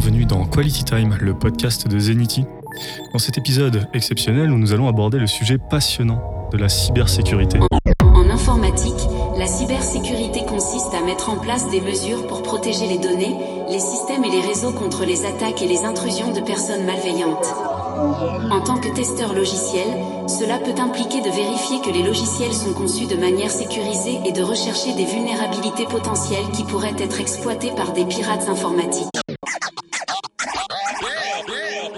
bienvenue dans Quality Time, le podcast de Zenity. Dans cet épisode exceptionnel, nous allons aborder le sujet passionnant de la cybersécurité. En informatique, la cybersécurité consiste à mettre en place des mesures pour protéger les données, les systèmes et les réseaux contre les attaques et les intrusions de personnes malveillantes. En tant que testeur logiciel, cela peut impliquer de vérifier que les logiciels sont conçus de manière sécurisée et de rechercher des vulnérabilités potentielles qui pourraient être exploitées par des pirates informatiques.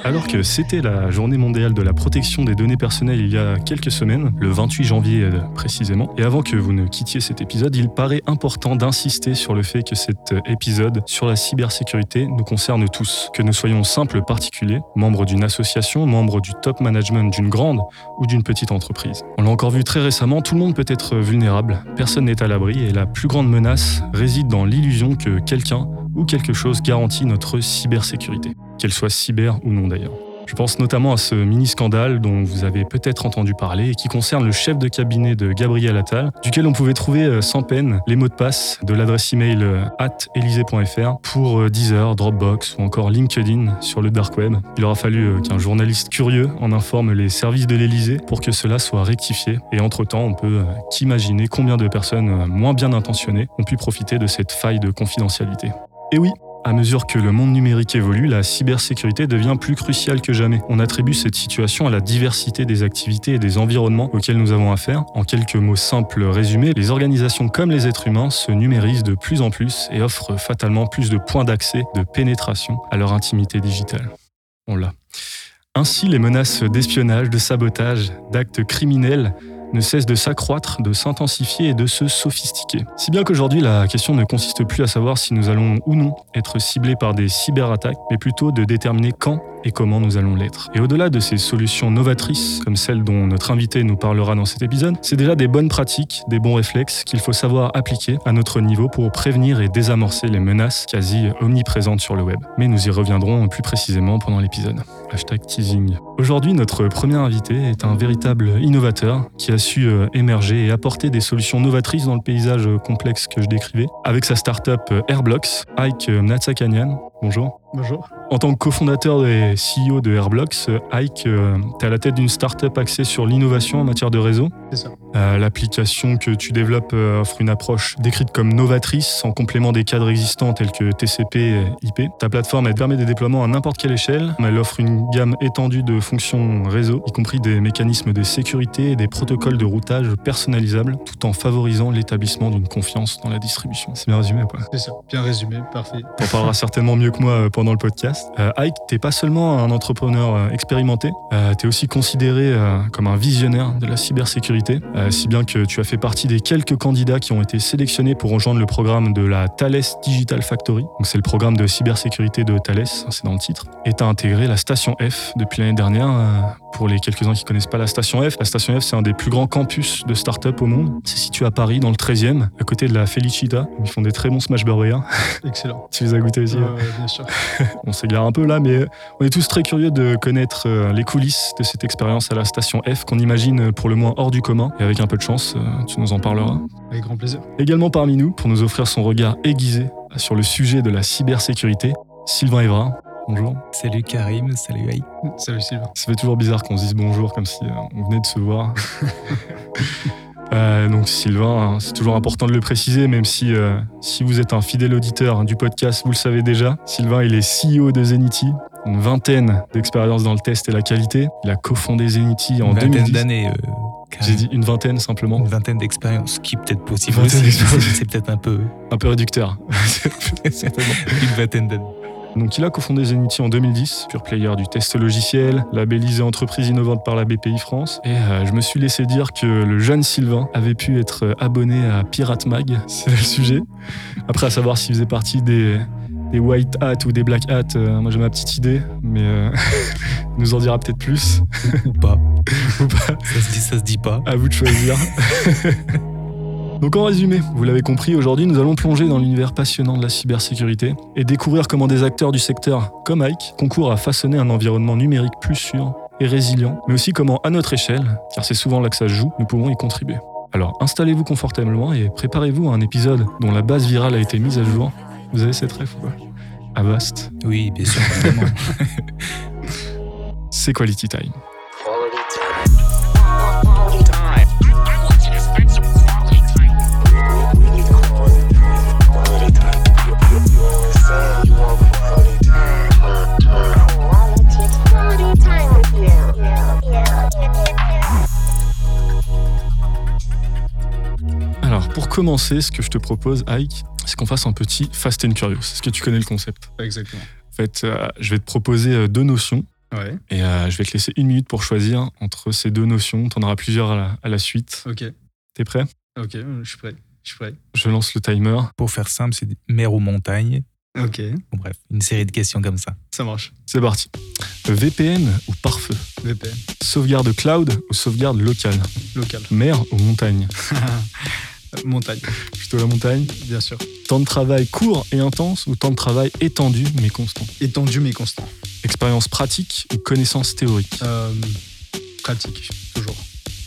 Alors que c'était la journée mondiale de la protection des données personnelles il y a quelques semaines, le 28 janvier euh, précisément, et avant que vous ne quittiez cet épisode, il paraît important d'insister sur le fait que cet euh, épisode sur la cybersécurité nous concerne tous, que nous soyons simples particuliers, membres d'une association, membres du top management d'une grande ou d'une petite entreprise. On l'a encore vu très récemment, tout le monde peut être vulnérable, personne n'est à l'abri et la plus grande menace réside dans l'illusion que quelqu'un ou quelque chose garantit notre cybersécurité, qu'elle soit cyber ou non d'ailleurs. Je pense notamment à ce mini-scandale dont vous avez peut-être entendu parler et qui concerne le chef de cabinet de Gabriel Attal, duquel on pouvait trouver euh, sans peine les mots de passe de l'adresse email euh, at elysée.fr pour euh, Deezer, Dropbox ou encore LinkedIn sur le dark web. Il aura fallu qu'un journaliste curieux en informe les services de l'Elysée pour que cela soit rectifié. Et entre-temps, on peut qu'imaginer combien de personnes moins bien intentionnées ont pu profiter de cette faille de confidentialité. Et oui, à mesure que le monde numérique évolue, la cybersécurité devient plus cruciale que jamais. On attribue cette situation à la diversité des activités et des environnements auxquels nous avons affaire. En quelques mots simples résumés, les organisations comme les êtres humains se numérisent de plus en plus et offrent fatalement plus de points d'accès, de pénétration à leur intimité digitale. On l'a. Ainsi, les menaces d'espionnage, de sabotage, d'actes criminels ne cesse de s'accroître, de s'intensifier et de se sophistiquer. Si bien qu'aujourd'hui, la question ne consiste plus à savoir si nous allons ou non être ciblés par des cyberattaques, mais plutôt de déterminer quand et comment nous allons l'être. Et au-delà de ces solutions novatrices, comme celles dont notre invité nous parlera dans cet épisode, c'est déjà des bonnes pratiques, des bons réflexes qu'il faut savoir appliquer à notre niveau pour prévenir et désamorcer les menaces quasi omniprésentes sur le web. Mais nous y reviendrons plus précisément pendant l'épisode. Hashtag teasing. Aujourd'hui, notre premier invité est un véritable innovateur qui a su euh, émerger et apporter des solutions novatrices dans le paysage complexe que je décrivais. Avec sa startup euh, Airblocks, Ike Mnatsakanian. Bonjour. Bonjour. En tant que cofondateur et CEO de Airblocks, Ike, euh, tu es à la tête d'une startup axée sur l'innovation en matière de réseau. C'est ça. Euh, L'application que tu développes euh, offre une approche décrite comme novatrice en complément des cadres existants tels que TCP et IP. Ta plateforme elle permet des déploiements à n'importe quelle échelle. Elle offre une gamme étendue de fonctions réseau, y compris des mécanismes de sécurité et des protocoles de routage personnalisables, tout en favorisant l'établissement d'une confiance dans la distribution. C'est bien résumé, quoi. C'est ça. Bien résumé. Parfait. T'en parleras certainement mieux que moi pendant le podcast. Euh, Ike, t'es pas seulement un entrepreneur euh, expérimenté, euh, t'es aussi considéré euh, comme un visionnaire de la cybersécurité, euh, si bien que tu as fait partie des quelques candidats qui ont été sélectionnés pour rejoindre le programme de la Thales Digital Factory. Donc c'est le programme de cybersécurité de Thales, c'est dans le titre. Et t'as intégré la station F depuis l'année dernière. Euh, pour les quelques-uns qui connaissent pas la station F, la station F c'est un des plus grands campus de start-up au monde. C'est situé à Paris, dans le 13e, à côté de la Felicita. Ils font des très bons smash burgers. Excellent. tu les as goûtés aussi ouais, bien sûr. on s'égare un peu là, mais on est tous très curieux de connaître euh, les coulisses de cette expérience à la station F qu'on imagine pour le moins hors du commun. Et avec un peu de chance, euh, tu nous en parleras. Avec grand plaisir. Également parmi nous, pour nous offrir son regard aiguisé sur le sujet de la cybersécurité, Sylvain Evra. Bonjour. Salut Karim, salut Aïe. Salut Sylvain. Ça fait toujours bizarre qu'on se dise bonjour comme si euh, on venait de se voir. Euh, donc Sylvain, hein, c'est toujours important de le préciser, même si, euh, si vous êtes un fidèle auditeur hein, du podcast, vous le savez déjà. Sylvain, il est CEO de Zenity, une vingtaine d'expériences dans le test et la qualité. Il a cofondé Zenity en Une vingtaine 2010. d'années. euh, Karim. J'ai dit une vingtaine simplement, Une vingtaine d'expériences, ce qui peut être possible Une vingtaine aussi. d'expériences. C'est peut-être un peu. un peu réducteur. Une vingtaine d'années. Donc il a cofondé Zenity en 2010, pure player du test logiciel, labellisé entreprise innovante par la BPI France. Et euh, je me suis laissé dire que le jeune Sylvain avait pu être euh, abonné à Pirate Mag, c'est le sujet. Après à savoir s'il faisait partie des, des white hat ou des black hat, euh, moi j'ai ma petite idée, mais euh, il nous en dira peut-être plus. Ou pas. Ou pas. Ça se dit, ça se dit pas. À vous de choisir. Donc en résumé, vous l'avez compris, aujourd'hui nous allons plonger dans l'univers passionnant de la cybersécurité et découvrir comment des acteurs du secteur, comme Ike, concourent à façonner un environnement numérique plus sûr et résilient, mais aussi comment, à notre échelle, car c'est souvent là que ça se joue, nous pouvons y contribuer. Alors installez-vous confortablement et préparez-vous à un épisode dont la base virale a été mise à jour. Vous avez cette ref ou pas? Avast. Oui, bien sûr. C'est Quality Time. Pour commencer, ce que je te propose, Ike, c'est qu'on fasse un petit Fast and Curious. Est-ce que tu connais le concept? Exactement. En fait, euh, je vais te proposer euh, deux notions Ouais, et euh, je vais te laisser une minute pour choisir entre ces deux notions. Tu en auras plusieurs à la, à la suite. ok. T'es prêt? Ok, je suis prêt. Je suis prêt. Je lance le timer. Pour faire simple, c'est mer ou montagne. Ok, Bon, bref, une série de questions comme ça. ça marche. C'est parti. VPN ou pare-feu? VPN, Sauvegarde cloud ou sauvegarde locale local. Mer ou montagne? Montagne, Plutôt la montagne. bien sûr. Temps de travail court et intense ou temps de travail étendu mais constant? Étendu mais constant. Expérience pratique ou connaissance théorique? Euh, pratique, toujours.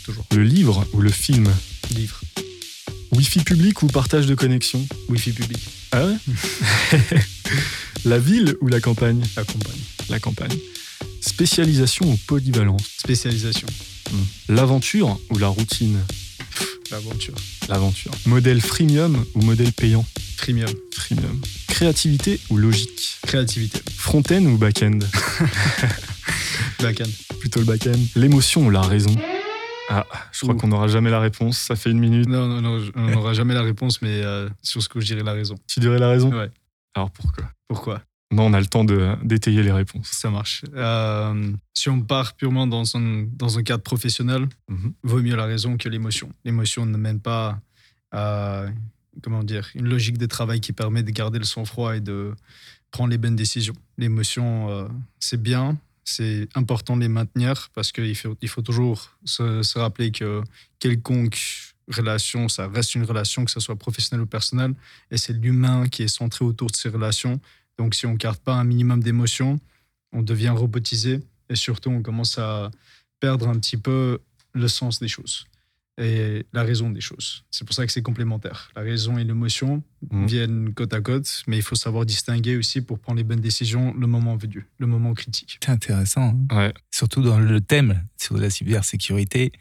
Toujours. Le livre ou le film? Livre, Wi-Fi public ou partage de connexion? Wi-Fi public, Ah ouais? La ville ou la campagne? La campagne. La campagne. Spécialisation ou polyvalence? Spécialisation, L'aventure ou la routine? L'aventure. L'aventure. Modèle freemium ou modèle payant Premium, Freemium. Créativité ou logique créativité. Front-end ou back-end Backend. Plutôt le back-end. L'émotion ou la raison Ah, je crois Ouh. qu'on n'aura jamais la réponse. Ça fait une minute. Non, non, non, on n'aura jamais la réponse, mais euh, sur ce que je dirais la raison. Tu dirais la raison Ouais. Alors pourquoi? Pourquoi? On a le temps de- d'étayer les réponses. Ça marche. Euh, si on part purement dans un, dans un cadre professionnel, Mhm. vaut mieux la raison que l'émotion. L'émotion ne mène pas à comment dire, une logique de travail qui permet de garder le sang-froid et de prendre les bonnes décisions. L'émotion, euh, c'est bien, c'est important de les maintenir parce qu'il faut, il faut toujours se, se rappeler que quelconque relation, ça reste une relation, que ce soit professionnelle ou personnelle, et c'est l'humain qui est centré autour de ces relations. Donc si on ne garde pas un minimum d'émotion, on devient robotisé et surtout on commence à perdre un petit peu le sens des choses et la raison des choses. C'est pour ça que c'est complémentaire. La raison et l'émotion Mhm. viennent côte à côte, mais il faut savoir distinguer aussi pour prendre les bonnes décisions le moment venu, le moment critique. C'est intéressant. hein. Ouais. Surtout dans le thème sur la cybersécurité,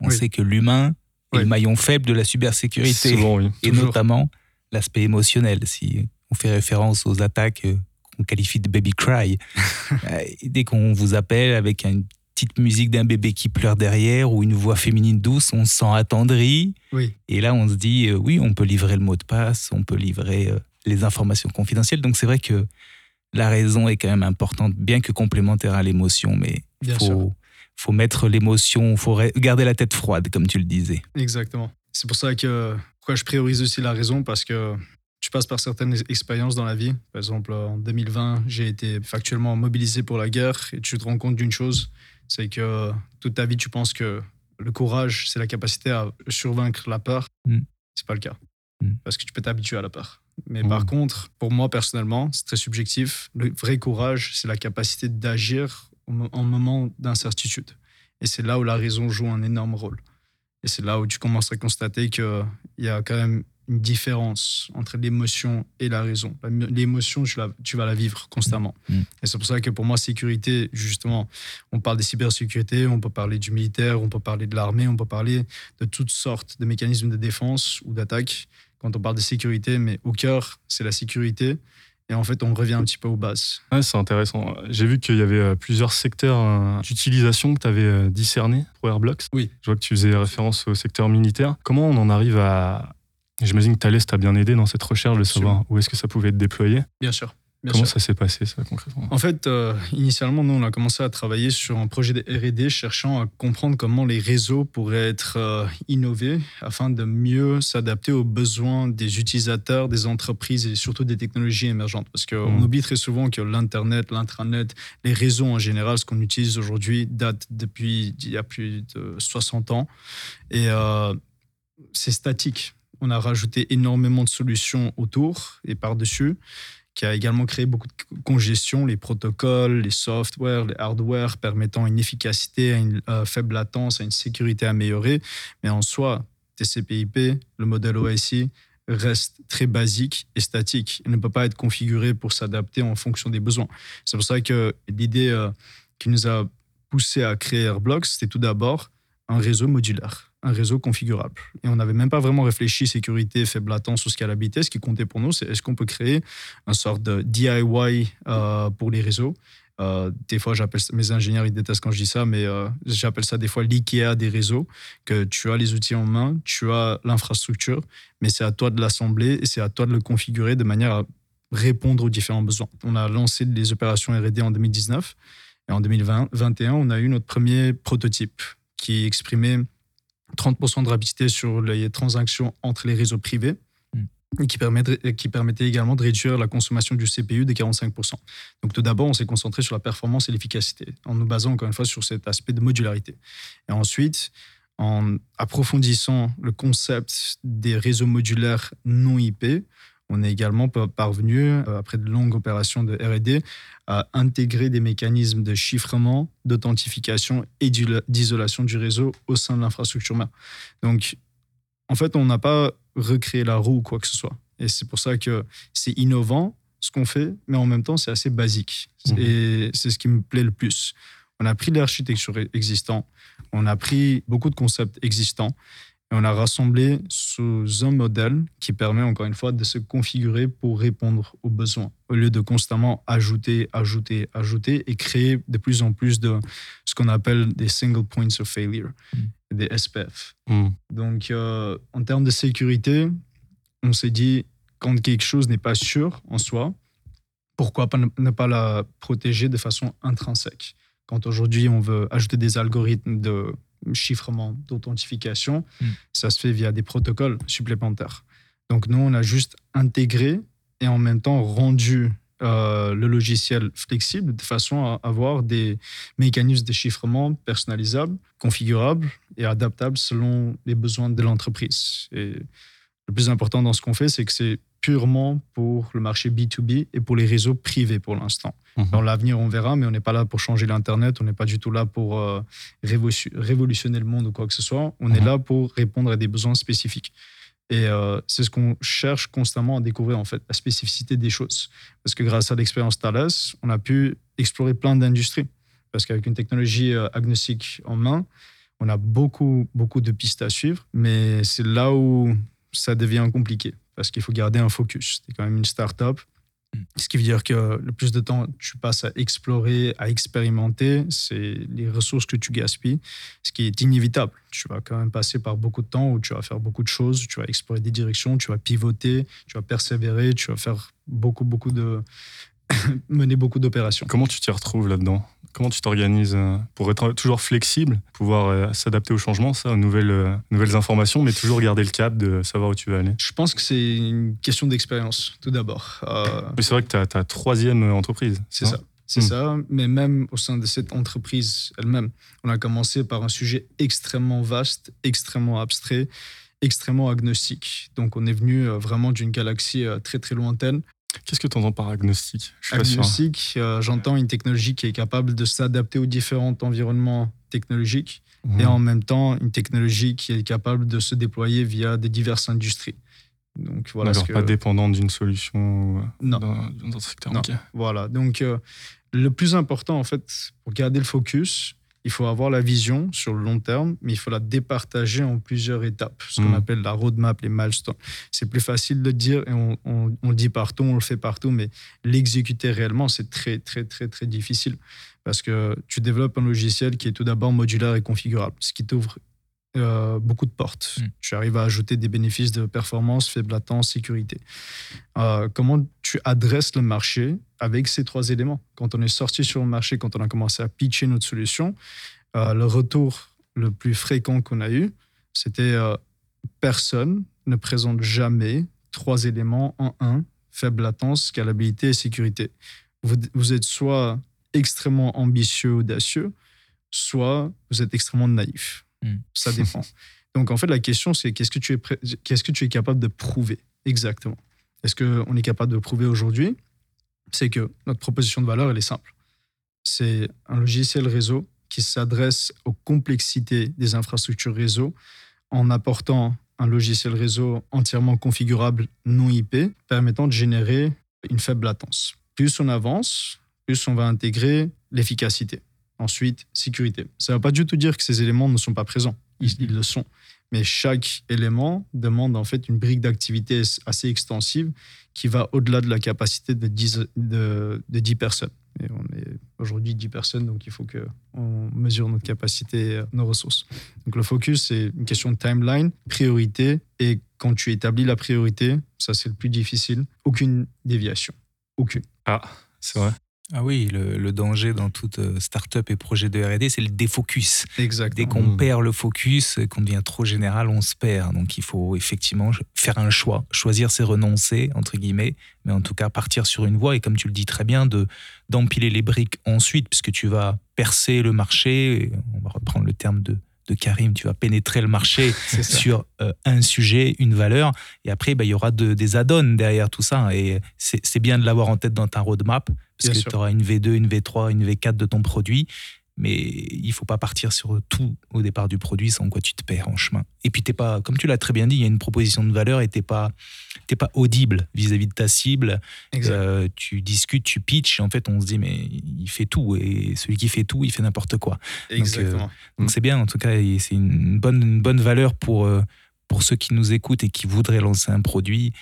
on Oui. sait que l'humain est Oui. le maillon faible de la cybersécurité. Souvent, oui. et toujours. notamment l'aspect émotionnel. Si on fait référence aux attaques euh, qu'on qualifie de baby cry, euh, dès qu'on vous appelle avec une petite musique d'un bébé qui pleure derrière ou une voix féminine douce, on se sent attendri. Oui, Et là, on se dit, euh, oui, on peut livrer le mot de passe, on peut livrer euh, les informations confidentielles. Donc c'est vrai que la raison est quand même importante, bien que complémentaire à l'émotion, mais il faut, faut mettre l'émotion, il faut garder la tête froide, comme tu le disais. exactement. C'est pour ça que pourquoi je priorise aussi la raison parce que passes par certaines expériences dans la vie. Par exemple, en 2020, j'ai été factuellement mobilisé pour la guerre et tu te rends compte d'une chose, c'est que toute ta vie, tu penses que le courage, c'est la capacité à survaincre la peur. Mm. C'est pas le cas. Mm. Parce que tu peux t'habituer à la peur. Mais Mm. par contre, pour moi personnellement, c'est très subjectif. Le vrai courage, c'est la capacité d'agir en moment d'incertitude. Et c'est là où la raison joue un énorme rôle. Et c'est là où tu commences à constater qu'il y a quand même une différence entre l'émotion et la raison. L'émotion, tu, vas la vivre constamment. Mm. Et c'est pour ça que pour moi, sécurité, justement, on parle des cybersécurités, on peut parler du militaire, on peut parler de l'armée, on peut parler de toutes sortes de mécanismes de défense ou d'attaque. Quand on parle de sécurité, mais au cœur, c'est la sécurité. Et en fait, on revient un petit peu aux bases. Ouais, c'est intéressant. J'ai vu qu'il y avait euh, plusieurs secteurs euh, d'utilisation que tu avais discernés pour Airblocks. Oui. Je vois que tu faisais référence au secteur militaire. Comment on en arrive à. J'imagine que Thales t'a bien aidé dans cette recherche de savoir où est-ce que ça pouvait être déployé. Bien sûr. Bien Comment sûr. ça s'est passé, ça, concrètement? En fait, euh, initialement, nous, on a commencé à travailler sur un projet de R&D cherchant à comprendre comment les réseaux pourraient être euh, innovés afin de mieux s'adapter aux besoins des utilisateurs, des entreprises et surtout des technologies émergentes. Parce qu'on Mhm. oublie très souvent que l'Internet, l'intranet, les réseaux en général, ce qu'on utilise aujourd'hui, date depuis il y a plus de 60 ans. Et euh, c'est statique. On a rajouté énormément de solutions autour et par-dessus qui a également créé beaucoup de congestion, les protocoles, les softwares, les hardware permettant une efficacité, une euh, faible latence, une sécurité améliorée. Mais en soi, TCP/IP, le modèle OSI, reste très basique et statique. Il ne peut pas être configuré pour s'adapter en fonction des besoins. C'est pour ça que l'idée euh, qui nous a poussé à créer Airblocks, c'était tout d'abord un réseau modulaire, un réseau configurable. Et on n'avait même pas vraiment réfléchi sécurité, faible latence ou scalabilité. Ce qui comptait pour nous, c'est est-ce qu'on peut créer un sorte de DIY euh, pour les réseaux? Euh, des fois, j'appelle mes ingénieurs, ils détestent quand je dis ça, mais euh, j'appelle ça des fois l'IKEA des réseaux, que tu as les outils en main, tu as l'infrastructure, mais c'est à toi de l'assembler et c'est à toi de le configurer de manière à répondre aux différents besoins. On a lancé les opérations R&D en 2019 et en 2021, on a eu notre premier prototype qui exprimait 30% de rapidité sur les transactions entre les réseaux privés et qui, qui permettait également de réduire la consommation du CPU de 45%. Donc tout d'abord, on s'est concentré sur la performance et l'efficacité, en nous basant encore une fois sur cet aspect de modularité. Et ensuite, en approfondissant le concept des réseaux modulaires non IP, on est également parvenu, euh, après de longues opérations de RD, à intégrer des mécanismes de chiffrement, d'authentification et d'isolation du réseau au sein de l'infrastructure mère. Donc, en fait, on n'a pas recréé la roue ou quoi que ce soit. Et c'est pour ça que c'est innovant ce qu'on fait, mais en même temps, c'est assez basique. Mhm. Et c'est ce qui me plaît le plus. On a pris l'architecture existante, on a pris beaucoup de concepts existants, et on a rassemblé sous un modèle qui permet, encore une fois, de se configurer pour répondre aux besoins, au lieu de constamment ajouter, ajouter, ajouter, et créer de plus en plus de ce qu'on appelle des single points of failure. Mhm des SPF. Hmm. Donc, euh, en termes de sécurité, on s'est dit, quand quelque chose n'est pas sûr en soi, pourquoi pas ne pas la protéger de façon intrinsèque? Quand aujourd'hui, on veut ajouter des algorithmes de chiffrement, d'authentification, hmm. ça se fait via des protocoles supplémentaires. Donc, nous, on a juste intégré et en même temps rendu euh, le logiciel flexible de façon à avoir des mécanismes de chiffrement personnalisables, configurables et adaptables selon les besoins de l'entreprise. Et le plus important dans ce qu'on fait, c'est que c'est purement pour le marché B2B et pour les réseaux privés pour l'instant. Mhm. Dans l'avenir, on verra, mais on n'est pas là pour changer l'Internet, on n'est pas du tout là pour euh, révolutionner le monde ou quoi que ce soit. On est mhm. là pour répondre à des besoins spécifiques. Et euh, c'est ce qu'on cherche constamment à découvrir, en fait, la spécificité des choses. Parce que grâce à l'expérience Thales, on a pu explorer plein d'industries. Parce qu'avec une technologie euh, agnostique en main, on a beaucoup, beaucoup de pistes à suivre. Mais c'est là où ça devient compliqué. Parce qu'il faut garder un focus. C'est quand même une start-up. Ce qui veut dire que le plus de temps tu passes à explorer, à expérimenter, c'est les ressources que tu gaspilles, ce qui est inévitable. Tu vas quand même passer par beaucoup de temps où tu vas faire beaucoup de choses, tu vas explorer des directions, tu vas pivoter, tu vas persévérer, tu vas faire beaucoup, beaucoup de, mener beaucoup d'opérations. Comment tu t'y retrouves là-dedans? Comment tu t'organises euh, pour être toujours flexible, pouvoir euh, s'adapter aux changements, ça, aux nouvelles, euh, nouvelles informations, mais toujours garder le cap de savoir où tu vas aller? Je pense que c'est une question d'expérience, tout d'abord. c'est vrai que tu as ta troisième entreprise. C'est ça. C'est hmm. ça, mais même au sein de cette entreprise elle-même, on a commencé par un sujet extrêmement vaste, extrêmement abstrait, extrêmement agnostique. Donc on est venu vraiment d'une galaxie très très lointaine Qu'est-ce que tu entends par agnostique? Agnostique, euh, j'entends une technologie qui est capable de s'adapter aux différents environnements technologiques mhm. et en même temps une technologie qui est capable de se déployer via des diverses industries. Donc voilà. Ce que... pas dépendant d'une solution euh, non. dans, un secteur. Non. Voilà. Donc euh, le plus important en fait pour garder le focus, il faut avoir la vision sur le long terme, mais il faut la départager en plusieurs étapes, ce qu'on mm. appelle la roadmap, les milestones. C'est plus facile de dire et on, on, le dit partout, on le fait partout, mais l'exécuter réellement, c'est très, très, très, très difficile parce que tu développes un logiciel qui est tout d'abord modulaire et configurable, ce qui t'ouvre euh, beaucoup de portes. Mm. Tu arrives à ajouter des bénéfices de performance, faible latence, sécurité. Euh, comment tu adresses le marché avec ces trois éléments? Quand on est sorti sur le marché, quand on a commencé à pitcher notre solution, euh, le retour le plus fréquent qu'on a eu, c'était personne ne présente jamais trois éléments en un faible latence, scalabilité et sécurité. Vous, vous êtes soit extrêmement ambitieux, audacieux, soit vous êtes extrêmement naïf. Hmm. Ça dépend. Donc, en fait, la question, c'est qu'est-ce que tu es, qu'est-ce que tu es capable de prouver exactement? Est-ce qu'on est capable de prouver aujourd'hui? C'est que notre proposition de valeur, elle est simple. C'est un logiciel réseau qui s'adresse aux complexités des infrastructures réseau en apportant un logiciel réseau entièrement configurable non IP permettant de générer une faible latence. Plus on avance, plus on va intégrer l'efficacité. Ensuite, sécurité. Ça ne veut pas du tout dire que ces éléments ne sont pas présents. Ils, ils le sont. Mais chaque élément demande en fait une brique d'activité assez extensive qui va au-delà de la capacité de 10, de, de 10 personnes. Et on est aujourd'hui 10 personnes, donc il faut qu'on mesure notre capacité, euh, nos ressources. Donc le focus, c'est une question de timeline, priorité, et quand tu établis la priorité, ça c'est le plus difficile, aucune déviation. Aucune. Ah, c'est vrai. Ah oui, le, le, danger dans toute euh, start-up et projet de R&D, c'est le défocus. Exactement. Dès qu'on perd le focus, qu'on devient trop général, on se perd. Donc il faut effectivement faire un choix, choisir c'est renoncer entre guillemets, mais en tout cas partir sur une voie et comme tu le dis très bien, de d'empiler les briques ensuite, puisque tu vas percer le marché. On va reprendre le terme de de Karim, tu vas pénétrer le marché sur euh, un sujet, une valeur, et après, bah, il y aura de, des add-ons derrière tout ça. Et c'est bien de l'avoir en tête dans ta roadmap, parce bien que tu auras une V2, une V3, une V4 de ton produit, mais il faut pas partir sur tout au départ du produit, sans quoi tu te perds en chemin. Et puis, t'es pas, comme tu l'as très bien dit, il y a une proposition de valeur et tu n'es pas, pas audible vis-à-vis -vis de ta cible. Euh, tu discutes, tu pitches, et en fait, on se dit, mais il fait tout, et celui qui fait tout, il fait n'importe quoi. Exactement. Donc, c'est bien, en tout cas, c'est une bonne, une bonne valeur pour, euh, pour ceux qui nous écoutent et qui voudraient lancer un produit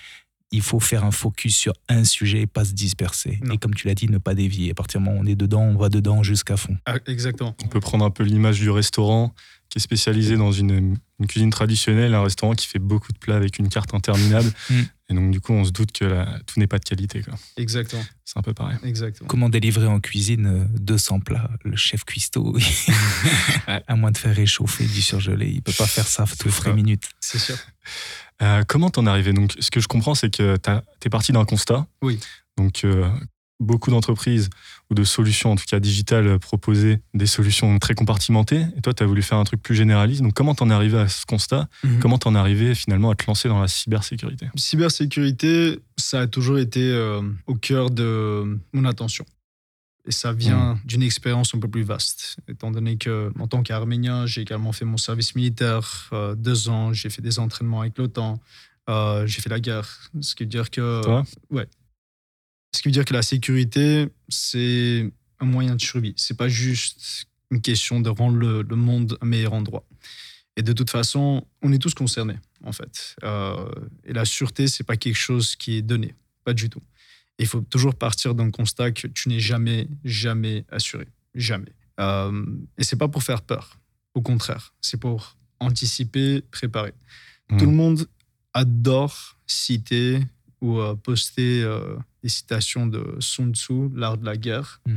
il faut faire un focus sur un sujet et pas se disperser. Non. Et comme tu l'as dit, ne pas dévier. À partir du moment où on est dedans, on va dedans jusqu'à fond. Ah, exactement. On peut prendre un peu l'image du restaurant qui est spécialisé dans une, une, cuisine traditionnelle, un restaurant qui fait beaucoup de plats avec une carte interminable. mm. Et donc, du coup, on se doute que tout n'est pas de qualité. Quoi. Exactement. C'est un peu pareil. Exactement. Comment délivrer en cuisine 200 plats? Le chef cuistot, à moins de faire réchauffer du surgelé, il peut pas faire ça toutes les minutes. C'est sûr. Euh, comment t'en es arrivé? Donc, ce que je comprends, c'est que tu es parti d'un constat. Oui. Donc, euh, beaucoup d'entreprises ou de solutions, en tout cas digitales, proposaient des solutions très compartimentées. Et toi, tu as voulu faire un truc plus généraliste. Donc, comment t'en es arrivé à ce constat? Mm -hmm. Comment t'en es arrivé finalement à te lancer dans la cybersécurité? Cybersécurité, ça a toujours été euh, au cœur de mon attention. Et ça vient mmh. d'une expérience un peu plus vaste, étant donné que, en tant qu'Arménien, j'ai également fait mon service militaire euh, deux ans, j'ai fait des entraînements avec l'OTAN, euh, j'ai fait la guerre. Ce qui veut dire que, Toi ouais, ce qui veut dire que la sécurité, c'est un moyen de survie. C'est pas juste une question de rendre le, le, monde un meilleur endroit. Et de toute façon, on est tous concernés, en fait. Euh, et la sûreté, c'est pas quelque chose qui est donné, pas du tout. Il faut toujours partir d'un constat que tu n'es jamais, jamais assuré. Jamais. Euh, et c'est pas pour faire peur. Au contraire, c'est pour anticiper, préparer. Mmh. Tout le monde adore citer ou euh, poster euh, des citations de Sun Tzu, l'art de la guerre. Mmh.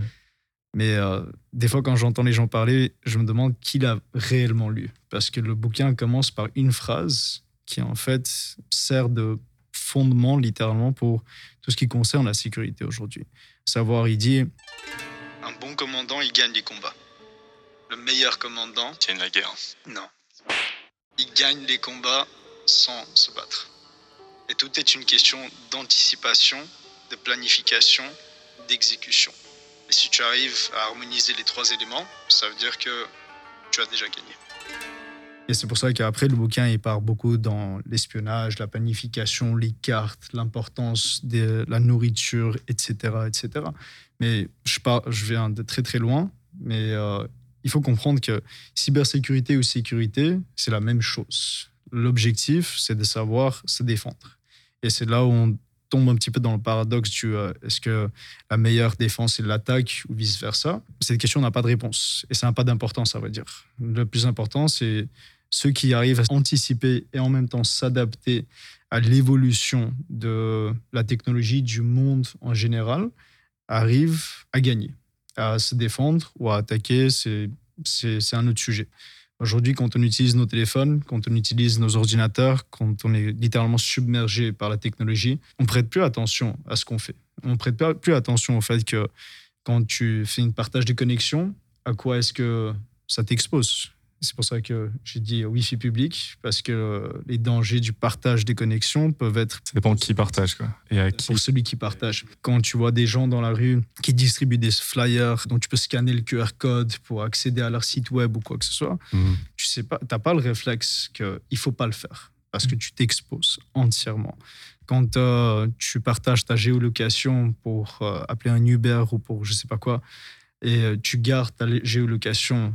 Mais euh, des fois, quand j'entends les gens parler, je me demande qui l'a réellement lu. Parce que le bouquin commence par une phrase qui, en fait, sert de fondement littéralement pour tout ce qui concerne la sécurité aujourd'hui. Savoir, il dit Un bon commandant, il gagne les combats. Le meilleur commandant gagne la guerre. Non. Il gagne les combats sans se battre. Et tout est une question d'anticipation, de planification, d'exécution. Et si tu arrives à harmoniser les trois éléments, ça veut dire que tu as déjà gagné. Et c'est pour ça qu'après, le bouquin, il part beaucoup dans l'espionnage, la planification, les cartes, l'importance de la nourriture, etc. etc. Mais je, pars, je viens de très très loin, mais euh, il faut comprendre que cybersécurité ou sécurité, c'est la même chose. L'objectif, c'est de savoir se défendre. Et c'est là où on tombe un petit peu dans le paradoxe du euh, est-ce que la meilleure défense est l'attaque ou vice-versa? Cette question n'a pas de réponse et ça n'a pas d'importance, à vrai dire. Le plus important, c'est ceux qui arrivent à anticiper et en même temps s'adapter à l'évolution de la technologie, du monde en général, arrivent à gagner. À se défendre ou à attaquer, c'est un autre sujet. Aujourd'hui, quand on utilise nos téléphones, quand on utilise nos ordinateurs, quand on est littéralement submergé par la technologie, on prête plus attention à ce qu'on fait. On prête plus attention au fait que quand tu fais une partage de connexion, à quoi est-ce que ça t'expose? C'est pour ça que j'ai dit Wi-Fi public, parce que les dangers du partage des connexions peuvent être. Ça dépend qui partage, quoi. Et à qui Pour celui qui partage. Quand tu vois des gens dans la rue qui distribuent des flyers dont tu peux scanner le QR code pour accéder à leur site web ou quoi que ce soit, mmh. tu sais pas, t'as pas le réflexe qu'il faut pas le faire. parce que tu t'exposes entièrement. Quand euh, tu partages ta géolocation pour euh, appeler un Uber ou pour je sais pas quoi, et euh, tu gardes ta géolocation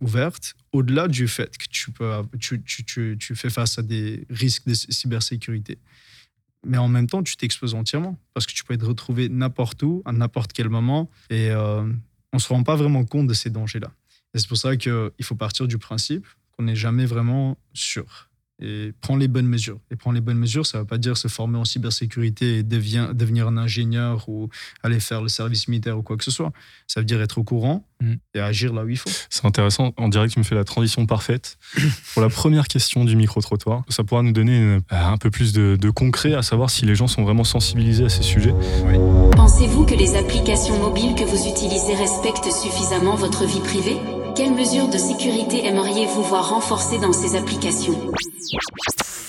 ouverte, au-delà du fait que tu, peux, tu, tu, tu, fais face à des risques de cybersécurité, mais en même temps, tu t'exposes entièrement parce que tu peux être retrouvé n'importe où, à n'importe quel moment, et on ne se rend pas vraiment compte de ces dangers-là. Et c'est pour ça qu'il faut partir du principe qu'on n'est jamais vraiment sûr et prends les bonnes mesures. Et prends les bonnes mesures, ça ne veut pas dire se former en cybersécurité et devenir un ingénieur ou aller faire le service militaire ou quoi que ce soit. Ça veut dire être au courant mm. et agir là où il faut. C'est intéressant. En direct, tu me fais la transition parfaite. Pour la première question du micro-trottoir, ça pourra nous donner euh, un peu plus de, concret, à savoir si les gens sont vraiment sensibilisés à ces sujets. Pensez-vous que les applications mobiles que vous utilisez respectent suffisamment votre vie privée? Quelles mesures de sécurité aimeriez-vous voir renforcées dans ces applications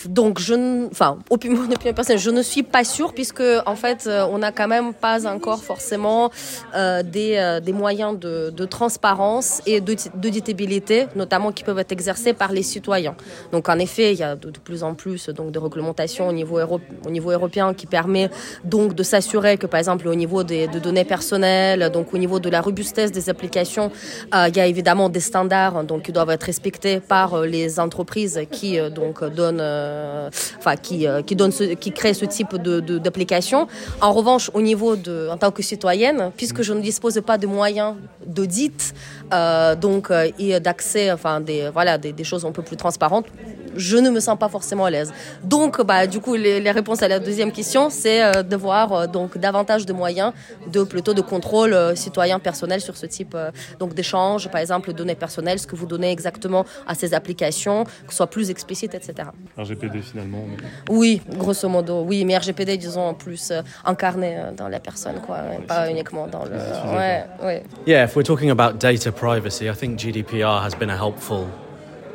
donc, je, enfin, opinion personnelle, je ne suis pas sûre puisque en fait, euh, on n'a quand même pas encore forcément euh, des, euh, des moyens de, de, transparence et d'auditabilité, notamment qui peuvent être exercés par les citoyens. Donc, en effet, il y a de, plus en plus donc de réglementations au niveau, au niveau européen qui permet donc de s'assurer que, par exemple, au niveau des de données personnelles, donc au niveau de la robustesse des applications, il y a évidemment des standards donc qui doivent être respectés par les entreprises qui donc donnent euh, enfin qui euh, qui donne qui crée ce type de d'application. En revanche, au niveau de en tant que citoyenne, puisque je ne dispose pas de moyens d'audit, euh, donc et d'accès, enfin des voilà des, choses un peu plus transparentes, je ne me sens pas forcément à l'aise. Donc, bah, du coup, les, réponses à la deuxième question, c'est euh, de voir euh, donc davantage de moyens de plutôt de contrôle euh, citoyen personnel sur ce type donc d'échange, par exemple, données personnelles, ce que vous donnez exactement à ces applications, que ce soit plus explicite, etc. RGPD finalement. Oui, grosso modo, oui, mais RGPD, disons, plus incarné dans la personne, quoi, pas uniquement dans le. Ouais, ouais. Yeah, if we're talking about data privacy, I think GDPR has been a helpful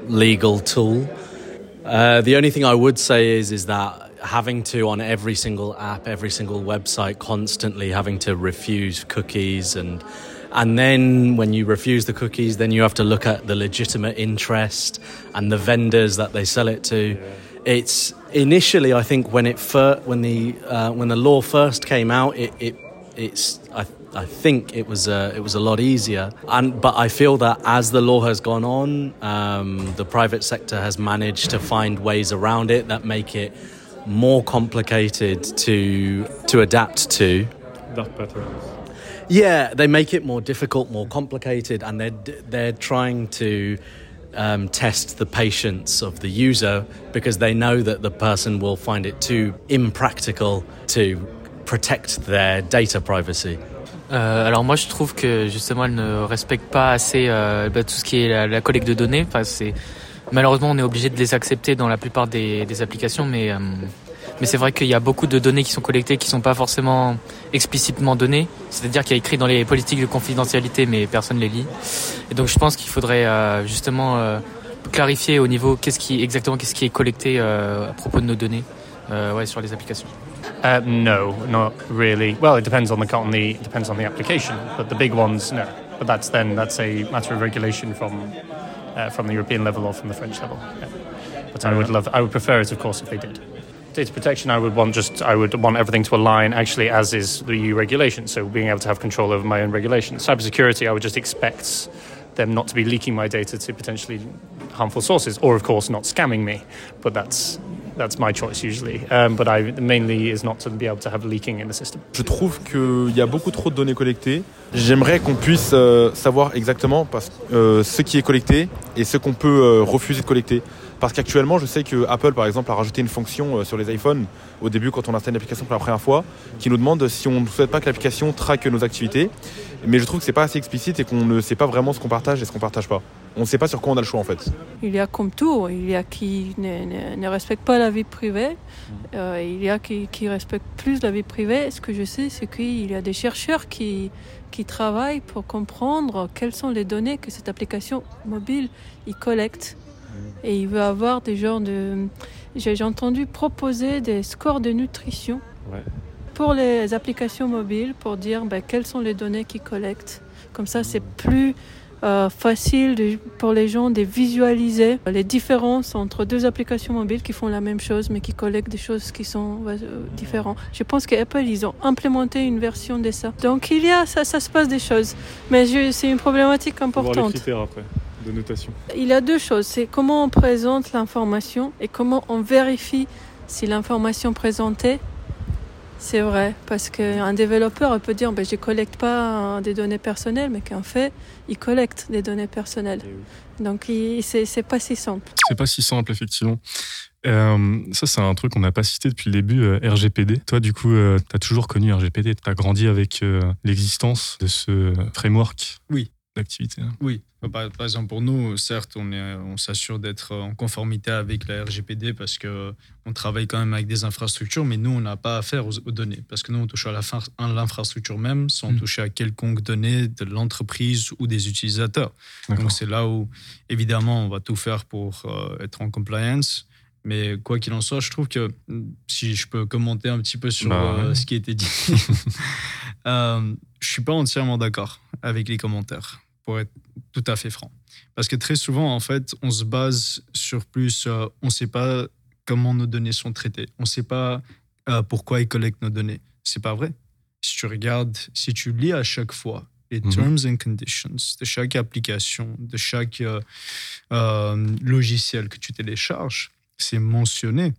legal tool. Uh, the only thing I would say is is that having to on every single app, every single website, constantly having to refuse cookies and and then when you refuse the cookies, then you have to look at the legitimate interest and the vendors that they sell it to. It's initially, I think, when it fir- when the uh, when the law first came out, it, it it's I I think it was uh, it was a lot easier. And but I feel that as the law has gone on, um, the private sector has managed to find ways around it that make it more complicated to to adapt to. Dark patterns. Yeah, they make it more difficult, more complicated, and they're they're trying to. Um, test the patience of the user because they know that the person will find it too impractical to protect their data privacy. Euh, alors moi je trouve que justement elle ne respecte pas assez euh, bah, tout ce qui est la, collecte de données. Enfin, malheureusement on est obligé de les accepter dans la plupart des, des applications, mais euh, mais c'est vrai qu'il y a beaucoup de données qui sont collectées qui sont pas forcément explicitement données. C'est-à-dire qu'il y a écrit dans les politiques de confidentialité, mais personne les lit. Et donc je pense qu'il faudrait euh, justement clarifier au niveau qu'est-ce qui exactement qu'est-ce qui est collecté à propos de nos données ouais, sur les applications. Uh, no, not really. Well, it depends on the on the depends on the application, but the big ones, no. But that's then that's a matter of regulation from uh, from the European level or from the French level. Yeah. But I would love, I would prefer it, of course, if they did. Data protection, I would want just, I would want everything to align actually as is the EU regulation. So being able to have control over my own regulation. Cybersecurity, I would just expect them not to be leaking my data to potentially harmful sources, or of course not scamming me. But that's that's my choice usually. Um, but I mainly is not to be able to have leaking in the system. Je trouve qu'il y a beaucoup trop de données collectées. J'aimerais qu'on puisse euh, savoir exactement parce, euh, ce qui est collecté et ce qu'on peut euh, refuser de collecter. Parce qu'actuellement, je sais que Apple, par exemple, a rajouté une fonction euh, sur les iPhones au début quand on installe une application pour la première fois, qui nous demande si on ne souhaite pas que l'application traque nos activités. Mais je trouve que c'est pas assez explicite et qu'on ne sait pas vraiment ce qu'on partage et ce qu'on partage pas. On ne sait pas sur quoi on a le choix en fait. Il y a comme tout, il y a qui ne, ne, respecte pas la vie privée, euh, il y a qui, qui respectent plus la vie privée. Ce que je sais, c'est qu'il y a des chercheurs qui, qui travaillent pour comprendre quelles sont les données que cette application mobile il collecte. Et il veut avoir des genres de. J'ai entendu proposer des scores de nutrition pour les applications mobiles pour dire ben, quelles sont les données qu'il collecte. Comme ça, c'est plus euh, facile de- pour les gens de visualiser les différences entre deux applications mobiles qui font la même chose mais qui collectent des choses qui sont euh, différentes. Je pense qu'Apple, ils ont implémenté une version de ça. Donc il y a, ça, ça se passe des choses. Mais c'est une problématique importante. critères après de notation. Il y a deux choses. C'est comment on présente l'information et comment on vérifie si l'information présentée, c'est vrai. Parce qu'un développeur peut dire ben, je ne collecte pas euh, des données personnelles, mais qu'en fait, il collecte des données personnelles. Donc, il- c'est pas si simple. C'est pas si simple, effectivement. Euh, ça, c'est un truc qu'on n'a pas cité depuis le début, euh, RGPD. Toi, du coup, tu as toujours connu RGPD. Tu as grandi avec euh, l'existence de ce framework? Oui. D'activité. hein. Oui, par, par exemple pour nous, certes, on, est- on s'assure d'être en conformité avec la RGPD parce que on travaille quand même avec des infrastructures, mais nous, on n'a pas affaire aux, aux données parce que nous, on touche à la fin- à l'infrastructure même sans Mm. toucher à quelconque donnée de l'entreprise ou des utilisateurs. Donc c'est là où, évidemment, on va tout faire pour euh, être en compliance. Mais quoi qu'il en soit, je trouve que si je peux commenter un petit peu sur Bah, euh, ouais. ce qui a été dit, euh, je suis pas entièrement d'accord avec les commentaires, pour être tout à fait franc. Parce que très souvent, en fait, on se base sur plus, euh, on ne sait pas comment nos données sont traitées, on ne sait pas euh, pourquoi ils collectent nos données. C'est pas vrai. Si tu regardes, si tu lis à chaque fois les Mhm. terms and conditions de chaque application, de chaque euh, logiciel que tu télécharges, c'est mentionné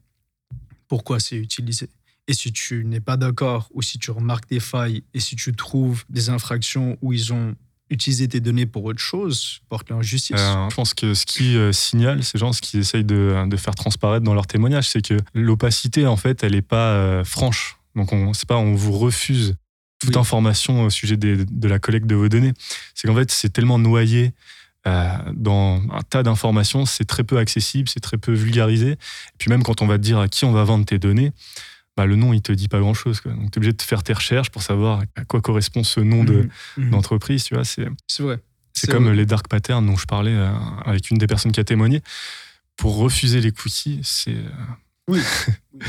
pourquoi c'est utilisé. Et si tu n'es pas d'accord ou si tu remarques des failles et si tu trouves des infractions où ils ont utilisé tes données pour autre chose, porte-les en justice. Euh, je pense que ce qui euh, signale ces gens, ce qu'ils essayent de, de faire transparaître dans leur témoignage, c'est que l'opacité, en fait, elle n'est pas euh, franche. Donc, on, c'est pas on vous refuse toute Oui. information au sujet des- de la collecte de vos données. C'est qu'en fait, c'est tellement noyé euh, dans un tas d'informations, c'est très peu accessible, c'est très peu vulgarisé. Et puis même quand on va te dire à qui on va vendre tes données, bah, le nom, il te dit pas grand-chose. Donc, tu es obligé de faire tes recherches pour savoir à quoi correspond ce nom de, d'entreprise. Tu vois, c'est... C'est vrai. C'est comme les dark patterns dont je parlais euh, avec une des personnes qui a témoigné. Pour refuser les cookies, c'est. euh, Oui.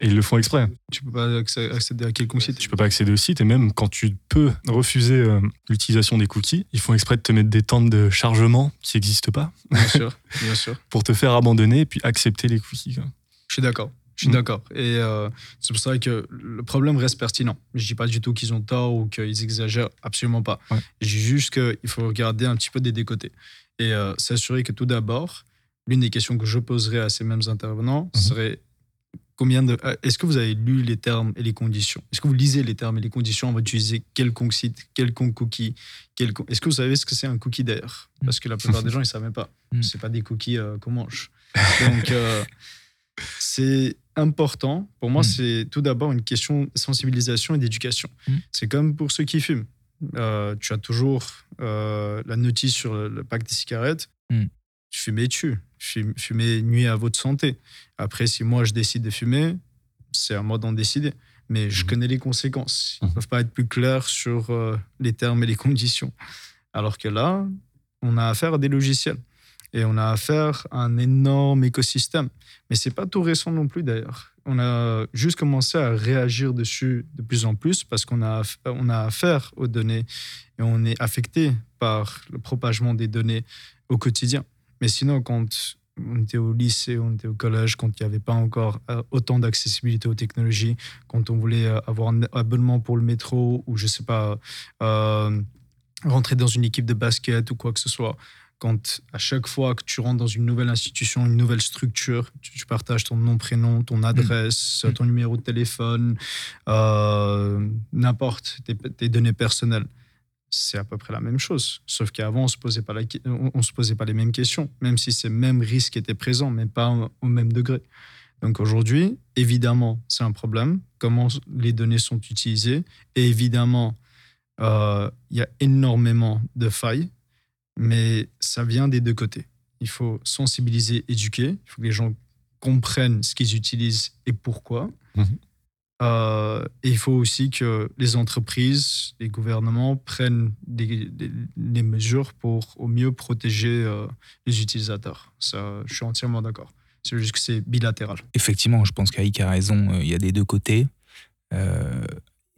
Et ils le font exprès. Tu peux pas accé- accéder à quelconque site. Tu peux pas accéder au site et même quand tu peux refuser euh, l'utilisation des cookies, ils font exprès de te mettre des temps de chargement qui n'existent pas Bien sûr, bien sûr. pour te faire abandonner et puis accepter les cookies. quoi. Je suis d'accord. Je suis Mm. d'accord. Et euh, c'est pour ça que le problème reste pertinent. Je dis pas du tout qu'ils ont tort ou qu'ils exagèrent, absolument pas. Ouais. Je dis juste qu'il faut regarder un petit peu des deux côtés. Et euh, s'assurer que tout d'abord, l'une des questions que je poserais à ces mêmes intervenants Mhm. serait combien de. euh, Est-ce que vous avez lu les termes et les conditions? Est-ce que vous lisez les termes et les conditions? Avant d'utiliser quelconque site, quelconque cookie quelconque... Est-ce que vous savez ce que c'est un cookie d'ailleurs Parce que la plupart des gens, ils ne savaient pas. Mm. C'est pas des cookies euh, qu'on mange. Donc, c'est important. Pour moi, Mm. c'est tout d'abord une question de sensibilisation et d'éducation. Mm. C'est comme pour ceux qui fument. Euh, tu as toujours euh, la notice sur le, le pack des cigarettes. Mm. Fumez tu. Fume- Fumer nuit à votre santé. Après, si moi je décide de fumer, c'est à moi d'en décider. Mais je Mhm. connais les conséquences. Ils ne peuvent pas être plus clairs sur euh, les termes et les conditions. Alors que là, on a affaire à des logiciels. Et on a affaire à un énorme écosystème. Mais c'est pas tout récent non plus d'ailleurs. On a juste commencé à réagir dessus de plus en plus parce qu'on a, on a affaire aux données et on est affecté par le propagement des données au quotidien. Mais sinon, quand on était au lycée, on était au collège, quand il n'y avait pas encore euh, autant d'accessibilité aux technologies, quand on voulait euh, avoir un abonnement pour le métro ou je sais pas, euh, rentrer dans une équipe de basket ou quoi que ce soit, quand à chaque fois que tu rentres dans une nouvelle institution, une nouvelle structure, tu, tu partages ton nom, prénom, ton adresse, Mm. ton numéro de téléphone, euh, n'importe tes, tes données personnelles. C'est à peu près la même chose. Sauf qu'avant, on se posait pas la que- on, on se posait pas les mêmes questions, même si ces mêmes risques étaient présents, mais pas au, au même degré. Donc aujourd'hui, évidemment, c'est un problème. Comment les données sont utilisées. Et évidemment, euh, il y a énormément de failles, mais ça vient des deux côtés. Il faut sensibiliser, éduquer. Il faut que les gens comprennent ce qu'ils utilisent et pourquoi. Mhm. Euh, et il faut aussi que les entreprises, les gouvernements prennent des, des- des mesures pour au mieux protéger euh, les utilisateurs. Ça, je suis entièrement d'accord. C'est juste que c'est bilatéral. Effectivement, je pense qu'Aïk a raison, euh, il y a des deux côtés. Euh,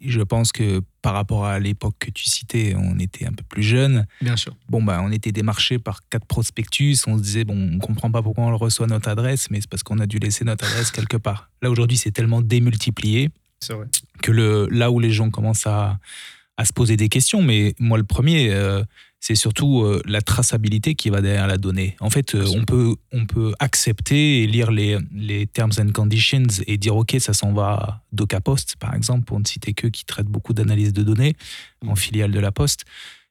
je pense que par rapport à l'époque que tu citais, on était un peu plus jeune. Bien sûr. Bon, bah, on était démarché par quatre prospectus. On se disait, bon, on comprend pas pourquoi on reçoit notre adresse, mais c'est parce qu'on a dû laisser notre adresse quelque part. Là, aujourd'hui, c'est tellement démultiplié C'est vrai. que le, là où les gens commencent à, à se poser des questions, mais moi, le premier, euh, c'est surtout euh, la traçabilité qui va derrière la donnée. En fait, euh, on, peut, on peut accepter et lire les, les terms and conditions et dire, OK, ça s'en va à DocaPost, par exemple, pour ne citer que qui traite beaucoup d'analyse de données en filiale de la Poste.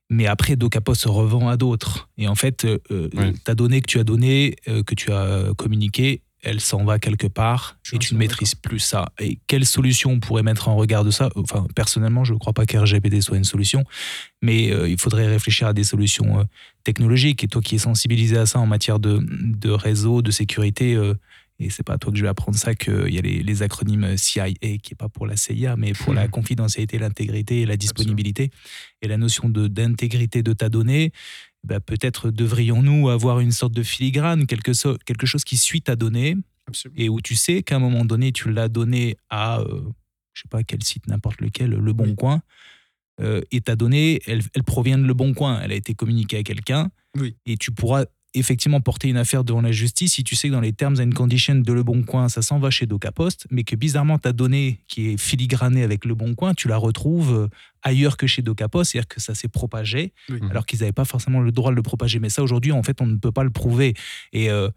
Mais après, DocaPost se revend à d'autres. Et en fait, euh, ta donnée que tu as donnée, que tu as communiquée, elle s'en va quelque part Je et tu ne maîtrises plus ça. Et quelle solution on pourrait mettre en regard de ça? Enfin, personnellement, je ne crois pas qu'RGPD soit une solution, mais euh, il faudrait réfléchir à des solutions euh, technologiques. Et toi qui es sensibilisé à ça en matière de, de réseau, de sécurité, euh, et c'est pas à toi que je vais apprendre ça, qu'il y a les, les acronymes CIA, qui est pas pour la CIA, mais pour la confidentialité, l'intégrité et la disponibilité. Et la notion de- d'intégrité de ta donnée, bah, peut-être devrions-nous avoir une sorte de filigrane, quelque, so- quelque chose qui suit ta donnée, Absolument. et où tu sais qu'à un moment donné, tu l'as donné à, euh, je sais pas quel site, n'importe lequel, Le Bon Oui. Coin, euh, et ta donnée, elle, elle provient de Le Bon Coin, elle a été communiquée à quelqu'un, Oui. et tu pourras effectivement porter une affaire devant la justice si tu sais que dans les terms and conditions de Le Bon Coin, ça s'en va chez DocaPost, mais que bizarrement ta donnée qui est filigranée avec Le Bon Coin, tu la retrouves euh, ailleurs que chez DocaPost, c'est-à-dire que ça s'est propagé, Oui. alors qu'ils n'avaient pas forcément le droit de le propager. Mais ça, aujourd'hui, en fait, on ne peut pas le prouver. Et euh,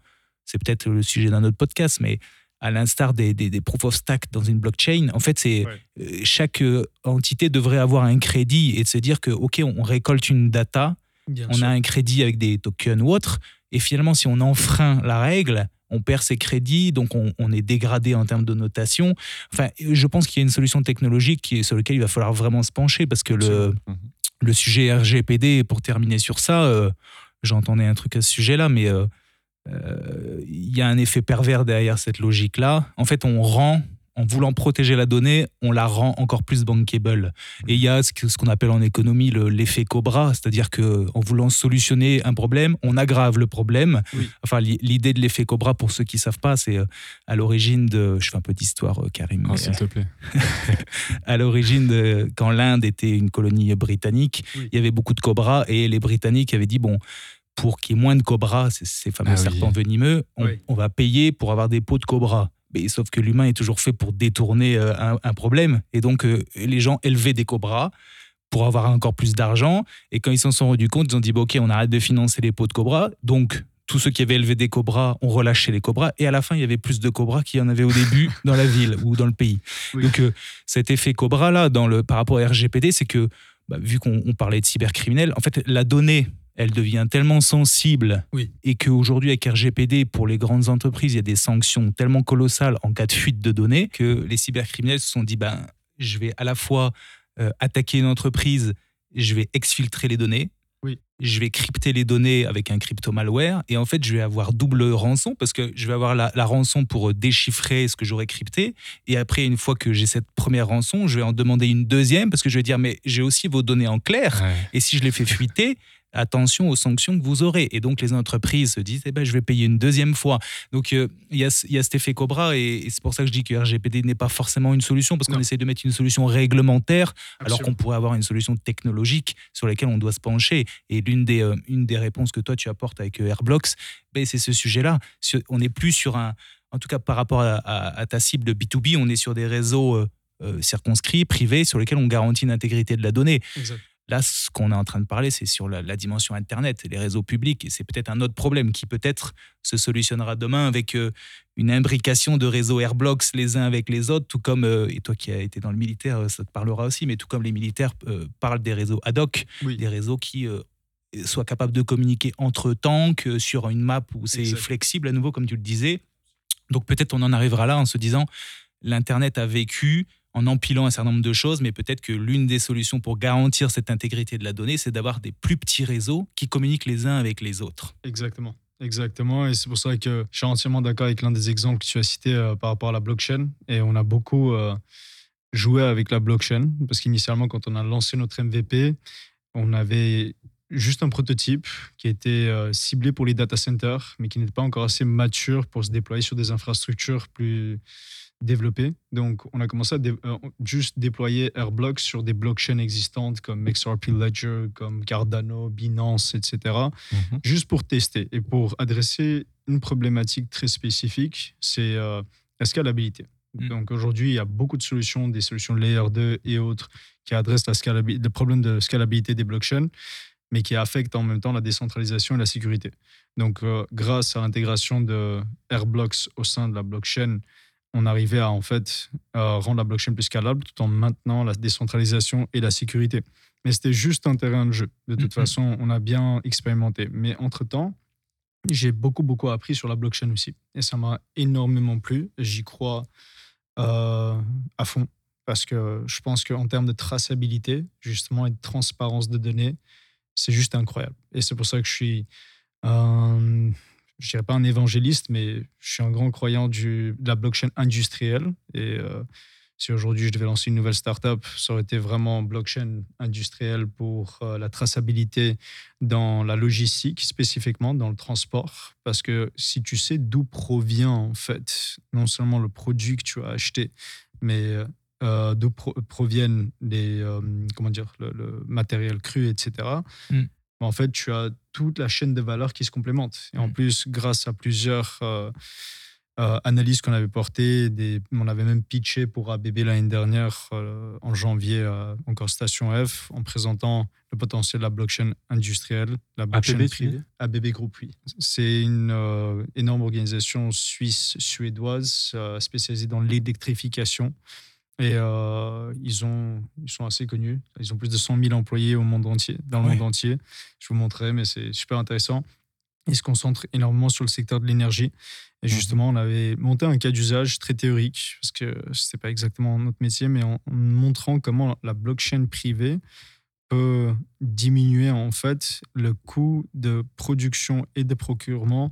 c'est peut-être le sujet d'un autre podcast, mais à l'instar des, des, des proof of stack dans une blockchain, en fait, c'est Ouais. euh, chaque entité devrait avoir un crédit et de se dire que, OK, on récolte une data, Bien on sûr. a un crédit avec des tokens ou autre, et finalement, si on enfreint la règle, on perd ses crédits, donc on, on est dégradé en termes de notation. Enfin, je pense qu'il y a une solution technologique qui est, sur laquelle il va falloir vraiment se pencher parce que le, Mhm. le sujet RGPD, pour terminer sur ça, euh, j'entendais un truc à ce sujet-là, mais euh, euh, il y a un effet pervers derrière cette logique-là. En fait, on rend, en voulant protéger la donnée, on la rend encore plus bankable. Et il y a ce qu'on appelle en économie le- l'effet Cobra, c'est-à-dire que en voulant solutionner un problème, on aggrave le problème. Oui. Enfin, li- l'idée de l'effet Cobra, pour ceux qui savent pas, c'est euh, à l'origine de, je fais un peu d'histoire, euh, Karim, Ah, mais, S'il te plaît. à l'origine, de- quand l'Inde était une colonie britannique, Oui. il y avait beaucoup de cobras et les Britanniques avaient dit bon, pour qu'il y ait moins de cobras, ces, ces fameux Ah oui. serpents venimeux, on, Oui. on va payer pour avoir des pots de cobras. Mais, sauf que l'humain est toujours fait pour détourner euh, un, un problème. Et donc, euh, les gens élevaient des cobras pour avoir encore plus d'argent. Et quand ils s'en sont rendus compte, ils ont dit, bon, OK, on arrête de financer les pots de cobras. Donc, tous ceux qui avaient élevé des cobras ont relâché les cobras. Et à la fin, il y avait plus de cobras qu'il y en avait au début dans la ville ou dans le pays. Oui. Donc, euh, cet effet cobra-là, par rapport à RGPD, c'est que, bah, vu qu'on on parlait de cybercriminels, en fait, la donnée, elle devient tellement sensible Oui. et qu'aujourd'hui, avec RGPD, pour les grandes entreprises, il y a des sanctions tellement colossales en cas de fuite de données que les cybercriminels se sont dit, ben, je vais à la fois euh, attaquer une entreprise, je vais exfiltrer les données, Oui. je vais crypter les données avec un crypto-malware et en fait, je vais avoir double rançon parce que je vais avoir la, la rançon pour euh, déchiffrer ce que j'aurais crypté et après, une fois que j'ai cette première rançon, je vais en demander une deuxième parce que je vais dire, mais j'ai aussi vos données en clair Ouais. et si je les fais fuiter, attention aux sanctions que vous aurez. Et donc les entreprises se disent, eh ben, je vais payer une deuxième fois. Donc euh, il y, a, y a cet effet Cobra et, et c'est pour ça que je dis que RGPD n'est pas forcément une solution parce qu'on essaie de mettre une solution réglementaire alors qu'on pourrait avoir une solution technologique sur laquelle on doit se pencher. Et l'une des, euh, une des réponses que toi tu apportes avec euh, Airblocks, ben, c'est ce sujet-là. On n'est plus sur un, en tout cas par rapport à, à- à ta cible B2B, on est sur des réseaux euh, circonscrits, privés, sur lesquels on garantit l'intégrité de la donnée. Exact. Là, ce qu'on est en train de parler, c'est sur la, la dimension Internet, les réseaux publics. Et c'est peut-être un autre problème qui peut-être se solutionnera demain avec euh, une imbrication de réseaux Airblocks les uns avec les autres, tout comme, euh, et toi qui as été dans le militaire, ça te parlera aussi, mais tout comme les militaires euh, parlent des réseaux ad hoc, Oui. des réseaux qui soient capables de communiquer entre tanks sur une map où c'est flexible à nouveau, comme tu le disais. Donc peut-être on en arrivera là en se disant, l'Internet a vécu en empilant un certain nombre de choses, mais peut-être que l'une des solutions pour garantir cette intégrité de la donnée, c'est d'avoir des plus petits réseaux qui communiquent les uns avec les autres. Exactement. Exactement. Et c'est pour ça que je suis entièrement d'accord avec l'un des exemples que tu as cité euh, par rapport à la blockchain. Et on a beaucoup euh, joué avec la blockchain parce qu'initialement, quand on a lancé notre MVP, on avait juste un prototype qui était euh, ciblé pour les data centers, mais qui n'était pas encore assez mature pour se déployer sur des infrastructures plus développer. Donc, on a commencé à dé- euh, juste déployer Airblocks sur des blockchains existantes comme XRP Ledger, comme Cardano, Binance, etc. Mhm. Juste pour tester et pour adresser une problématique très spécifique, c'est euh, la scalabilité. Mm. Donc, aujourd'hui, il y a beaucoup de solutions, des solutions Layer 2 et autres qui adressent la le problème de scalabilité des blockchains, mais qui affectent en même temps la décentralisation et la sécurité. Donc, euh, grâce à l'intégration de Airblocks au sein de la blockchain, on arrivait à en fait euh, rendre la blockchain plus scalable tout en maintenant la décentralisation et la sécurité. Mais c'était juste un terrain de jeu. De toute Mhm. façon, on a bien expérimenté. Mais entre-temps, j'ai beaucoup, beaucoup appris sur la blockchain aussi. Et ça m'a énormément plu. J'y crois euh, à fond. Parce que je pense qu'en termes de traçabilité, justement, et de transparence de données, c'est juste incroyable. Et c'est pour ça que je suis, je dirais pas un évangéliste, mais je suis un grand croyant de la blockchain industrielle. Et euh, si aujourd'hui je devais lancer une nouvelle startup, ça aurait été vraiment blockchain industrielle pour euh, la traçabilité dans la logistique, spécifiquement dans le transport. Parce que si tu sais d'où provient, en fait, non seulement le produit que tu as acheté, mais euh, d'où pro- proviennent les, comment dire, le, matériel cru, etc. En fait, tu as toute la chaîne de valeur qui se complémente. Et en Mm. plus, grâce à plusieurs euh, euh, analyses qu'on avait portées, des, on avait même pitché pour ABB l'année dernière, euh, en janvier, encore Station F, en présentant le potentiel de la blockchain industrielle, la blockchain ABB, privée. ABB Group, oui. C'est une énorme organisation suisse-suédoise spécialisée dans l'électrification. Et euh, ils, ont, ils sont assez connus. Ils ont plus de 100 000 employés au monde entier, dans le Ouais. monde entier. Je vous montrerai, mais c'est super intéressant. Ils se concentrent énormément sur le secteur de l'énergie. Et justement, on avait monté un cas d'usage très théorique, parce que ce n'est pas exactement notre métier, mais en, en montrant comment la blockchain privée peut diminuer en fait le coût de production et de procurement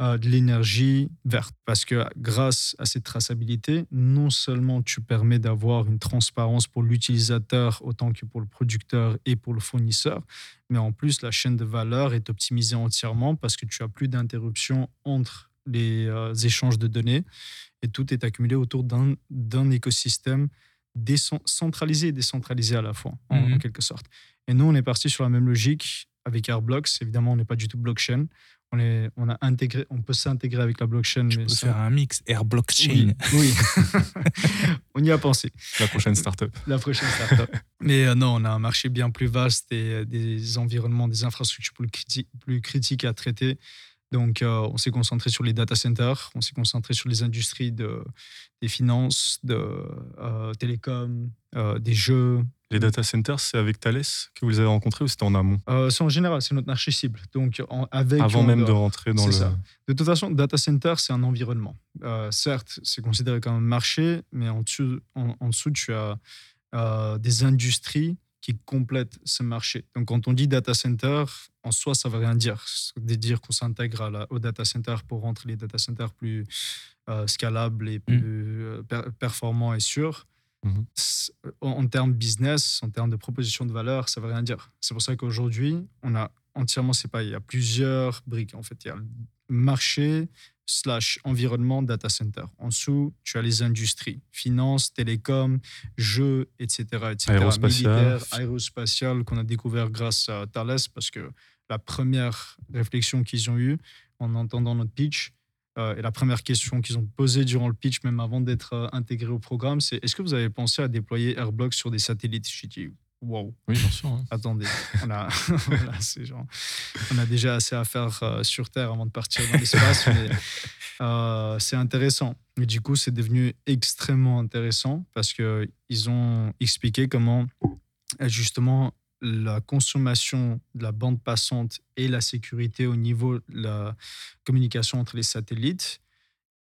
de l'énergie verte. Parce que grâce à cette traçabilité, non seulement tu permets d'avoir une transparence pour l'utilisateur autant que pour le producteur et pour le fournisseur, mais en plus la chaîne de valeur est optimisée entièrement parce que tu as plus d'interruption entre les euh, échanges de données et tout est accumulé autour d'un écosystème centralisé et décentralisé à la fois, en, en Mhm. quelque sorte. Et nous, on est parti sur la même logique avec Airblocks. Évidemment, on n'est pas du tout blockchain. On, on, a intégré, on peut s'intégrer avec la blockchain. Tu mais peux ça- faire un mix Air Oui, Blockchain. oui. on y a pensé La prochaine startup. la prochaine startup. Mais euh, non, on a un marché bien plus vaste et euh, des environnements, des infrastructures plus, criti- plus critiques à traiter. Donc, euh, on s'est concentré sur les data centers, on s'est concentré sur les industries de, des finances, de euh, télécom, des jeux. Les data centers, c'est avec Thales que vous les avez rencontrés ou c'était en amont Euh, c'est en général, c'est notre marché cible. Donc, en- avec Avant même de rentrer dans le. ça. De toute façon, data center, c'est un environnement. Euh, certes, c'est considéré comme un marché, mais en dessous, en, en dessous tu as euh, des industries qui complètent ce marché. Donc, quand on dit data center, en soi, ça ne veut rien dire. De dire qu'on s'intègre au data center pour rendre les data centers plus euh, scalables et plus euh, per- performants et sûrs. Mhm. C'est- En, en termes business, en termes de proposition de valeur, ça ne veut rien dire. C'est pour ça qu'aujourd'hui, on a entièrement séparé. Il y a plusieurs briques. En fait, il y a le marché slash environnement data center. En dessous, tu as les industries, finance, télécom, jeux, etc. etc. Aérospatial. Militaire, aérospatial, qu'on a découvert grâce à Thales, parce que la première réflexion qu'ils ont eue en entendant notre pitch, euh, et la première question qu'ils ont posée durant le pitch, même avant d'être euh, intégrés au programme, c'est est-ce que vous avez pensé à déployer Airblocks sur des satellites? J'ai dit wow, Oui, bien sûr. hein. attendez, on a, voilà, c'est genre, on a déjà assez à faire euh, sur Terre avant de partir dans l'espace, mais euh, c'est intéressant. Et du coup, c'est devenu extrêmement intéressant parce qu'ils ont expliqué comment justement la consommation de la bande passante et la sécurité au niveau de la communication entre les satellites,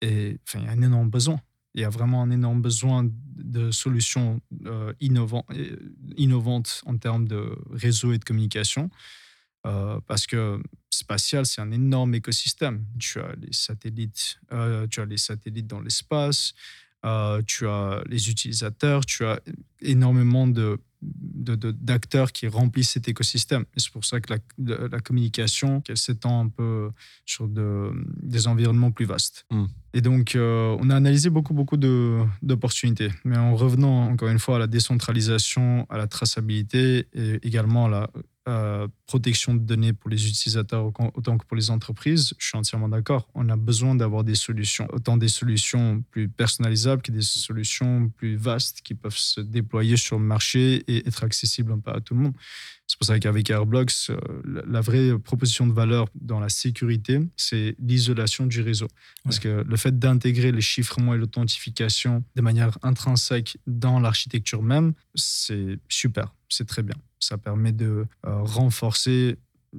et, il y a un énorme besoin. Il y a vraiment un énorme besoin de solutions euh, euh, innovantes en termes de réseau et de communication. Euh, parce que spatial, c'est un énorme écosystème. Tu as les satellites, tu as les satellites dans l'espace, tu as les utilisateurs, tu as énormément de- d'acteurs qui remplissent cet écosystème. Et c'est pour ça que la, la- la communication, qu'elle s'étend un peu sur de- des environnements plus vastes. Mm. Et donc, euh, on a analysé beaucoup, beaucoup de- d'opportunités. Mais en revenant encore une fois à la décentralisation, à la traçabilité et également à la euh, protection de données pour les utilisateurs autant- que pour les entreprises, je suis entièrement d'accord. On a besoin d'avoir des solutions, autant des solutions plus personnalisables que des solutions plus vastes qui peuvent se déployer sur le marché et être accessibles à tout le monde. C'est pour ça qu'avec Airblocks, euh, la- vraie proposition de valeur dans la sécurité, c'est l'isolation du réseau. Parce que le fait d'intégrer les chiffrements et l'authentification de manière intrinsèque dans l'architecture même, c'est super, c'est très bien. Ça permet de euh, renforcer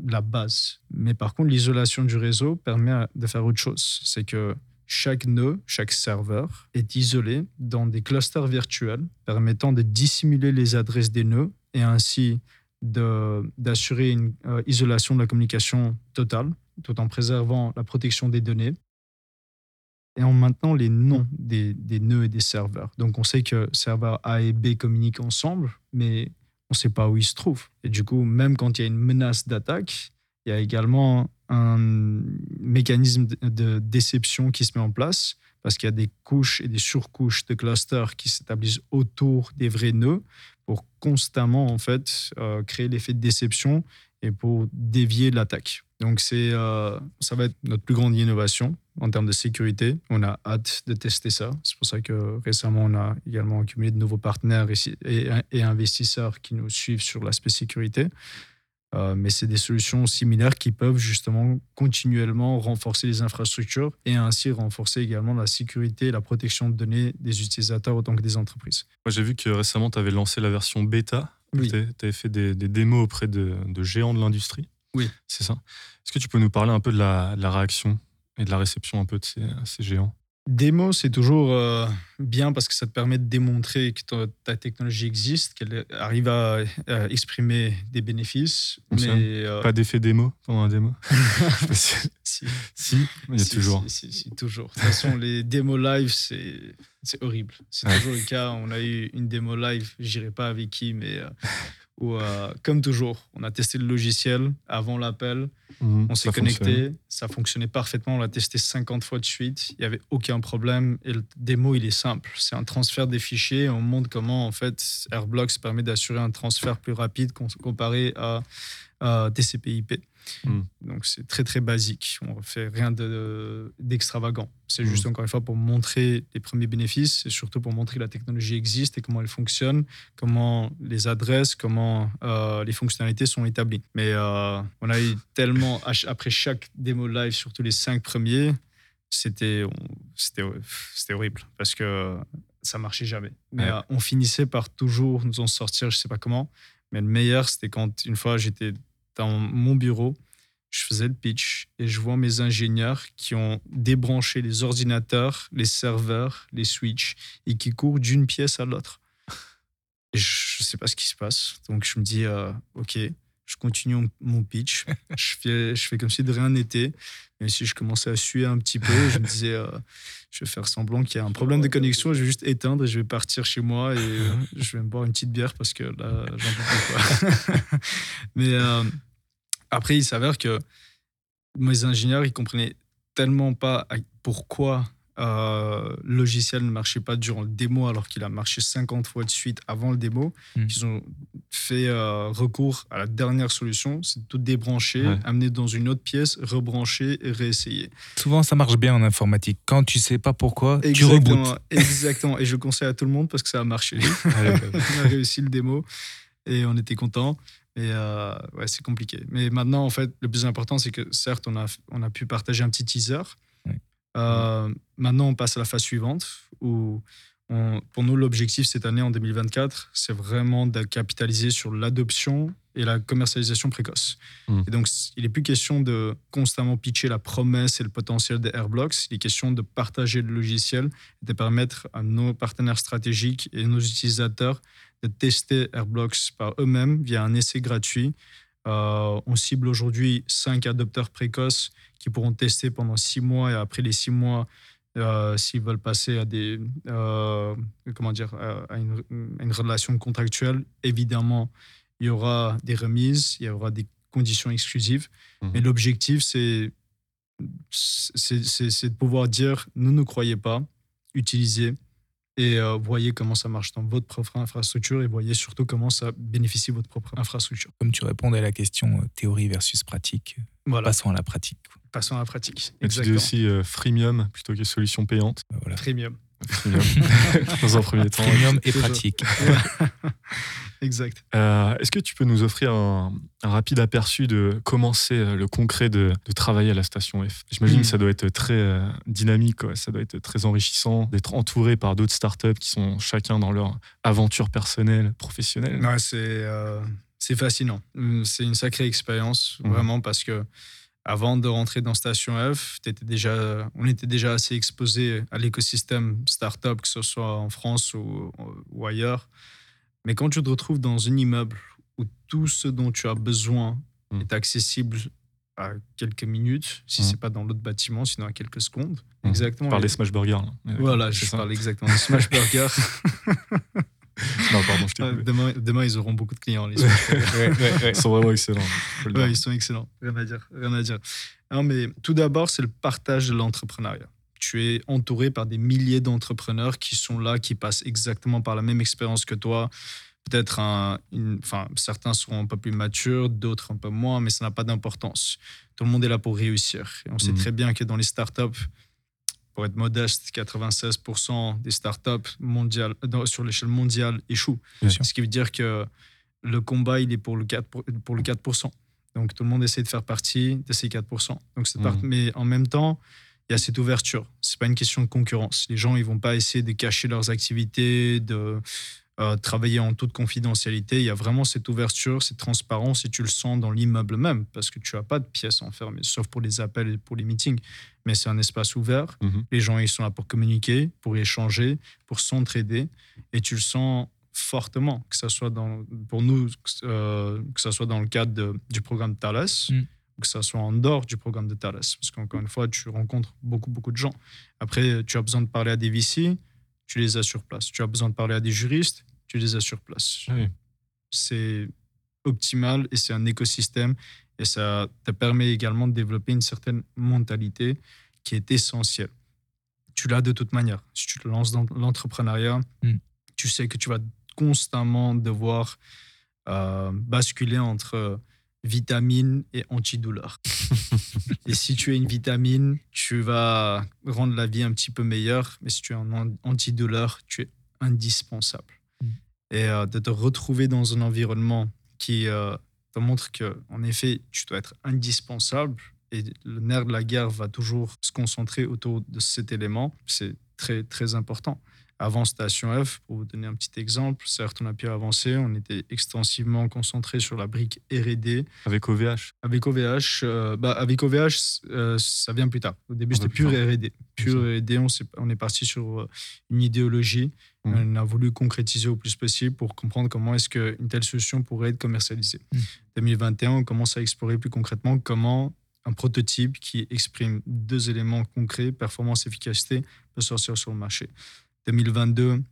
la base. Mais par contre, l'isolation du réseau permet de faire autre chose. C'est que chaque nœud, chaque serveur est isolé dans des clusters virtuels permettant de dissimuler les adresses des nœuds et ainsi d'assurer une euh, isolation de la communication totale tout en préservant la protection des données et en maintenant les noms des, nœuds et des serveurs. Donc on sait que serveur A et B communiquent ensemble, mais on ne sait pas où ils se trouvent. Et du coup, même quand il y a une menace d'attaque, il y a également un mécanisme de- de déception qui se met en place parce qu'il y a des couches et des surcouches de clusters qui s'établissent autour des vrais nœuds pour constamment en fait euh, créer l'effet de déception et pour dévier l'attaque. Donc c'est euh, ça va être notre plus grande innovation en termes de sécurité. On a hâte de tester ça. C'est pour ça que récemment on a également accumulé de nouveaux partenaires et, et- et investisseurs qui nous suivent sur l'aspect sécurité. Euh, mais c'est des solutions similaires qui peuvent justement continuellement renforcer les infrastructures et ainsi renforcer également la sécurité et la protection de données des utilisateurs autant que des entreprises. Moi, j'ai vu que récemment, tu avais lancé la version bêta. Oui. Tu avais fait des, des démos auprès de, de géants de l'industrie. Oui. C'est ça. Est-ce que tu peux nous parler un peu de la, de la réaction et de la réception un peu de ces, ces géants? Démo, c'est toujours euh, bien parce que ça te permet de démontrer que ta, technologie existe, qu'elle arrive à, exprimer des bénéfices. Mais euh, Pas d'effet démo pendant un démo si- si, Si, il y a si, toujours. Si, toujours. De toute façon, les démos live, c'est horrible. C'est Ouais. toujours le cas. On a eu une démo live, je dirais pas avec qui, mais euh, où, euh, comme toujours, on a testé le logiciel avant l'appel. Mhm, On s'est connecté, ça fonctionnait parfaitement. On l'a testé 50 fois de suite. Il n'y avait aucun problème. Et le démo, il est simple. C'est un transfert des fichiers. On montre comment, en fait, Airblocks permet d'assurer un transfert plus rapide com- comparé à, à TCP/IP. Mm. Donc, c'est très, très basique. On ne fait rien de- d'extravagant. C'est Mm. juste, encore une fois, pour montrer les premiers bénéfices et surtout pour montrer que la technologie existe et comment elle fonctionne, comment les adresses, comment euh, les fonctionnalités sont établies. Mais euh, on a eu tellement, après chaque démo live, surtout les cinq premiers, c'était c'était horrible parce que ça marchait jamais. Mais Ouais. euh, on finissait par toujours nous en sortir, je sais pas comment. Mais le meilleur, c'était quand une fois j'étais dans mon bureau, je faisais le pitch et je vois mes ingénieurs qui ont débranché les ordinateurs, les serveurs, les switches et qui courent d'une pièce à l'autre. Je sais pas ce qui se passe. Donc je me dis, euh, ok, je continue mon- pitch. je, fais, je fais comme si de rien n'était. Même si je commençais à suer un petit peu, je me disais, euh, je vais faire semblant qu'il y a un problème de connexion. Je vais juste éteindre et je vais partir chez moi et euh, je vais me boire une petite bière parce que là, j'en peux plus. quoi. Mais euh, après, il s'avère que mes ingénieurs, ils comprenaient tellement pas pourquoi euh, logiciel ne marchait pas durant le démo alors qu'il a marché 50 fois de suite avant le démo, Mm. qu'ils ont fait euh, recours à la dernière solution, c'est de tout débrancher, Ouais. amener dans une autre pièce, rebrancher et réessayer. Souvent, ça marche bien en informatique. Quand tu sais pas pourquoi, tu Exactement, rebootes. exactement. Et je le conseille à tout le monde parce que ça a marché. on a réussi le démo et on était content. Et euh, ouais, c'est compliqué. Mais maintenant, en fait, le plus important, c'est que certes, on a, on a pu partager un petit teaser. Euh, maintenant, on passe à la phase suivante où, on- pour nous, l'objectif cette année, en 2024, c'est vraiment de capitaliser sur l'adoption et la commercialisation précoce. Mm. Et donc, il n'est plus question de constamment pitcher la promesse et le potentiel des Airblocks. Il est question de partager le logiciel et de permettre à nos partenaires stratégiques et nos utilisateurs de tester Airblocks par eux-mêmes via un essai gratuit. Euh, on cible aujourd'hui cinq adopteurs précoces qui pourront tester pendant six mois et après les six mois, Euh, S'ils veulent passer à des, euh, comment dire, euh, à une, à une relation contractuelle, évidemment, il y aura des remises, il y aura des conditions exclusives. Mhm. Mais l'objectif, c'est c'est de pouvoir dire ne nous croyez pas, utilisez et euh, voyez comment ça marche dans votre propre infrastructure et voyez surtout comment ça bénéficie votre propre infrastructure. Comme tu répondais à la question théorie versus pratique, Voilà, passons à la pratique. Passons à la pratique. Et tu dis aussi euh, freemium plutôt que solution payante. Euh, Voilà. Freemium. Dans un premier temps. Premium et pratique. Exact. Euh, Est-ce que tu peux nous offrir un, un rapide aperçu de comment c'est euh, le concret de, de travailler à la station F? J'imagine que ça doit être très euh, dynamique, quoi. ça doit être très enrichissant d'être entouré par d'autres startups qui sont chacun dans leur aventure personnelle, professionnelle. Ouais, c'est euh, c'est fascinant. Hum, C'est une sacrée expérience, Mhm. vraiment, parce que avant de rentrer dans Station F, t'étais déjà, on était déjà assez exposé à l'écosystème startup, que ce soit en France ou, ou ailleurs. Mais quand tu te retrouves dans un immeuble où tout ce dont tu as besoin Mhm. est accessible à quelques minutes, si Mhm. c'est pas dans l'autre bâtiment, sinon à quelques secondes. Mhm. Exactement. Les Smash Burgers. là. Voilà, je ça parle exactement de Smash Burger. Non, pardon, je t'ai demain, demain, ils auront beaucoup de clients, les. Ils sont vraiment excellents. ils sont excellents. Rien à dire. Rien à dire. Non, mais tout d'abord, c'est le partage de l'entrepreneuriat. Tu es entouré par des milliers d'entrepreneurs qui sont là, qui passent exactement par la même expérience que toi. Peut-être un, une- enfin, certains seront un peu plus matures, d'autres un peu moins, mais ça n'a pas d'importance. Tout le monde est là pour réussir. Et on sait Mhm. très bien que dans les startups, pour être modeste, 96% des startups mondiales, dans- sur l'échelle mondiale échouent. Bien sûr. Ce qui veut dire que le combat, il est pour le 4%. Pour, le 4%. Donc tout le monde essaie de faire partie de ces 4%. Donc, part- Mhm. Mais en même temps, il y a cette ouverture. C'est pas une question de concurrence. Les gens, ils vont pas essayer de cacher leurs activités, de euh, travailler en toute confidentialité. Il y a vraiment cette ouverture, cette transparence, et tu le sens dans l'immeuble même, parce que tu as pas de pièces enfermées, sauf pour les appels et pour les meetings. Mais c'est un espace ouvert. Mhm. Les gens, ils sont là pour communiquer, pour échanger, pour s'entraider, et tu le sens fortement, que ce soit dans, pour nous, euh, que ce soit dans le cadre de- du programme Thales, Mm. que ce soit en dehors du programme de Thales. Parce qu'encore une fois, tu rencontres beaucoup, beaucoup de gens. Après, tu as besoin de parler à des VC, tu les as sur place. Tu as besoin de parler à des juristes, tu les as sur place. Ah oui. C'est optimal et c'est un écosystème et ça te permet également de développer une certaine mentalité qui est essentielle. Tu l'as de toute manière. Si tu te lances dans l'entrepreneuriat, Mm. tu sais que tu vas constamment devoir euh, basculer entre vitamine et antidouleur. et si tu es une vitamine, tu vas rendre la vie un petit peu meilleure, mais si tu es un an- antidouleur, tu es indispensable. Mm. Et euh, de te retrouver dans un environnement qui euh, te montre que, en effet, tu dois être indispensable et le nerf de la guerre va toujours se concentrer autour de cet élément, c'est très, très important. Avant Station F, pour vous donner un petit exemple, certes, on a pu avancer, on était extensivement concentré sur la brique R&D. Avec OVH. Avec OVH, euh, bah, avec OVH, euh, ça vient plus tard. Au début, c'était plus pur tard. R&D. Pur R&D, on, on est parti sur euh, une idéologie. Mhm. On a voulu concrétiser au plus possible pour comprendre comment est-ce qu'une telle solution pourrait être commercialisée. Mhm. 2021, on commence à explorer plus concrètement comment un prototype qui exprime deux éléments concrets, performance, efficacité, peut sortir sur le marché. 2022,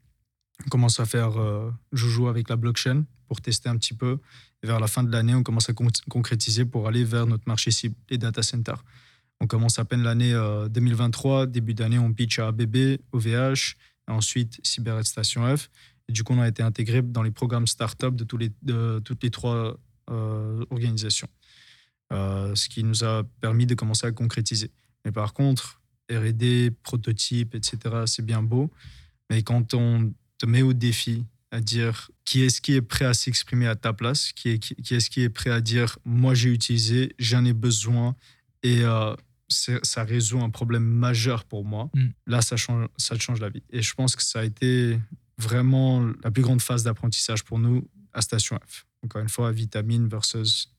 on commence à faire euh, joujou avec la blockchain pour tester un petit peu. Et vers la fin de l'année, on commence à con- concrétiser pour aller vers notre marché cible, les data centers. On commence à peine l'année euh, 2023. Début d'année, on pitch à ABB, OVH, et ensuite Cyber Station F. Et du coup, on a été intégré dans les programmes start-up de toutes les trois euh, organisations. Euh, ce qui nous a permis de commencer à concrétiser. Mais par contre, R&D, prototype, etc., c'est bien beau. Mais quand on te met au défi à dire qui est-ce qui est prêt à s'exprimer à ta place, qui est, qui, qui est-ce qui est prêt à dire moi j'ai utilisé, j'en ai besoin et euh, ça résout un problème majeur pour moi, Mm. là ça change, ça change la vie. Et je pense que ça a été vraiment la plus grande phase d'apprentissage pour nous à Station F. Encore une fois, vitamine versus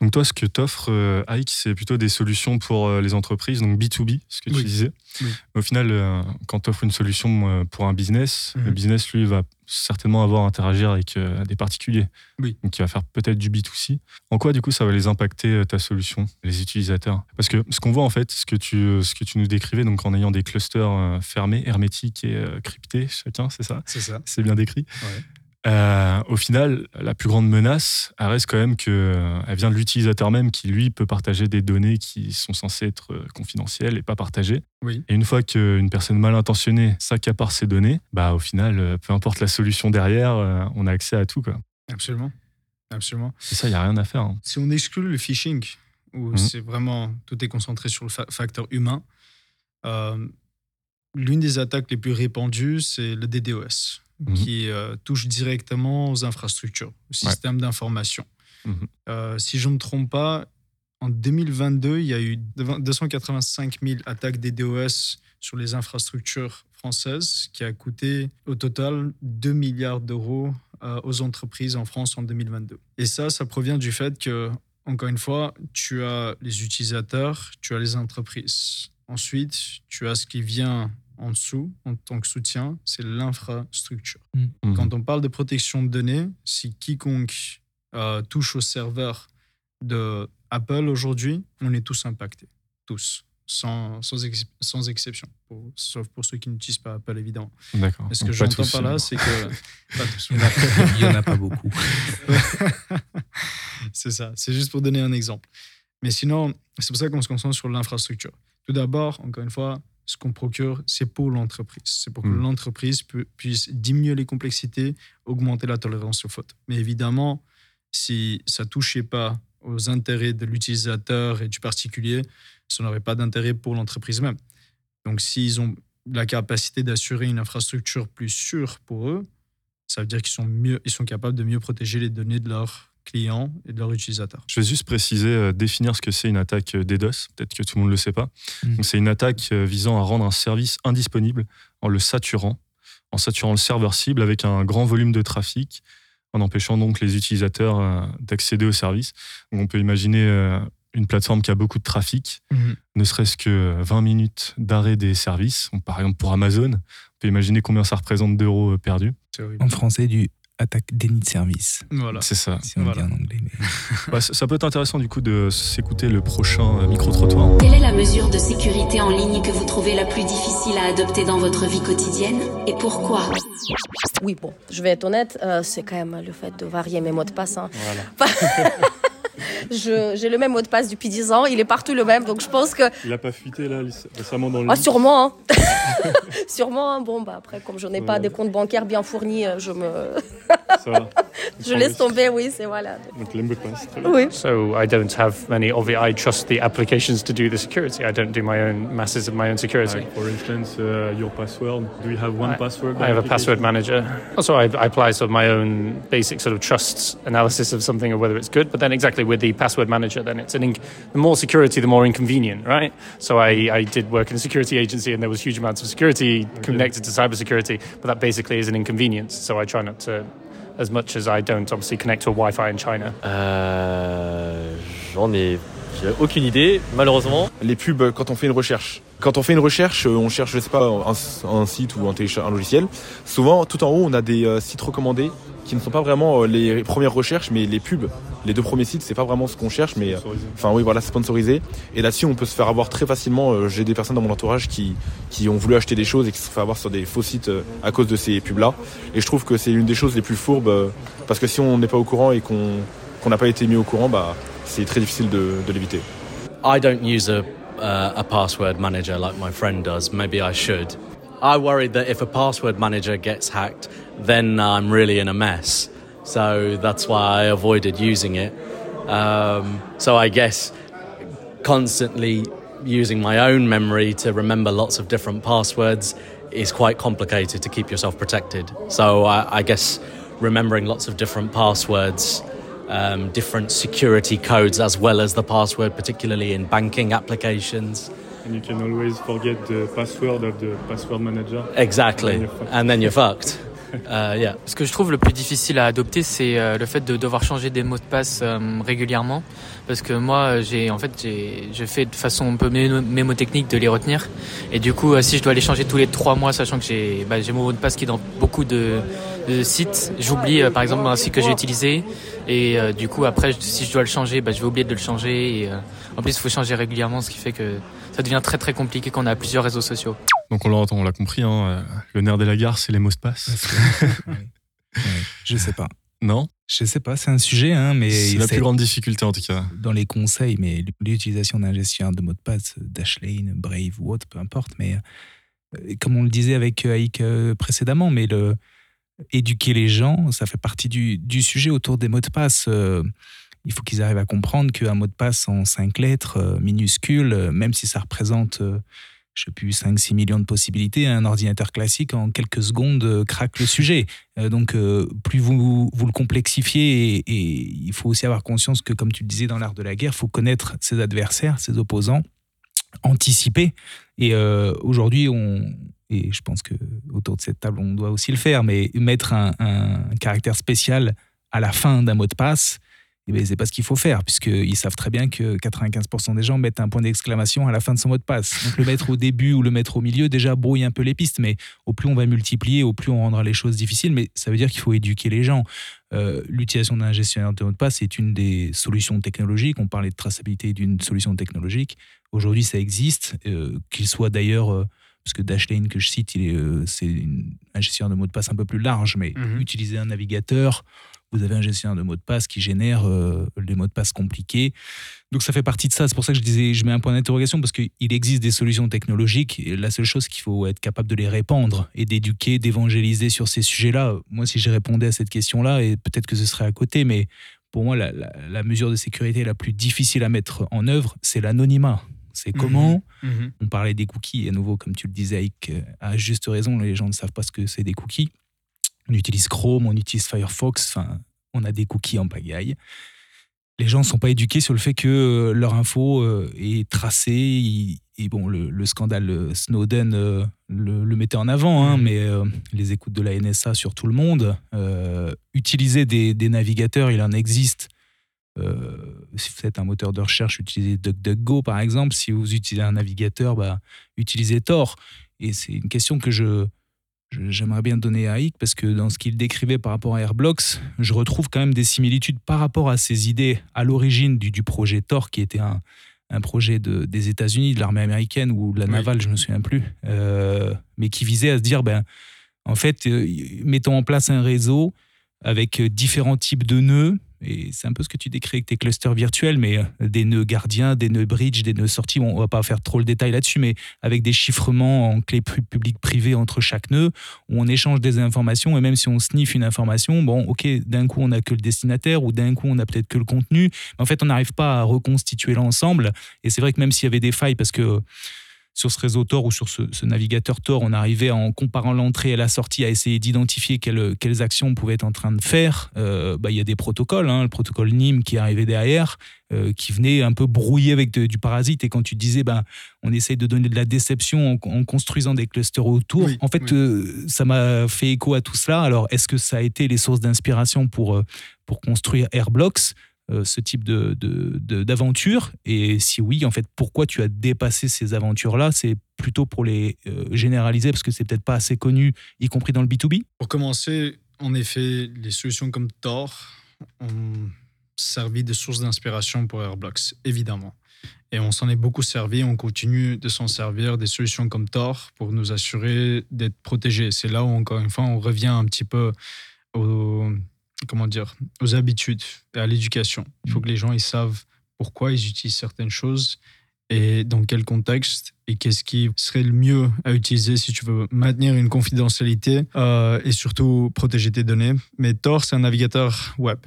Donc toi, ce que t'offres, euh, Ike, c'est plutôt des solutions pour euh, les entreprises, donc B2B, ce que tu disais. Oui. Au final, euh, quand tu offres une solution euh, pour un business, Mhm. le business, lui, va certainement avoir à interagir avec des particuliers. Oui. Donc il va faire peut-être du B2C. En quoi, du coup, ça va les impacter, ta solution, les utilisateurs? Parce que ce qu'on voit, en fait, ce que tu, ce que tu nous décrivais, donc en ayant des clusters fermés, hermétiques et cryptés, chacun, c'est ça? C'est ça. c'est bien décrit? Ouais. Euh, au final, la plus grande menace, elle reste quand même que euh, elle vient de l'utilisateur même qui, lui, peut partager des données qui sont censées être euh, confidentielles et pas partagées. Oui. Et une fois qu'une personne mal intentionnée s'accapare ces données, bah, au final, peu importe la solution derrière, euh, on a accès à tout. Quoi. Absolument. Absolument. Et ça, il n'y a rien à faire. hein. Si on exclut le phishing, où Mhm. c'est vraiment tout est concentré sur le fa- facteur humain, l'une des attaques les plus répandues, c'est le DDoS, Mhm. qui euh, touche directement aux infrastructures, au système d'information. Mhm. Euh, si je ne me trompe pas, en 2022, il y a eu 285 000 attaques DDoS sur les infrastructures françaises, qui a coûté au total 2 milliards d'euros euh, aux entreprises en France en 2022. Et ça, ça provient du fait que, encore une fois, tu as les utilisateurs, tu as les entreprises. Ensuite, tu as ce qui vient en dessous en tant que soutien, c'est l'infrastructure. Mhm. Quand on parle de protection de données, si quiconque euh, touche au serveur de Apple aujourd'hui, on est tous impactés. Tous. Sans, sans, ex- sans exception. Pour- sauf pour ceux qui n'utilisent pas Apple, évidemment. D'accord. Ce que pas j'entends par là, c'est que. Pas tous. Il y en a- il y en a pas beaucoup. c'est ça. C'est juste pour donner un exemple. Mais sinon, c'est pour ça qu'on se concentre sur l'infrastructure. Tout d'abord, encore une fois, ce qu'on procure, c'est pour l'entreprise. C'est pour que Mm. l'entreprise pu- puisse diminuer les complexités, augmenter la tolérance aux fautes. Mais évidemment, si ça touchait pas aux intérêts de l'utilisateur et du particulier, ça n'aurait pas d'intérêt pour l'entreprise même. Donc, s'ils ont la capacité d'assurer une infrastructure plus sûre pour eux, ça veut dire qu'ils sont, mieux, ils sont capables de mieux protéger les données de leurs clients et de leurs utilisateurs. Je vais juste préciser, euh, définir ce que c'est une attaque euh, DDoS. Peut-être que tout le monde ne le sait pas. Mm. C'est une attaque euh, visant à rendre un service indisponible en le saturant, en saturant le serveur cible avec un grand volume de trafic, en empêchant donc les utilisateurs euh, d'accéder au service. Donc, on peut imaginer euh, une plateforme qui a beaucoup de trafic, ne serait-ce que 20 minutes d'arrêt des services. Donc, par exemple, pour Amazon, on peut imaginer combien ça représente d'euros perdus. En français, du attaque déni de service. Voilà. C'est ça. Si on Voilà. dit en anglais. Mais... Ouais, ça ça peut être intéressant du coup de s'écouter le prochain euh, micro-trottoir. Quelle est la mesure de sécurité en ligne que vous trouvez la plus difficile à adopter dans votre vie quotidienne et pourquoi? Oui, bon, je vais être honnête, euh, c'est quand même le fait de varier mes mots de passe. hein. Je- J'ai le même mot de passe depuis 10 ans, il est partout le même, donc je pense que. Il a pas fuité là récemment dans le Ah, sûrement, hein. sûrement, hein. bon, bah après, comme je n'ai pas des comptes bancaires bien fournis, euh, je me. Ça va. Je laisse tomber, oui, c'est voilà. Donc le mot de passe. Oui. So I don't have many of it. I trust the applications to do the security. I don't do my own masses of my own security. for instance, uh, your password. Do you have one I- password? I have a password manager. Also, I, I apply sort of my own basic sort of trust analysis of something or whether it's good. But then, exactly with the password manager, then it's an inc- the more security, the more inconvenient, right? So I, I did work in a security agency, and there was huge amounts of security connected to cybersecurity. But that basically is an inconvenience. So I try not to, as much as I don't, obviously connect to a Wi-Fi in China. Euh, J'en ai, j'ai aucune idée, malheureusement. Les pubs quand on fait une recherche. Quand on fait une recherche, euh, on cherche, je sais pas, un, un site ou un, télécha- un logiciel. Souvent, tout en haut, on a des euh, sites recommandés qui ne sont pas vraiment euh, les premières recherches, mais les pubs. Les deux premiers sites, c'est pas vraiment ce qu'on cherche, mais euh, enfin oui, voilà, sponsorisé. Et là-dessus, on peut se faire avoir très facilement. Euh, J'ai des personnes dans mon entourage qui qui ont voulu acheter des choses et qui se sont fait avoir sur des faux sites à cause de ces pubs-là. Et je trouve que c'est une des choses les plus fourbes parce que si on n'est pas au courant et qu'on qu'on n'a pas été mis au courant, bah c'est très difficile de, de l'éviter. I don't use a, uh, a password manager like my friend does. Maybe I should. I worry that if a password manager gets hacked, then I'm really in a mess. So that's why I avoided using it. Um, so I guess constantly using my own memory to remember lots of different passwords is quite complicated to keep yourself protected. So I, I guess remembering lots of different passwords, um, different security codes, as well as the password, particularly in banking applications. And you can always forget the password of the password manager. Exactly. And then you're fucked. And then you're fucked. Euh, yeah. Ce que je trouve le plus difficile à adopter, c'est euh, le fait de devoir changer des mots de passe euh, régulièrement. Parce que moi, j'ai en fait, j'ai, je fais de façon un peu mémo- mémotechnique de les retenir. Et du coup, euh, si je dois les changer tous les trois mois, sachant que j'ai, bah, j'ai mon mot de passe qui est dans beaucoup de, de sites, j'oublie euh, par exemple un site que j'ai utilisé. Et euh, du coup, après, si je dois le changer, bah, je vais oublier de le changer. Et, euh, en plus, il faut changer régulièrement, ce qui fait que ça devient très très compliqué quand on a plusieurs réseaux sociaux. Donc on l'a on l'a compris, hein, euh, le nerf de la gare, c'est les mots de passe. Ouais, je sais pas. Non? Je sais pas, c'est un sujet, hein, mais C'est la plus grande difficulté en tout cas. dans les conseils, mais l'utilisation d'un gestionnaire de mots de passe, Dashlane, Brave ou autre, peu importe, mais euh, comme on le disait avec euh, Aïk euh, précédemment, mais le, éduquer les gens, ça fait partie du, du sujet autour des mots de passe. Euh, il faut qu'ils arrivent à comprendre qu'un mot de passe en cinq lettres, euh, minuscule, euh, même si ça représente, euh, je sais plus, 5-6 millions de possibilités, un ordinateur classique, en quelques secondes, euh, craque le sujet. Euh, donc, euh, plus vous, vous le complexifiez, et, il faut aussi avoir conscience que, comme tu le disais dans l'art de la guerre, il faut connaître ses adversaires, ses opposants, anticiper. Et aujourd'hui, on, et je pense que autour de cette table, on doit aussi le faire, mais mettre un caractère spécial à la fin d'un mot de passe, eh ben, c'est pas ce qu'il faut faire, puisqu'ils savent très bien que 95% des gens mettent un point d'exclamation à la fin de son mot de passe. Donc le mettre au début ou le mettre au milieu, déjà brouille un peu les pistes, mais au plus on va multiplier, au plus on rendra les choses difficiles, mais ça veut dire qu'il faut éduquer les gens. Euh, L'utilisation d'un gestionnaire de mot de passe est une des solutions technologiques. On parlait de traçabilité d'une solution technologique. Aujourd'hui, ça existe, euh, qu'il soit d'ailleurs, euh, parce que Dashlane que je cite, c'est un gestionnaire de mot de passe un peu plus large, mais Mhm. utiliser un navigateur, vous avez un gestionnaire de mot de passe qui génère euh, les mots de passe compliqués. Donc ça fait partie de ça. C'est pour ça que je disais, je mets un point d'interrogation parce qu'il existe des solutions technologiques. Et la seule chose qu'il faut être capable de les répandre et d'éduquer, d'évangéliser sur ces sujets-là. Moi, si je répondais à cette question-là, et peut-être que ce serait à côté, mais pour moi, la, la- la mesure de sécurité la plus difficile à mettre en œuvre, c'est l'anonymat. C'est comment Mhm. on parlait des cookies, à nouveau, comme tu le disais, Ike, euh, à juste raison, les gens ne savent pas ce que c'est des cookies. On utilise Chrome, on utilise Firefox, enfin, on a des cookies en pagaille. Les gens ne sont pas éduqués sur le fait que euh, leur info euh, est tracée. Et bon, le, le scandale euh, Snowden le, le mettait en avant, hein, Mhm. mais les écoutes de la NSA sur tout le monde. euh, utiliser des, des navigateurs, il en existe. Euh, si vous êtes un moteur de recherche, utilisez DuckDuckGo par exemple. Si vous utilisez un navigateur, bah, utilisez Tor. Et c'est une question que je- j'aimerais bien donner à Ike parce que dans ce qu'il décrivait par rapport à Airblocks, je retrouve quand même des similitudes par rapport à ses idées à l'origine du, du projet Tor, qui était un, un projet de, des États-Unis, de l'armée américaine ou de la Oui. navale, je ne me souviens plus, euh, mais qui visait à se dire, ben, en fait, euh, mettons en place un réseau avec différents types de nœuds. Et c'est un peu ce que tu décris avec tes clusters virtuels, mais euh, des nœuds gardiens, des nœuds bridge, des nœuds sorties. On va pas faire trop le détail là-dessus, mais avec des chiffrements en clé pu- publique-privée entre chaque nœud, où on échange des informations, et même si on sniffe une information, bon, ok, d'un coup on n'a que le destinataire, ou d'un coup on n'a peut-être que le contenu, mais en fait on n'arrive pas à reconstituer l'ensemble. Et c'est vrai que même s'il y avait des failles, parce que sur ce réseau Tor ou sur ce, ce navigateur Tor, on arrivait en comparant l'entrée et la sortie à essayer d'identifier quelles, quelles actions on pouvait être en train de faire. Euh, bah, Il y a des protocoles, hein, le protocole NIM qui arrivait derrière, euh, qui venait un peu brouiller avec de- du parasite. Et quand tu disais, ben, on essaye de donner de la déception en, en construisant des clusters autour, Oui, en fait, oui. euh, ça m'a fait écho à tout cela. Alors, est-ce que ça a été les sources d'inspiration pour, pour construire Airblocks? Euh, ce type de, d'aventure Et si oui, en fait, pourquoi tu as dépassé ces aventures-là? C'est plutôt pour les euh, généraliser parce que c'est peut-être pas assez connu, y compris dans le B2B Pour commencer, en effet, les solutions comme Tor ont servi de source d'inspiration pour Airblocks, évidemment. Et on s'en est beaucoup servi, on continue de s'en servir des solutions comme Tor pour nous assurer d'être protégés. C'est là où, encore une fois, on revient un petit peu aux, comment dire, aux habitudes et à l'éducation. Il faut que les gens ils savent pourquoi ils utilisent certaines choses et dans quel contexte et qu'est-ce qui serait le mieux à utiliser si tu veux maintenir une confidentialité euh, et surtout protéger tes données. Mais Tor, c'est un navigateur web.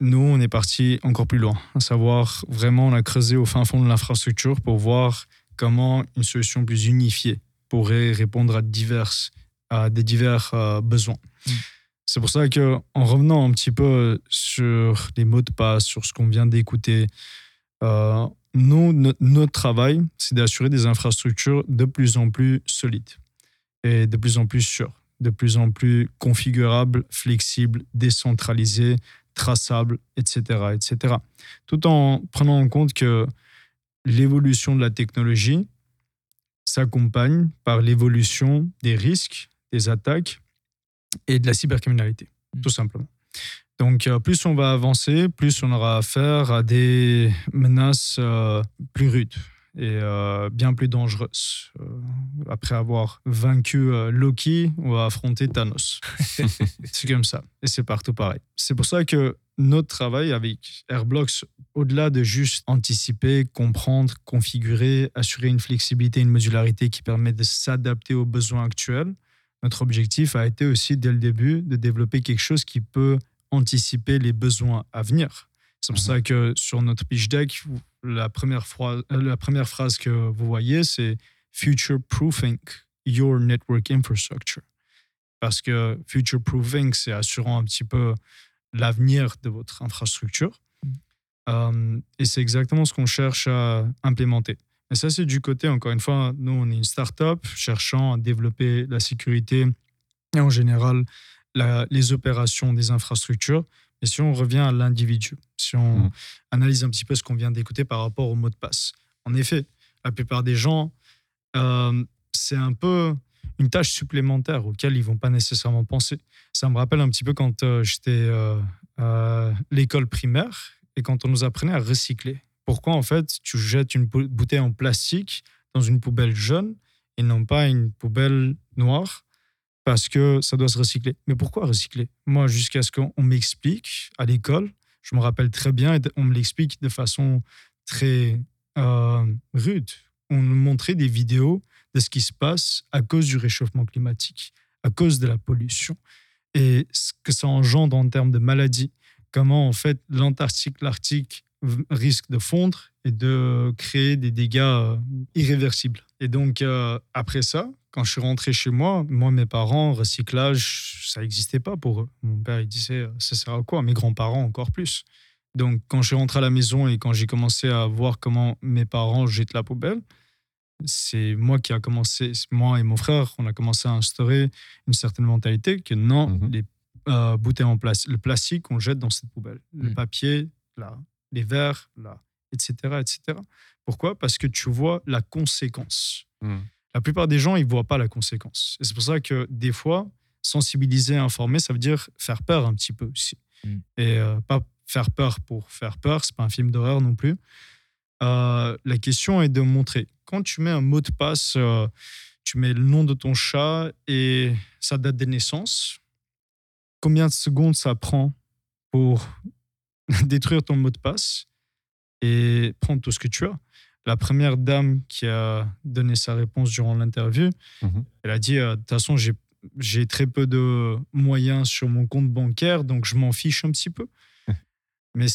Nous, on est parti encore plus loin, à savoir vraiment on a creusé au fin fond de l'infrastructure pour voir comment une solution plus unifiée pourrait répondre à, diverses, à des divers euh, besoins. C'est pour ça que en revenant un petit peu sur les mots de passe, sur ce qu'on vient d'écouter, euh, nous, no- notre travail, c'est d'assurer des infrastructures de plus en plus solides et de plus en plus sûres. de plus en plus configurable, flexible, décentralisé, traçable, etc., etc. Tout en prenant en compte que l'évolution de la technologie s'accompagne par l'évolution des risques, des attaques et de la cybercriminalité, Mm. tout simplement. Donc, euh, plus on va avancer, plus on aura affaire à des menaces euh, plus rudes et euh, bien plus dangereuses. Euh, après avoir vaincu Loki, on va affronter Thanos. c'est comme ça. Et c'est partout pareil. C'est pour ça que notre travail avec Airblocks, au-delà de juste anticiper, comprendre, configurer, assurer une flexibilité, une modularité qui permet de s'adapter aux besoins actuels, notre objectif a été aussi dès le début de développer quelque chose qui peut anticiper les besoins à venir. C'est pour ça que sur notre pitch deck, la première, phrase, la première phrase que vous voyez, c'est Future Proofing Your Network Infrastructure. Parce que Future Proofing, c'est assurant un petit peu l'avenir de votre infrastructure. Euh, et c'est exactement ce qu'on cherche à implémenter. Et ça, c'est du côté, encore une fois, nous, on est une start-up cherchant à développer la sécurité et en général la- les opérations des infrastructures. Et si on revient à l'individu, si on Mhm. analyse un petit peu ce qu'on vient d'écouter par rapport au mot de passe. En effet, la plupart des gens, euh, c'est un peu une tâche supplémentaire auquel ils vont pas nécessairement penser. Ça me rappelle un petit peu quand euh, j'étais euh, à l'école primaire et quand on nous apprenait à recycler. Pourquoi en fait tu jettes une bou- bouteille en plastique dans une poubelle jaune et non pas une poubelle noire parce que ça doit se recycler. Mais pourquoi recycler? Moi, jusqu'à ce qu'on m'explique à l'école, je me rappelle très bien, on me l'explique de façon très euh, rude. On nous montrait des vidéos de ce qui se passe à cause du réchauffement climatique, à cause de la pollution, et ce que ça engendre en termes de maladies. Comment, en fait, l'Antarctique, l'Arctique risque de fondre et de créer des dégâts euh, irréversibles. Et donc, euh, après ça, quand je suis rentré chez moi, moi, mes parents, recyclage, ça n'existait pas pour eux. Mon père, il disait, euh, ça sert à quoi? Mes grands-parents, encore plus. Donc, quand je suis rentré à la maison et quand j'ai commencé à voir comment mes parents jettent la poubelle, c'est moi qui a commencé, moi et mon frère, on a commencé à instaurer une certaine mentalité que non, Mhm. les euh, bouteilles en plastique, le plastique, on jette dans cette poubelle. Le Mhm. papier, là, les verres, là, etc., etc. Pourquoi? Parce que tu vois la conséquence. Mhm. La plupart des gens, ils voient pas la conséquence. Et c'est pour ça que des fois, sensibiliser, informer, ça veut dire faire peur un petit peu aussi. Mm. Et euh, pas faire peur pour faire peur, c'est pas un film d'horreur non plus. Euh, la question est de montrer. Quand tu mets un mot de passe, euh, tu mets le nom de ton chat et sa date de naissance, combien de secondes ça prend pour détruire ton mot de passe et prendre tout ce que tu as La première dame qui a donné sa réponse durant l'interview, Mhm. elle a dit euh, De toute façon, j'ai j'ai très peu de moyens sur mon compte bancaire, donc je m'en fiche un petit peu. Mais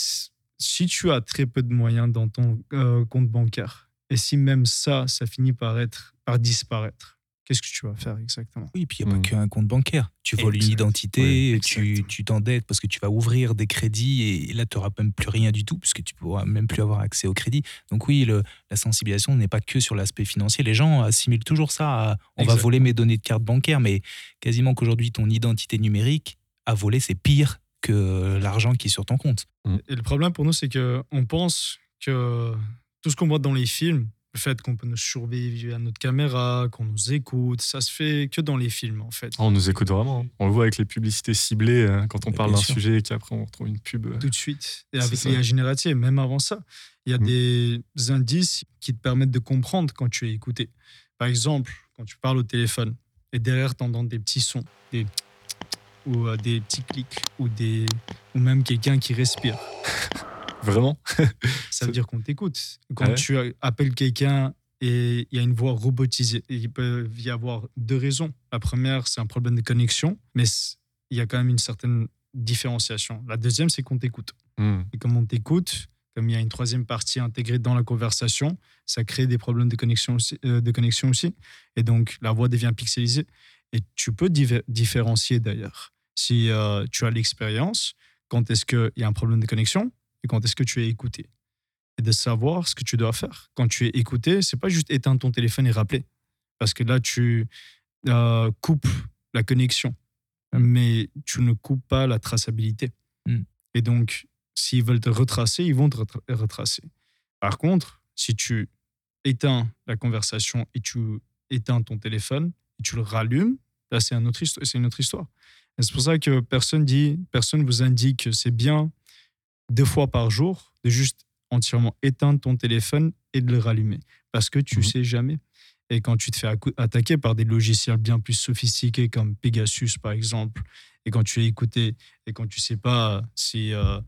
si tu as très peu de moyens dans ton euh, compte bancaire, et si même ça, ça finit par, être, par disparaître, qu'est-ce que tu vas faire exactement? Oui, puis il n'y a Mm. pas qu'un compte bancaire. Tu voles une identité, Oui, tu t'endettes parce que tu vas ouvrir des crédits et là, tu n'auras même plus rien du tout puisque tu pourras même plus avoir accès au crédit. Donc oui, le- la sensibilisation n'est pas que sur l'aspect financier. Les gens assimilent toujours ça à on va voler mes données de carte bancaire, mais quasiment qu'aujourd'hui, ton identité numérique à voler, c'est pire que l'argent qui est sur ton compte. Et le problème pour nous, c'est qu'on pense que tout ce qu'on voit dans les films, le fait qu'on peut nous surveiller à notre caméra, qu'on nous écoute, ça se fait que dans les films en fait. On nous écoute vraiment. hein. On le voit avec les publicités ciblées euh, quand on parle d'un sujet et qu'après on retrouve une pub. euh. tout de suite. Et avec l'IA générative, même avant ça, il y a Mm. des indices qui te permettent de comprendre quand tu es écouté. Par exemple, quand tu parles au téléphone et derrière, tu entends des petits sons, des ou euh, des petits clics ou, des, ou même quelqu'un qui respire. Vraiment Ça veut dire qu'on t'écoute. Quand Ah ouais tu appelles quelqu'un et il y a une voix robotisée, il peut y avoir deux raisons. La première, c'est un problème de connexion, mais il y a quand même une certaine différenciation. La deuxième, c'est qu'on t'écoute. Hmm. Et comme on t'écoute, comme il y a une troisième partie intégrée dans la conversation, ça crée des problèmes de connexion aussi. euh, de connexion aussi. Et donc, la voix devient pixelisée. Et tu peux différencier d'ailleurs. Si euh, tu as l'expérience, quand est-ce qu'il y a un problème de connexion? Et quand est-ce que tu es écouté. Et de savoir ce que tu dois faire. Quand tu es écouté, c'est pas juste éteindre ton téléphone et rappeler. Parce que là, tu euh, coupes la connexion, mais tu ne coupes pas la traçabilité. Mm. Et donc, s'ils veulent te retracer, ils vont te retra- retracer. Par contre, si tu éteins la conversation et tu éteins ton téléphone et tu le rallumes, là, c'est un une autre histoire. C'est pour ça que personne dit, personne vous indique que c'est bien deux fois par jour de juste entièrement éteindre ton téléphone et de le rallumer. Parce que tu Mhm. sais jamais. Et quand tu te fais attaquer par des logiciels bien plus sophistiqués comme Pegasus, par exemple, et quand tu es écouté, et quand tu sais pas si, euh,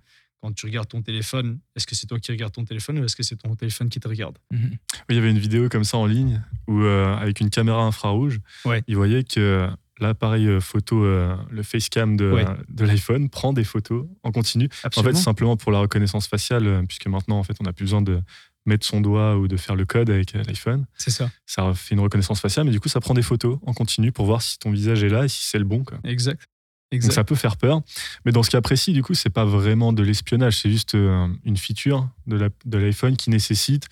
quand tu regardes ton téléphone, est-ce que c'est toi qui regardes ton téléphone ou est-ce que c'est ton téléphone qui te regarde? Mhm. Oui, Il y avait une vidéo comme ça en ligne où, euh, avec une caméra infrarouge, Ouais. il voyait que l'appareil euh, photo, euh, le facecam de, Ouais. de l'iPhone, prend des photos en continu. En fait, simplement pour la reconnaissance faciale, euh, puisque maintenant, en fait, on n'a plus besoin de mettre son doigt ou de faire le code avec l'iPhone. c'est ça. Ça fait une reconnaissance faciale, mais du coup, ça prend des photos en continu pour voir si ton visage est là et si c'est le bon. Quoi. Exact. Donc Exact. ça peut faire peur. Mais dans ce cas précis, du coup, c'est pas vraiment de l'espionnage, c'est juste une feature de l'iPhone qui nécessite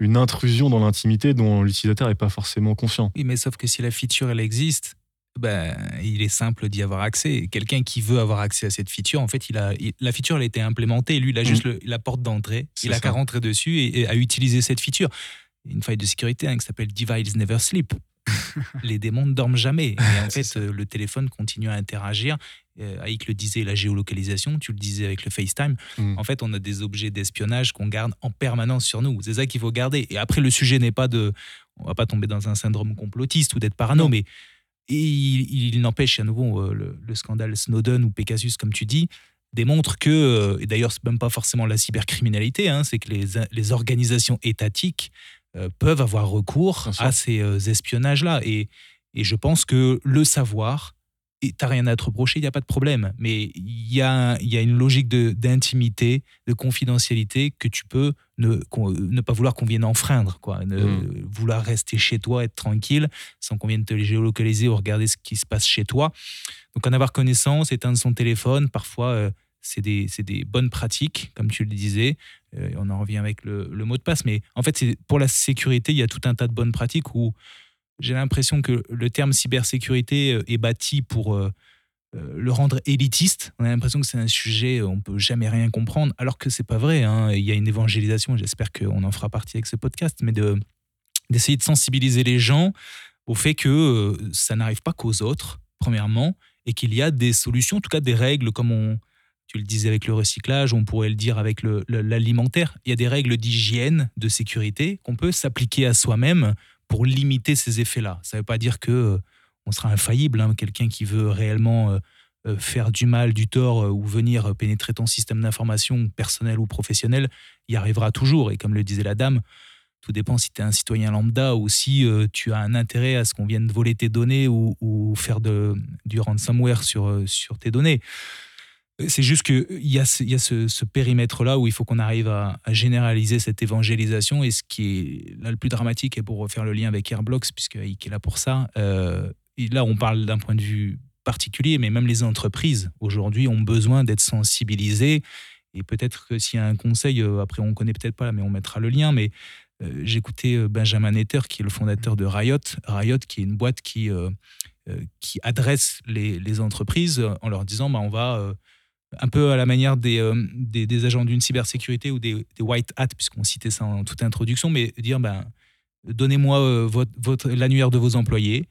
une intrusion dans l'intimité dont l'utilisateur n'est pas forcément conscient. Oui, mais sauf que si la feature, elle existe, ben, il est simple d'y avoir accès. Quelqu'un qui veut avoir accès à cette feature, en fait, il a, il- la feature, elle a été implémentée. Lui, il a juste le- la porte d'entrée. Il a ça. qu'à rentrer dessus et, et à utiliser cette feature. A Une faille de sécurité hein, qui s'appelle Device Never Sleep. Les démons ne dorment jamais. Et en fait, euh, le téléphone continue à interagir. Euh, Aïk le disait, la géolocalisation, tu le disais avec le FaceTime. Mm. En fait, on a des objets d'espionnage qu'on garde en permanence sur nous. C'est ça qu'il faut garder. Et après, le sujet n'est pas de. On va pas tomber dans un syndrome complotiste ou d'être parano, Non. mais il, il n'empêche à nouveau euh, le, le scandale Snowden ou Pegasus, comme tu dis, démontre que, euh, et d'ailleurs, c'est même pas forcément la cybercriminalité, hein, c'est que les, les organisations étatiques euh, peuvent avoir recours à ces espionnages-là. Et, et je pense que le savoir, et t'as rien à te reprocher, il n'y a pas de problème. Mais il y a, il y a une logique d'intimité, de, confidentialité que tu peux ne, pas vouloir qu'on vienne enfreindre. Quoi. Ne, Mm. Vouloir rester chez toi, être tranquille, sans qu'on vienne te géolocaliser ou regarder ce qui se passe chez toi. Donc en avoir connaissance, éteindre son téléphone, parfois... euh, c'est des, bonnes pratiques, comme tu le disais. Euh, on en revient avec le, le mot de passe. Mais en fait, pour la sécurité, il y a tout un tas de bonnes pratiques où j'ai l'impression que le terme cybersécurité euh, est bâti pour euh, euh, le rendre élitiste. On a l'impression que c'est un sujet, on peut jamais rien comprendre, alors que c'est pas vrai. hein. Il y a une évangélisation, j'espère qu'on en fera partie avec ce podcast, mais de d'essayer de sensibiliser les gens au fait que ça n'arrive pas qu'aux autres, premièrement, et qu'il y a des solutions, en tout cas des règles, comme on, tu le disais avec le recyclage, on pourrait le dire avec l'alimentaire. Il y a des règles d'hygiène, de sécurité qu'on peut s'appliquer à soi-même pour limiter ces effets-là. Ça ne veut pas dire que euh, on sera infaillible. hein. Quelqu'un qui veut réellement euh, euh, faire du mal, du tort ou venir pénétrer ton système d'information personnel ou professionnel, y arrivera toujours. Et comme le disait la dame, tout dépend si tu es un citoyen lambda ou si tu as un intérêt à ce qu'on vienne voler tes données ou, faire du ransomware sur, sur tes données. C'est juste qu'il y a ce, y a ce, périmètre-là où il faut qu'on arrive à, généraliser cette évangélisation. Et ce qui est là le plus dramatique, et pour refaire le lien avec Airblocks, puisque Ike est là pour ça, euh, et là on parle d'un point de vue particulier, mais même les entreprises aujourd'hui ont besoin d'être sensibilisées. Et peut-être que s'il y a un conseil, euh, après on connaît peut-être pas, mais on mettra le lien, mais euh, j'écoutais Benjamin Netter, qui est le fondateur de Riot, Riot qui est une boîte qui, qui adresse les, entreprises en leur disant bah, on va un peu à la manière des, euh, des, des agents d'une cybersécurité ou des, des white hats, puisqu'on citait ça en toute introduction, mais dire ben, donnez-moi euh, votre, votre, l'annuaire de vos employés.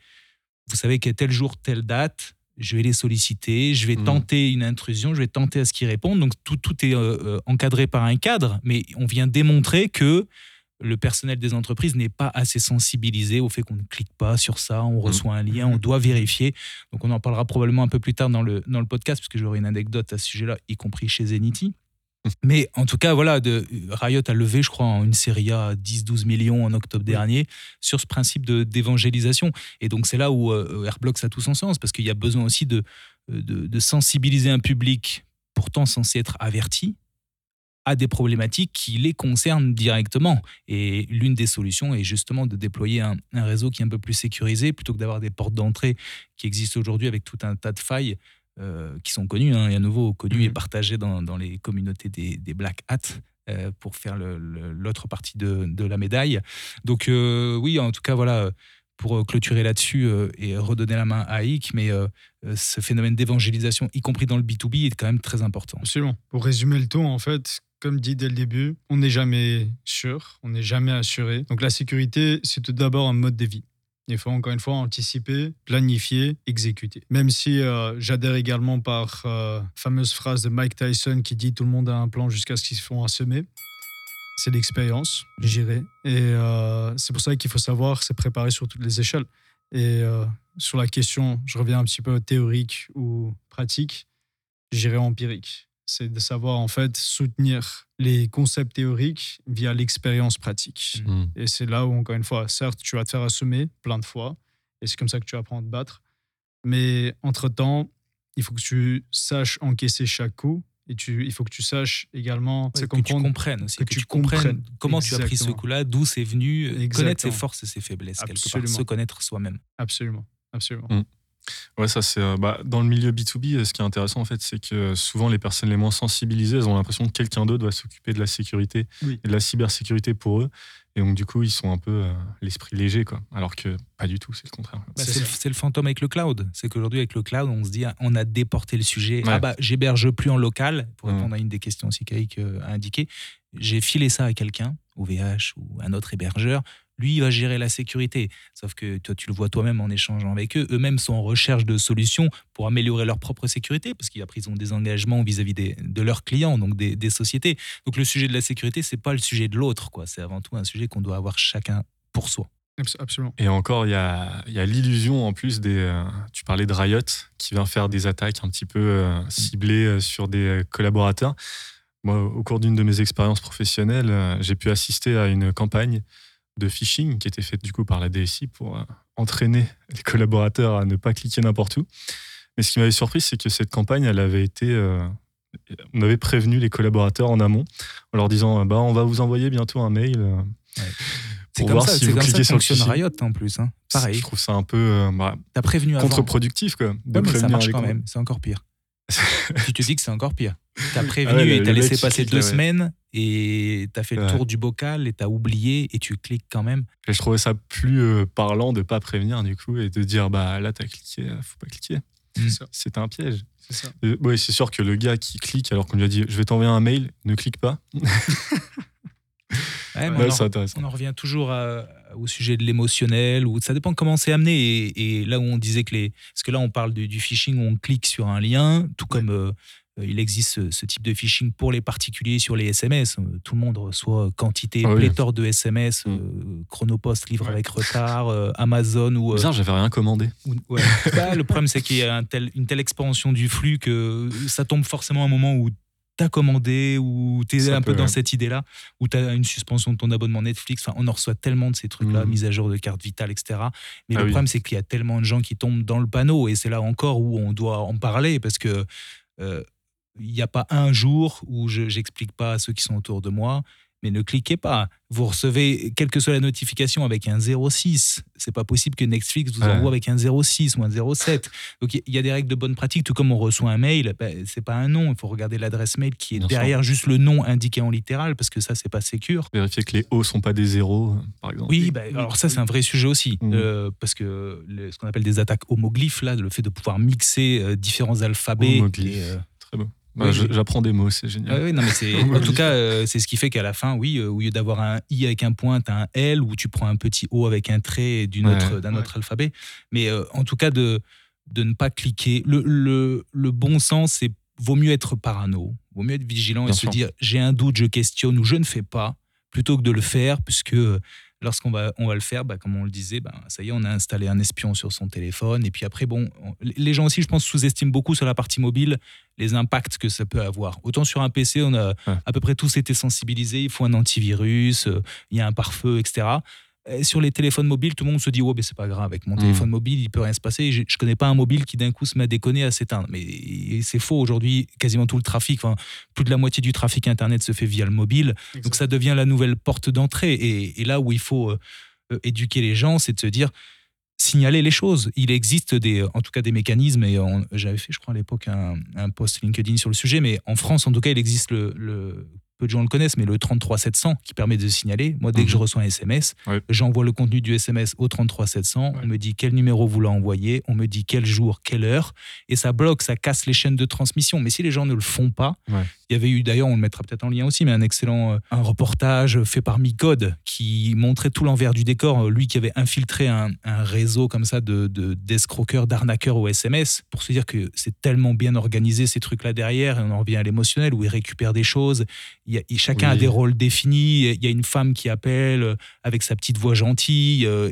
Vous savez qu'à tel jour, telle date, je vais les solliciter, je vais Mhm. tenter une intrusion, je vais tenter à ce qu'ils répondent. Donc tout, tout est euh, encadré par un cadre, mais on vient démontrer que le personnel des entreprises n'est pas assez sensibilisé au fait qu'on ne clique pas sur ça, on reçoit un lien, on doit vérifier. Donc on en parlera probablement un peu plus tard dans le, dans le podcast, puisque j'aurai une anecdote à ce sujet-là, y compris chez Zenity. Mais en tout cas, voilà, de, Riot a levé, je crois, une série A 10-12 millions en octobre dernier sur ce principe de- d'évangélisation. Et donc c'est là où euh, Airblocks a tout son sens, parce qu'il y a besoin aussi de, de, de sensibiliser un public pourtant censé être averti à des problématiques qui les concernent directement. Et l'une des solutions est justement de déployer un, un réseau qui est un peu plus sécurisé, plutôt que d'avoir des portes d'entrée qui existent aujourd'hui avec tout un tas de failles euh, qui sont connues, hein, et à nouveau connues et partagées dans, dans les communautés des, des Black Hats. euh, pour faire l'autre partie de, de la médaille. Donc euh, oui, en tout cas, voilà, pour clôturer là-dessus euh, et redonner la main à Ike, mais ce phénomène d'évangélisation, y compris dans le B2B, est quand même très important. Absolument. Pour résumer le tout, en fait, comme dit dès le début, on n'est jamais sûr, on n'est jamais assuré. Donc la sécurité, c'est tout d'abord un mode de vie. Il faut encore une fois anticiper, planifier, exécuter. Même si euh, j'adhère également par euh, fameuse phrase de Mike Tyson qui dit tout le monde a un plan jusqu'à ce qu'ils se font assommer. C'est l'expérience, j'irai. Et euh, c'est pour ça qu'il faut savoir se préparer sur toutes les échelles. Et euh, sur la question, je reviens un petit peu théorique ou pratique, j'irai empirique. C'est de savoir en fait soutenir les concepts théoriques via l'expérience pratique. Mm. Et c'est là où, encore une fois, certes, tu vas te faire assommer plein de fois, et c'est comme ça que tu apprends à te battre. Mais entre-temps, il faut que tu saches encaisser chaque coup, et tu, il faut que tu saches également Ouais, que tu comprennes aussi, que que, tu comprennes comprennes. comment tu as pris ce coup-là, d'où c'est venu, connaître ses forces et ses faiblesses, quelque part, Absolument. se connaître soi-même. Absolument, absolument. Mm. Ouais, ça c'est euh, bah, dans le milieu B2B. euh, Ce qui est intéressant en fait, c'est que euh, souvent les personnes les moins sensibilisées, elles ont l'impression que quelqu'un d'autre va s'occuper de la sécurité Oui. et de la cybersécurité pour eux, et donc du coup ils sont un peu euh, l'esprit léger, quoi. Alors que pas du tout, c'est le contraire. Bah, C'est c'est le, fantôme avec le cloud. C'est qu'aujourd'hui, avec le cloud, on se dit, on a déporté le sujet. Ouais. Ah bah, j'héberge plus en local, pour Mhm. répondre à une des questions aussi qu'Aïk a indiqué. J'ai filé ça à quelqu'un, OVH ou un autre hébergeur. Lui, il va gérer la sécurité. Sauf que toi, tu le vois toi-même en échangeant avec eux. Eux-mêmes sont en recherche de solutions pour améliorer leur propre sécurité, parce qu'après, ils ont des engagements vis-à-vis des- de leurs clients, donc des, des sociétés. Donc le sujet de la sécurité, c'est pas le sujet de l'autre, quoi. C'est avant tout un sujet qu'on doit avoir chacun pour soi. Abs- Absolument. Et encore, il y a, il y a l'illusion en plus des. euh, tu parlais de Riot qui vient faire des attaques un petit peu euh, ciblées euh, sur des collaborateurs. Moi, au cours d'une de mes expériences professionnelles, euh, j'ai pu assister à une campagne de phishing qui était faite du coup par la DSI pour euh, entraîner les collaborateurs à ne pas cliquer n'importe où. Mais ce qui m'avait surpris, c'est que cette campagne, elle avait été. euh, on avait prévenu les collaborateurs en amont en leur disant bah, on va vous envoyer bientôt un mail. euh, Pour voir ça, si vous comme ça cliquez que sur le. Riot en plus. hein. Pareil. Je trouve ça un peu euh, bah, contre-productif Ouais, ça marche quand même, c'est encore pire. tu te dis que c'est encore pire. T'as prévenu Ah ouais, et t'as laissé passer deux là, ouais. semaines et t'as fait le tour du bocal et t'as oublié et tu cliques quand même. Et je trouvais ça plus euh, parlant de pas prévenir du coup et de dire bah là t'as cliqué, euh, faut pas cliquer. Mm. ça. C'est un piège. Euh, ouais, c'est sûr que le gars qui clique alors qu'on lui a dit je vais t'envoyer un mail, ne clique pas. Ouais, mais Ouais, on, c'est en, intéressant. on en revient toujours à- au sujet de l'émotionnel, ou ça dépend comment c'est amené. Et, et là où on disait que les. Parce que là, on parle du, du phishing où on clique sur un lien, tout comme euh, il existe ce, ce type de phishing pour les particuliers sur les SMS. Euh, Tout le monde reçoit quantité, Ah oui. pléthore de SMS, Mm. euh, Chronopost livre Ouais. avec retard, euh, Amazon ou. Bizarre, j'avais rien commandé. ou- ouais. Bah, le problème, c'est qu'il y a un tel- une telle expansion du flux que ça tombe forcément à un moment où tu as commandé, où tu es Ça un peu dans ouais. cette idée-là, où tu as une suspension de ton abonnement Netflix. Enfin, on en reçoit tellement de ces trucs-là, Mhm. mise à jour de carte vitale, etc. Mais Ah le oui. problème, c'est qu'il y a tellement de gens qui tombent dans le panneau. Et c'est là encore où on doit en parler parce que. euh, il n'y a pas un jour où je n'explique pas à ceux qui sont autour de moi, mais ne cliquez pas. Vous recevez, quelle que soit la notification, avec un 06. C'est pas possible que Netflix vous Ouais. envoie avec un 06 ou un 07. Donc il y a des règles de bonne pratique, tout comme on reçoit un mail, ben, c'est pas un nom. Il faut regarder l'adresse mail qui est derrière juste le nom indiqué en littéral, parce que ça, c'est pas sécure. Vérifier que les O sont pas des zéros, par exemple. Oui, ben, alors ça, c'est un vrai sujet aussi. Mhm. euh, parce que le- ce qu'on appelle des attaques homoglyphes, là, le fait de pouvoir mixer euh, différents alphabets. Homoglyphes. et, euh, Très beau. Bah, Oui. J'apprends des mots, c'est génial. Ah oui, non, mais c'est, en tout cas, euh, c'est ce qui fait qu'à la fin, oui, euh, au lieu d'avoir un i avec un point, tu as un L ou tu prends un petit o avec un trait d'une Ouais. autre, d'un Ouais. autre alphabet. Mais euh, en tout cas, de, de ne pas cliquer. Le, le, le bon sens, c'est vaut mieux être parano, vaut mieux être vigilant Bien et sûr. se dire j'ai un doute, je questionne ou je ne fais pas, plutôt que de le faire, puisque euh, lorsqu'on va, on va le faire, bah, comme on le disait, bah, ça y est, on a installé un espion sur son téléphone. Et puis après, bon, on- les gens aussi, je pense, sous-estiment beaucoup sur la partie mobile les impacts que ça peut avoir. Autant sur un PC, on a Ouais. à peu près tous été sensibilisés, il faut un antivirus, euh, il y a un pare-feu, etc. Et sur les téléphones mobiles, tout le monde se dit, oh, ben c'est pas grave, avec mon Mm. téléphone mobile, il peut rien se passer. Je, je connais pas un mobile qui d'un coup se met à déconner, à s'éteindre. Mais c'est faux aujourd'hui, quasiment tout le trafic, enfin, plus de la moitié du trafic Internet se fait via le mobile. Donc ça devient la nouvelle porte d'entrée. Et, et là où il faut euh, euh, éduquer les gens, c'est de se dire signaler les choses. Il existe des, en tout cas des mécanismes, et j'avais fait, je crois, à l'époque un, un post LinkedIn sur le sujet, mais en France, en tout cas, il existe le, le peu de gens le connaissent, mais le 33700 qui permet de signaler. Moi, dès que je Mhm. reçois un SMS, Ouais. j'envoie le contenu du SMS au 33700. On me dit quel numéro vous l'a envoyé, on me dit quel jour, quelle heure, et ça bloque, ça casse les chaînes de transmission. Mais si les gens ne le font pas, Ouais. il y avait eu d'ailleurs, on le mettra peut-être en lien aussi, mais un excellent euh, un reportage fait par Micode qui montrait tout l'envers du décor. Lui qui avait infiltré un, un réseau comme ça de d'arnaqueurs au SMS pour se dire que c'est tellement bien organisé ces trucs-là derrière. Et on en revient à l'émotionnel où ils récupèrent des choses. Y a, chacun a des rôles définis. Il y a une femme qui appelle euh, avec sa petite voix gentille. euh,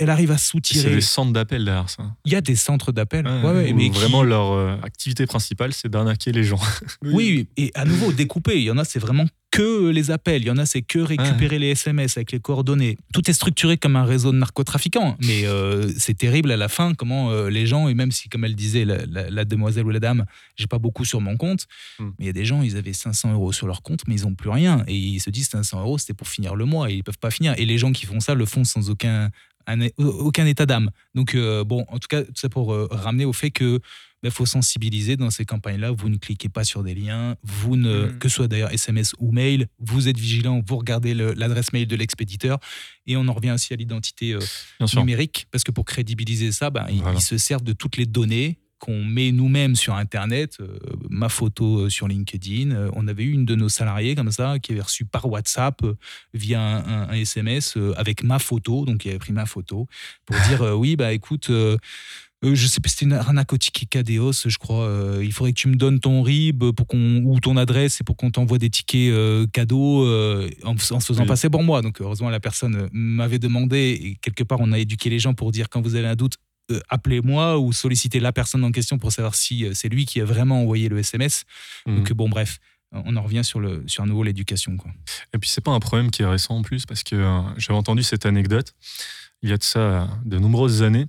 elle arrive à C'est soutirer. des centres d'appel derrière ça. Il y a des centres d'appel. Ouais, ouais, qui- vraiment leur euh, activité principale, c'est d'arnaquer les gens. Oui, et à nouveau découpé. Il y en a, c'est vraiment que les appels. Il y en a, c'est que récupérer les SMS avec les coordonnées. Tout est structuré comme un réseau de narcotrafiquants. Mais euh, c'est terrible à la fin comment euh, les gens, et même si, comme elle disait, la, la- la demoiselle ou la dame, j'ai pas beaucoup sur mon compte, Hmm. mais il y a des gens, ils avaient 500 euros sur leur compte, mais ils ont plus rien. Et ils se disent 500 euros, c'était pour finir le mois. Et ils peuvent pas finir. Et les gens qui font ça le font sans aucun, un- aucun état d'âme. Donc, euh, bon, en tout cas, tout ça pour euh, ramener au fait que il faut sensibiliser dans ces campagnes-là. Vous ne cliquez pas sur des liens, vous ne, Mhm. que ce soit d'ailleurs SMS ou mail, vous êtes vigilant, vous regardez l'adresse mail de l'expéditeur. Et on en revient aussi à l'identité euh, numérique, parce que pour crédibiliser ça, ben, ils se servent de toutes les données qu'on met nous-mêmes sur Internet, euh, ma photo euh, sur LinkedIn. Euh, on avait eu une de nos salariés comme ça qui avait reçu par WhatsApp euh, via un, un- un SMS euh, avec ma photo, donc il avait pris ma photo pour dire oui bah écoute. je sais pas, c'était une ticket Cadeos, je crois. il faudrait que tu me donnes ton RIB pour qu'on, ou ton adresse et pour qu'on t'envoie des tickets cadeaux en, en se faisant Oui. passer pour moi. Donc, heureusement, la personne m'avait demandé, et quelque part, on a éduqué les gens pour dire quand vous avez un doute, euh, appelez-moi ou sollicitez la personne en question pour savoir si euh, c'est lui qui a vraiment envoyé le SMS. Mhm. Donc, bon, bref, on en revient sur, le, sur à nouveau l'éducation. Quoi. Et puis c'est pas un problème qui est récent en plus, parce que euh, j'avais entendu cette anecdote il y a de ça euh, de nombreuses années.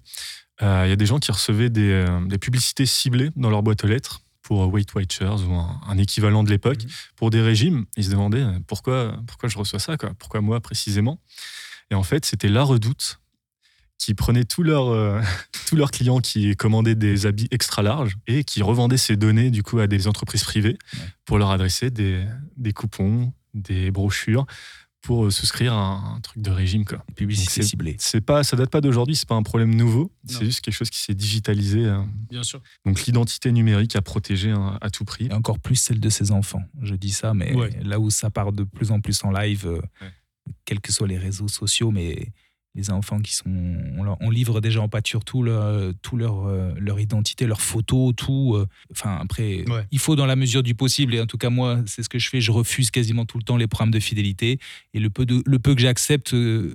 Euh, il y a des gens qui recevaient des, euh, des publicités ciblées dans leur boîte aux lettres pour Weight Watchers ou un, un équivalent de l'époque, Mhm. pour des régimes. Ils se demandaient euh, pourquoi, pourquoi je reçois ça, quoi? pourquoi moi précisément? Et en fait, c'était la redoute qui prenait tous leurs euh, tous leurs clients qui commandaient des habits extra larges et qui revendaient ces données du coup à des entreprises privées pour leur adresser des, des coupons, des brochures pour euh, souscrire à un, un truc de régime quoi. Publicité ciblée. C'est pas ça date pas d'aujourd'hui, c'est pas un problème nouveau, c'est juste quelque chose qui s'est digitalisé euh. Bien sûr. donc l'identité numérique à protéger hein, à tout prix. Et encore plus celle de ses enfants. Je dis ça, mais Ouais. là où ça part de plus en plus en live, euh, Ouais. quels que soient les réseaux sociaux, mais les enfants qui sont. On, leur- on livre déjà en pâture tout leur, tout leur, euh, leur identité, leurs photos, tout. euh, Enfin, après, Ouais. il faut dans la mesure du possible, et en tout cas, moi, c'est ce que je fais. Je refuse quasiment tout le temps les programmes de fidélité. Et le peu, de, le peu que j'accepte, euh,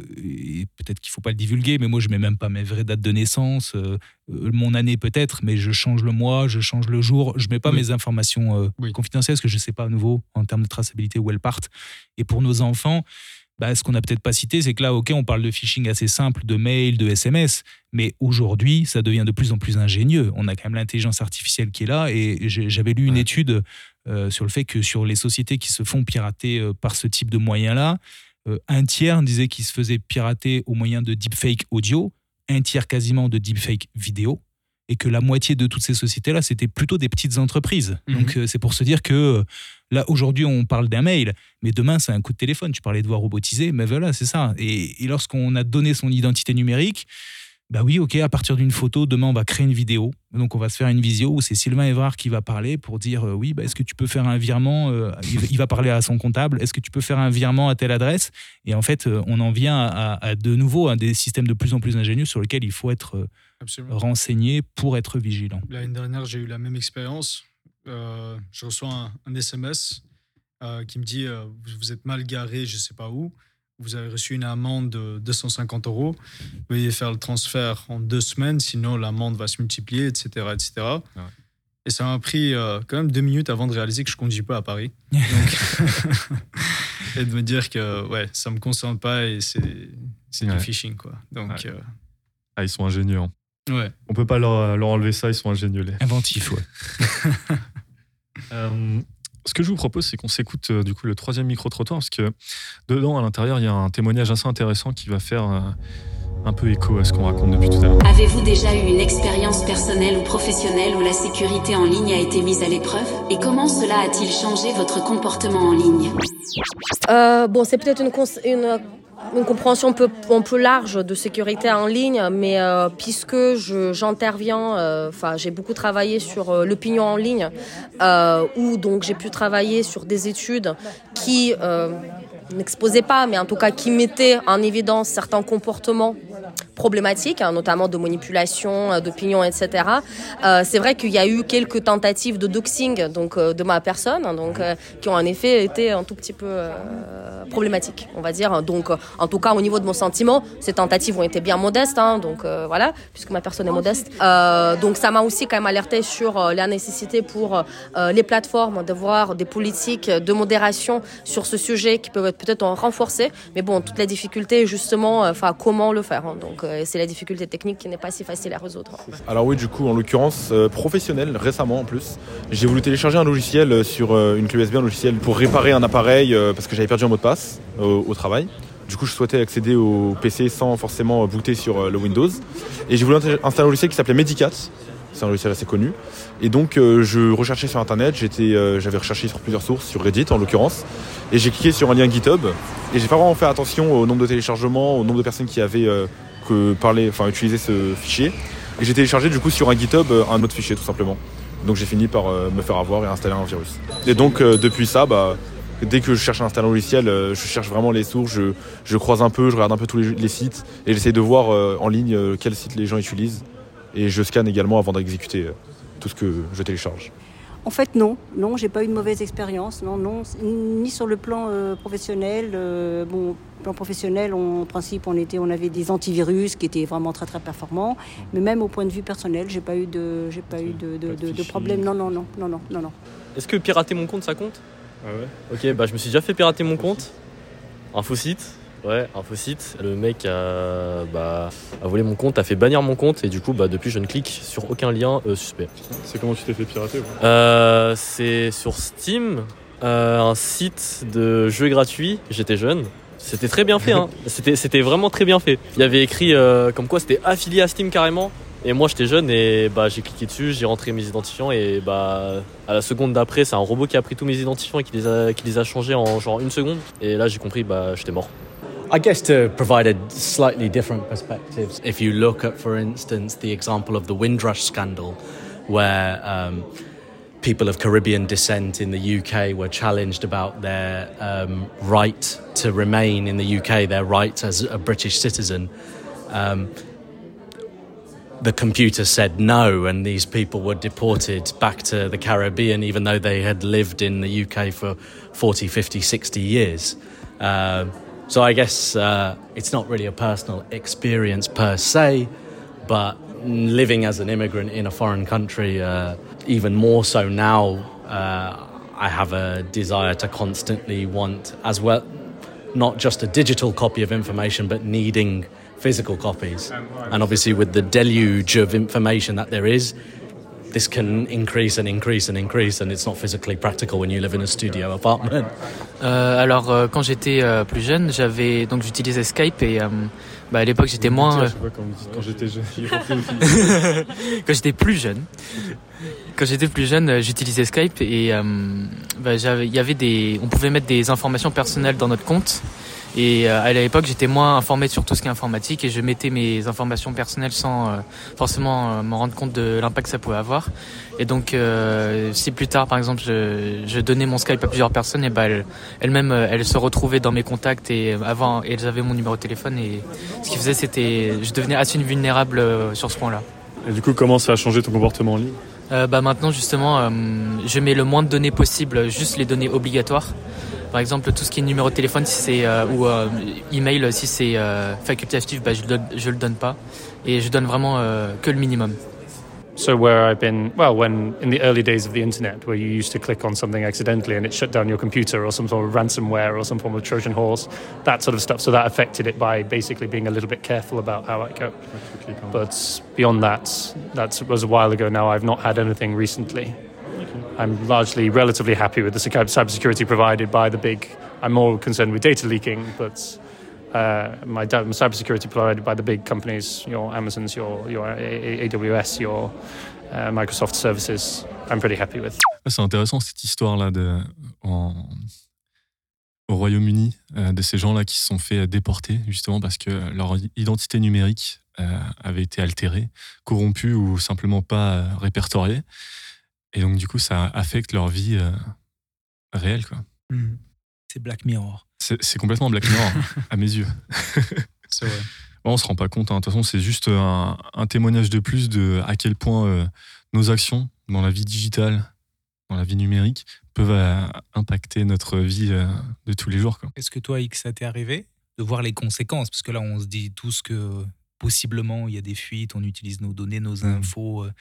peut-être qu'il faut pas le divulguer, mais moi, je mets même pas mes vraies dates de naissance, euh, mon année peut-être, mais je change le mois, je change le jour. Je mets pas Oui. mes informations Oui. confidentielles parce que je sais pas à nouveau en termes de traçabilité où elles partent. Et pour nos enfants, bah, ce qu'on n'a peut-être pas cité, c'est que là, ok, on parle de phishing assez simple, de mail, de SMS, mais aujourd'hui, ça devient de plus en plus ingénieux. On a quand même l'intelligence artificielle qui est là, et j'avais lu une Ouais. étude euh, sur le fait que sur les sociétés qui se font pirater euh, par ce type de moyens-là, euh, un tiers disait qu'ils se faisaient pirater au moyen de deepfake audio, un tiers quasiment de deepfake vidéo, et que la moitié de toutes ces sociétés-là, c'était plutôt des petites entreprises. Mhm. Donc euh, c'est pour se dire que euh, là, aujourd'hui, on parle d'un mail, mais demain, c'est un coup de téléphone. Tu parlais de voix robotisée, mais voilà, c'est ça. Et, et lorsqu'on a donné son identité numérique, bah oui, ok, à partir d'une photo, demain, on va créer une vidéo. Donc, on va se faire une visio où c'est Sylvain Evrard qui va parler pour dire euh, oui, bah, est-ce que tu peux faire un virement euh, il, va- parler à son comptable est-ce que tu peux faire un virement à telle adresse? Et en fait, euh, on en vient à, à- à de nouveau à des systèmes de plus en plus ingénieux sur lesquels il faut être Absolument. renseigné pour être vigilant. L'année dernière, j'ai eu la même expérience. Euh, je reçois un, un SMS qui me dit vous, vous êtes mal garé, je ne sais pas où. Vous avez reçu une amende de 250 euros. Veuillez faire le transfert en deux semaines, sinon l'amende va se multiplier, etc. etc. Ouais. Et ça m'a pris euh, quand même deux minutes avant de réaliser que je ne conduis pas à Paris. Donc, et de me dire que ouais, ça ne me concerne pas et c'est c'est Ouais. du phishing. Quoi. Donc, Ouais. Ah, ils sont ingénieux. hein. euh, ouais. On peut pas leur, leur enlever ça, ils sont ingénieux les. Inventif, ouais. Euh, ce que je vous propose, c'est qu'on s'écoute euh, du coup le troisième micro-trottoir, parce que dedans, à l'intérieur, il y a un témoignage assez intéressant qui va faire euh, un peu écho à ce qu'on raconte depuis tout à l'heure. Avez-vous déjà eu une expérience personnelle ou professionnelle où la sécurité en ligne a été mise à l'épreuve? Et comment cela a-t-il changé votre comportement en ligne? Euh, bon, c'est peut-être une, une, une compréhension un peu, large de sécurité en ligne, mais euh, puisque j'interviens, euh, enfin, j'ai beaucoup travaillé sur euh, l'opinion en ligne, où donc j'ai pu travailler sur des études qui n'exposaient pas, mais en tout cas qui mettaient en évidence certains comportements problématiques, hein, notamment de manipulation euh, d'opinion, etc. Euh, c'est vrai qu'il y a eu quelques tentatives de doxing donc euh, de ma personne, hein, donc qui ont en effet été un tout petit peu problématiques, on va dire. Donc, en tout cas, au niveau de mon sentiment, ces tentatives ont été bien modestes, hein, donc voilà, puisque ma personne est modeste. Donc, ça m'a aussi quand même alerté sur la nécessité pour les plateformes d'avoir des politiques de modération sur ce sujet qui peuvent être peut-être renforcées. Mais bon, toute la difficulté, justement, euh, enfin, comment le faire. hein. donc, euh, c'est la difficulté technique qui n'est pas si facile à résoudre. Alors oui, du coup, en l'occurrence, euh, professionnel, récemment en plus, j'ai voulu télécharger un logiciel sur une clé USB, un logiciel pour réparer un appareil parce que j'avais perdu un mot de passe au, travail. Du coup, je souhaitais accéder au PC sans forcément booter sur le Windows. Et j'ai voulu installer un logiciel qui s'appelait Medicat. C'est un logiciel assez connu. Et donc, euh, je recherchais sur Internet. Euh, j'avais recherché sur plusieurs sources, sur Reddit en l'occurrence. Et j'ai cliqué sur un lien GitHub. Et j'ai pas vraiment fait attention au nombre de téléchargements, au nombre de personnes qui avaient euh, que parlé, enfin, utilisé ce fichier. Et j'ai téléchargé du coup sur un GitHub un autre fichier tout simplement. Donc j'ai fini par me faire avoir et installer un virus. Et donc depuis ça, bah, dès que je cherche à installer un logiciel, je cherche vraiment les sources, je, je croise un peu, je regarde un peu tous les, les sites et j'essaie de voir en ligne quels sites les gens utilisent. Et je scanne également avant d'exécuter euh, tout ce que je télécharge. En fait, non, non, j'ai pas eu de mauvaise expérience, non, non, ni sur le plan euh, professionnel. euh, bon, plan professionnel, on- en principe, on était, on avait des antivirus qui étaient vraiment très très performants, mais même au point de vue personnel, j'ai pas eu de, j'ai pas eu de, de, de- de problème. Non, non, non, non, non, non, non. Est-ce que pirater mon compte, ça compte? Ah ouais? Ok, bah je me suis déjà fait pirater mon compte. Infosite. Ouais, Infosite. Le mec a, bah, a volé mon compte, a fait bannir mon compte et du coup, bah, depuis, je ne clique sur aucun lien euh, suspect. C'est comment tu t'es fait pirater quoi Euh, c'est sur Steam, euh, un site de jeux gratuits. J'étais jeune. C'était très bien fait, hein. c'était, c'était vraiment très bien fait. Il y avait écrit euh, comme quoi c'était affilié à Steam carrément. Et moi j'étais jeune et bah, j'ai cliqué dessus, j'ai rentré mes identifiants et bah, à la seconde d'après, c'est un robot qui a pris tous mes identifiants et qui les a, qui les a changés en genre une seconde. Et là j'ai compris, bah, j'étais mort. I guess to provide a slightly different perspective, if you look at, for instance, the example of the Windrush scandal, where um, people of Caribbean descent in the UK were challenged about their um, right to remain in the UK, their right as a British citizen. Um, the computer said no, and these people were deported back to the Caribbean, even though they had lived in the UK for 40, 50, 60 years. Um, so I guess uh, it's not really a personal experience per se, but living as an immigrant in a foreign country, uh, even more so now, uh, I have a desire to constantly want, as well, not just a digital copy of information, but needing physical copies. And obviously, with the deluge of information that there is, this can increase and increase and increase, and it's not physically practical when you live in a studio apartment. Euh, alors euh, quand j'étais euh, plus jeune, j'avais donc j'utilisais Skype et euh, bah, à l'époque j'étais moins. euh, Je sais pas quand j'étais jeune. quand plus jeune. Quand j'étais plus jeune, euh, j'utilisais Skype et euh, bah, j'avais- il y avait des, on pouvait mettre des informations personnelles dans notre compte. Et euh, à l'époque, j'étais moins informé sur tout ce qui est informatique et je mettais mes informations personnelles sans euh, forcément euh, me rendre compte de l'impact que ça pouvait avoir. Et donc, si plus tard, par exemple, je, je donnais mon Skype à plusieurs personnes, et bah, elles- elles-mêmes, elles se retrouvaient dans mes contacts et avant, elles avaient mon numéro de téléphone et ce qui faisait, c'était, je devenais assez vulnérable sur ce point-là. Et du coup, comment ça a changé ton comportement en ligne? Euh, bah maintenant justement, euh, je mets le moins de données possible, juste les données obligatoires. Par exemple, tout ce qui est numéro de téléphone, si c'est euh, ou euh, email, si c'est euh, facultatif, bah, je le je le donne pas et je donne vraiment euh, que le minimum. So where I've been, well, when in the early days of the internet, where you used to click on something accidentally and it shut down your computer, or some sort of ransomware, or some form of Trojan horse, that sort of stuff. So that affected it by basically being a little bit careful about how I go. But beyond that, that was a while ago. Now I've not had anything recently. I'm largely relatively happy with the cyber- cybersecurity provided by the big. I'm more concerned with data leaking, but uh, my, cybersecurity provided by the big companies, your Amazons, your, your AWS, your uh, Microsoft services, I'm pretty happy with. C'est intéressant cette histoire-là de, en- au Royaume-Uni, euh, de ces gens-là qui se sont fait déporter justement parce que leur identité numérique euh, avait été altérée, corrompue ou simplement pas euh, répertoriée. Et donc du coup, ça affecte leur vie euh, réelle. Quoi. Mhm. C'est Black Mirror. C'est complètement Black Mirror à mes yeux. C'est vrai. On se rend pas compte. hein. De toute façon, c'est juste un, un témoignage de plus de à quel point euh, nos actions dans la vie digitale, dans la vie numérique, peuvent euh, impacter notre vie de tous les jours. Est-ce que toi, X, ça t'est arrivé de voir les conséquences? Parce que là, on se dit tous que possiblement il y a des fuites, on utilise nos données, nos infos euh,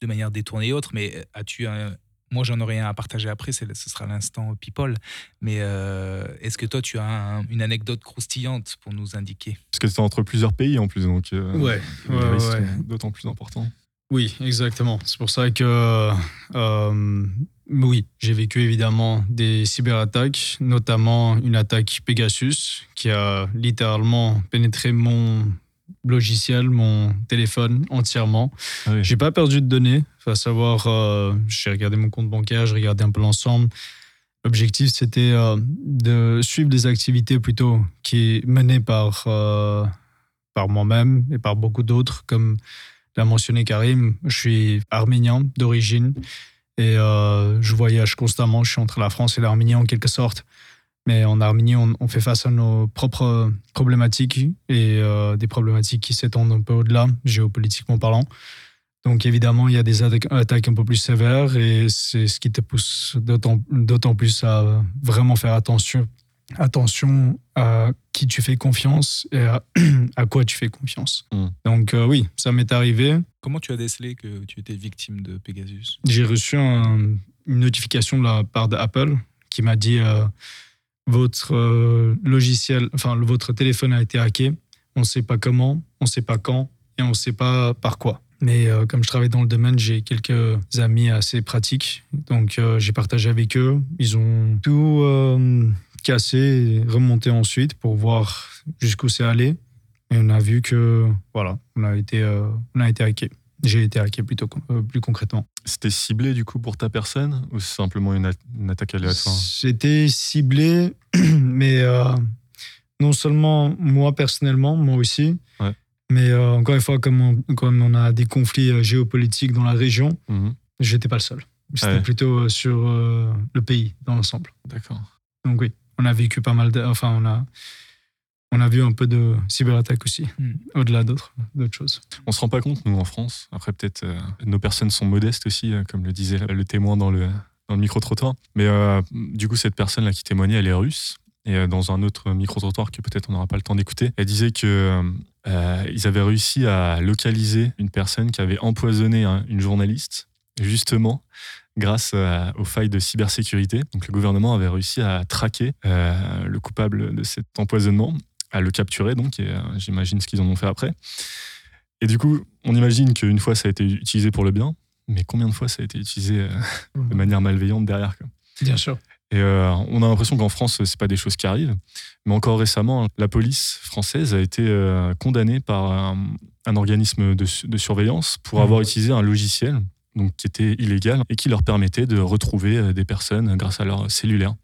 de manière détournée et autres. Mais euh, as-tu un. Moi, j'en aurais un à partager après, ce sera l'instant People. Mais euh, est-ce que toi, tu as un- une anecdote croustillante pour nous indiquer? Parce que c'est entre plusieurs pays en plus, donc euh, Ouais, ouais, ouais. d'autant plus importants. Oui, exactement. C'est pour ça que, euh, oui, j'ai vécu évidemment des cyberattaques, notamment une attaque Pegasus qui a littéralement pénétré mon logiciel, mon téléphone entièrement. Ah oui. J'ai pas perdu de données, à savoir, euh, j'ai regardé mon compte bancaire, j'ai regardé un peu l'ensemble. L'objectif, c'était euh, de suivre des activités plutôt qui menées par, euh, par moi-même et par beaucoup d'autres, comme l'a mentionné Karim. Je suis arménien d'origine et je voyage constamment. Je suis entre la France et l'Arménie en quelque sorte. Mais en Arménie, on, on fait face à nos propres problématiques et euh, des problématiques qui s'étendent un peu au-delà, géopolitiquement parlant. Donc évidemment, il y a des attaques, attaques un peu plus sévères et c'est ce qui te pousse d'autant plus à vraiment faire attention, attention à qui tu fais confiance et à, à quoi tu fais confiance. Mm. Donc euh, oui, ça m'est arrivé. Comment tu as décelé que tu étais victime de Pegasus? J'ai reçu un- une notification de la part d'Apple qui m'a dit euh, votre euh, logiciel, enfin votre téléphone a été hacké. On ne sait pas comment, on ne sait pas quand et on ne sait pas par quoi. Mais euh, comme je travaille dans le domaine, j'ai quelques amis assez pratiques. Donc euh, j'ai partagé avec eux. Ils ont tout cassé et remonté ensuite pour voir jusqu'où c'est allé. Et on a vu que, voilà, on a été, on a été hacké. J'ai été hacké plutôt, euh, plus concrètement. C'était ciblé du coup pour ta personne ou c'est simplement une, une attaque aléatoire? C'était ciblé, mais euh, non seulement moi personnellement, moi aussi, Ouais. mais euh, encore une fois, comme on, comme on a des conflits géopolitiques dans la région, Mhm. j'étais pas le seul. C'était Ouais. plutôt sur le pays dans l'ensemble. D'accord. Donc oui, on a vécu pas mal, de, enfin on a, on a vu un peu de cyberattaque aussi, Mm. au-delà d'autres, d'autres choses. On se rend pas compte, nous, en France. Après, peut-être, euh, nos personnes sont modestes aussi, euh, comme le disait le témoin dans le, dans le micro-trottoir. Mais euh, du coup, cette personne-là qui témoignait, elle est russe. Et euh, dans un autre micro-trottoir que peut-être on n'aura pas le temps d'écouter, elle disait que euh, ils avaient réussi à localiser une personne qui avait empoisonné hein, une journaliste, justement grâce à- aux failles de cybersécurité. Donc le gouvernement avait réussi à traquer euh, le coupable de cet empoisonnement, à le capturer, donc, et euh, j'imagine ce qu'ils en ont fait après. Et du coup, on imagine qu'une fois ça a été utilisé pour le bien, mais combien de fois ça a été utilisé euh, de manière malveillante derrière quoi. Bien sûr. Et euh, on a l'impression qu'en France, c'est pas des choses qui arrivent. Mais encore récemment, la police française a été euh, condamnée par un, un organisme de, su- de surveillance pour Mhm. avoir utilisé un logiciel donc, qui était illégal et qui leur permettait de retrouver des personnes grâce à leur cellulaire.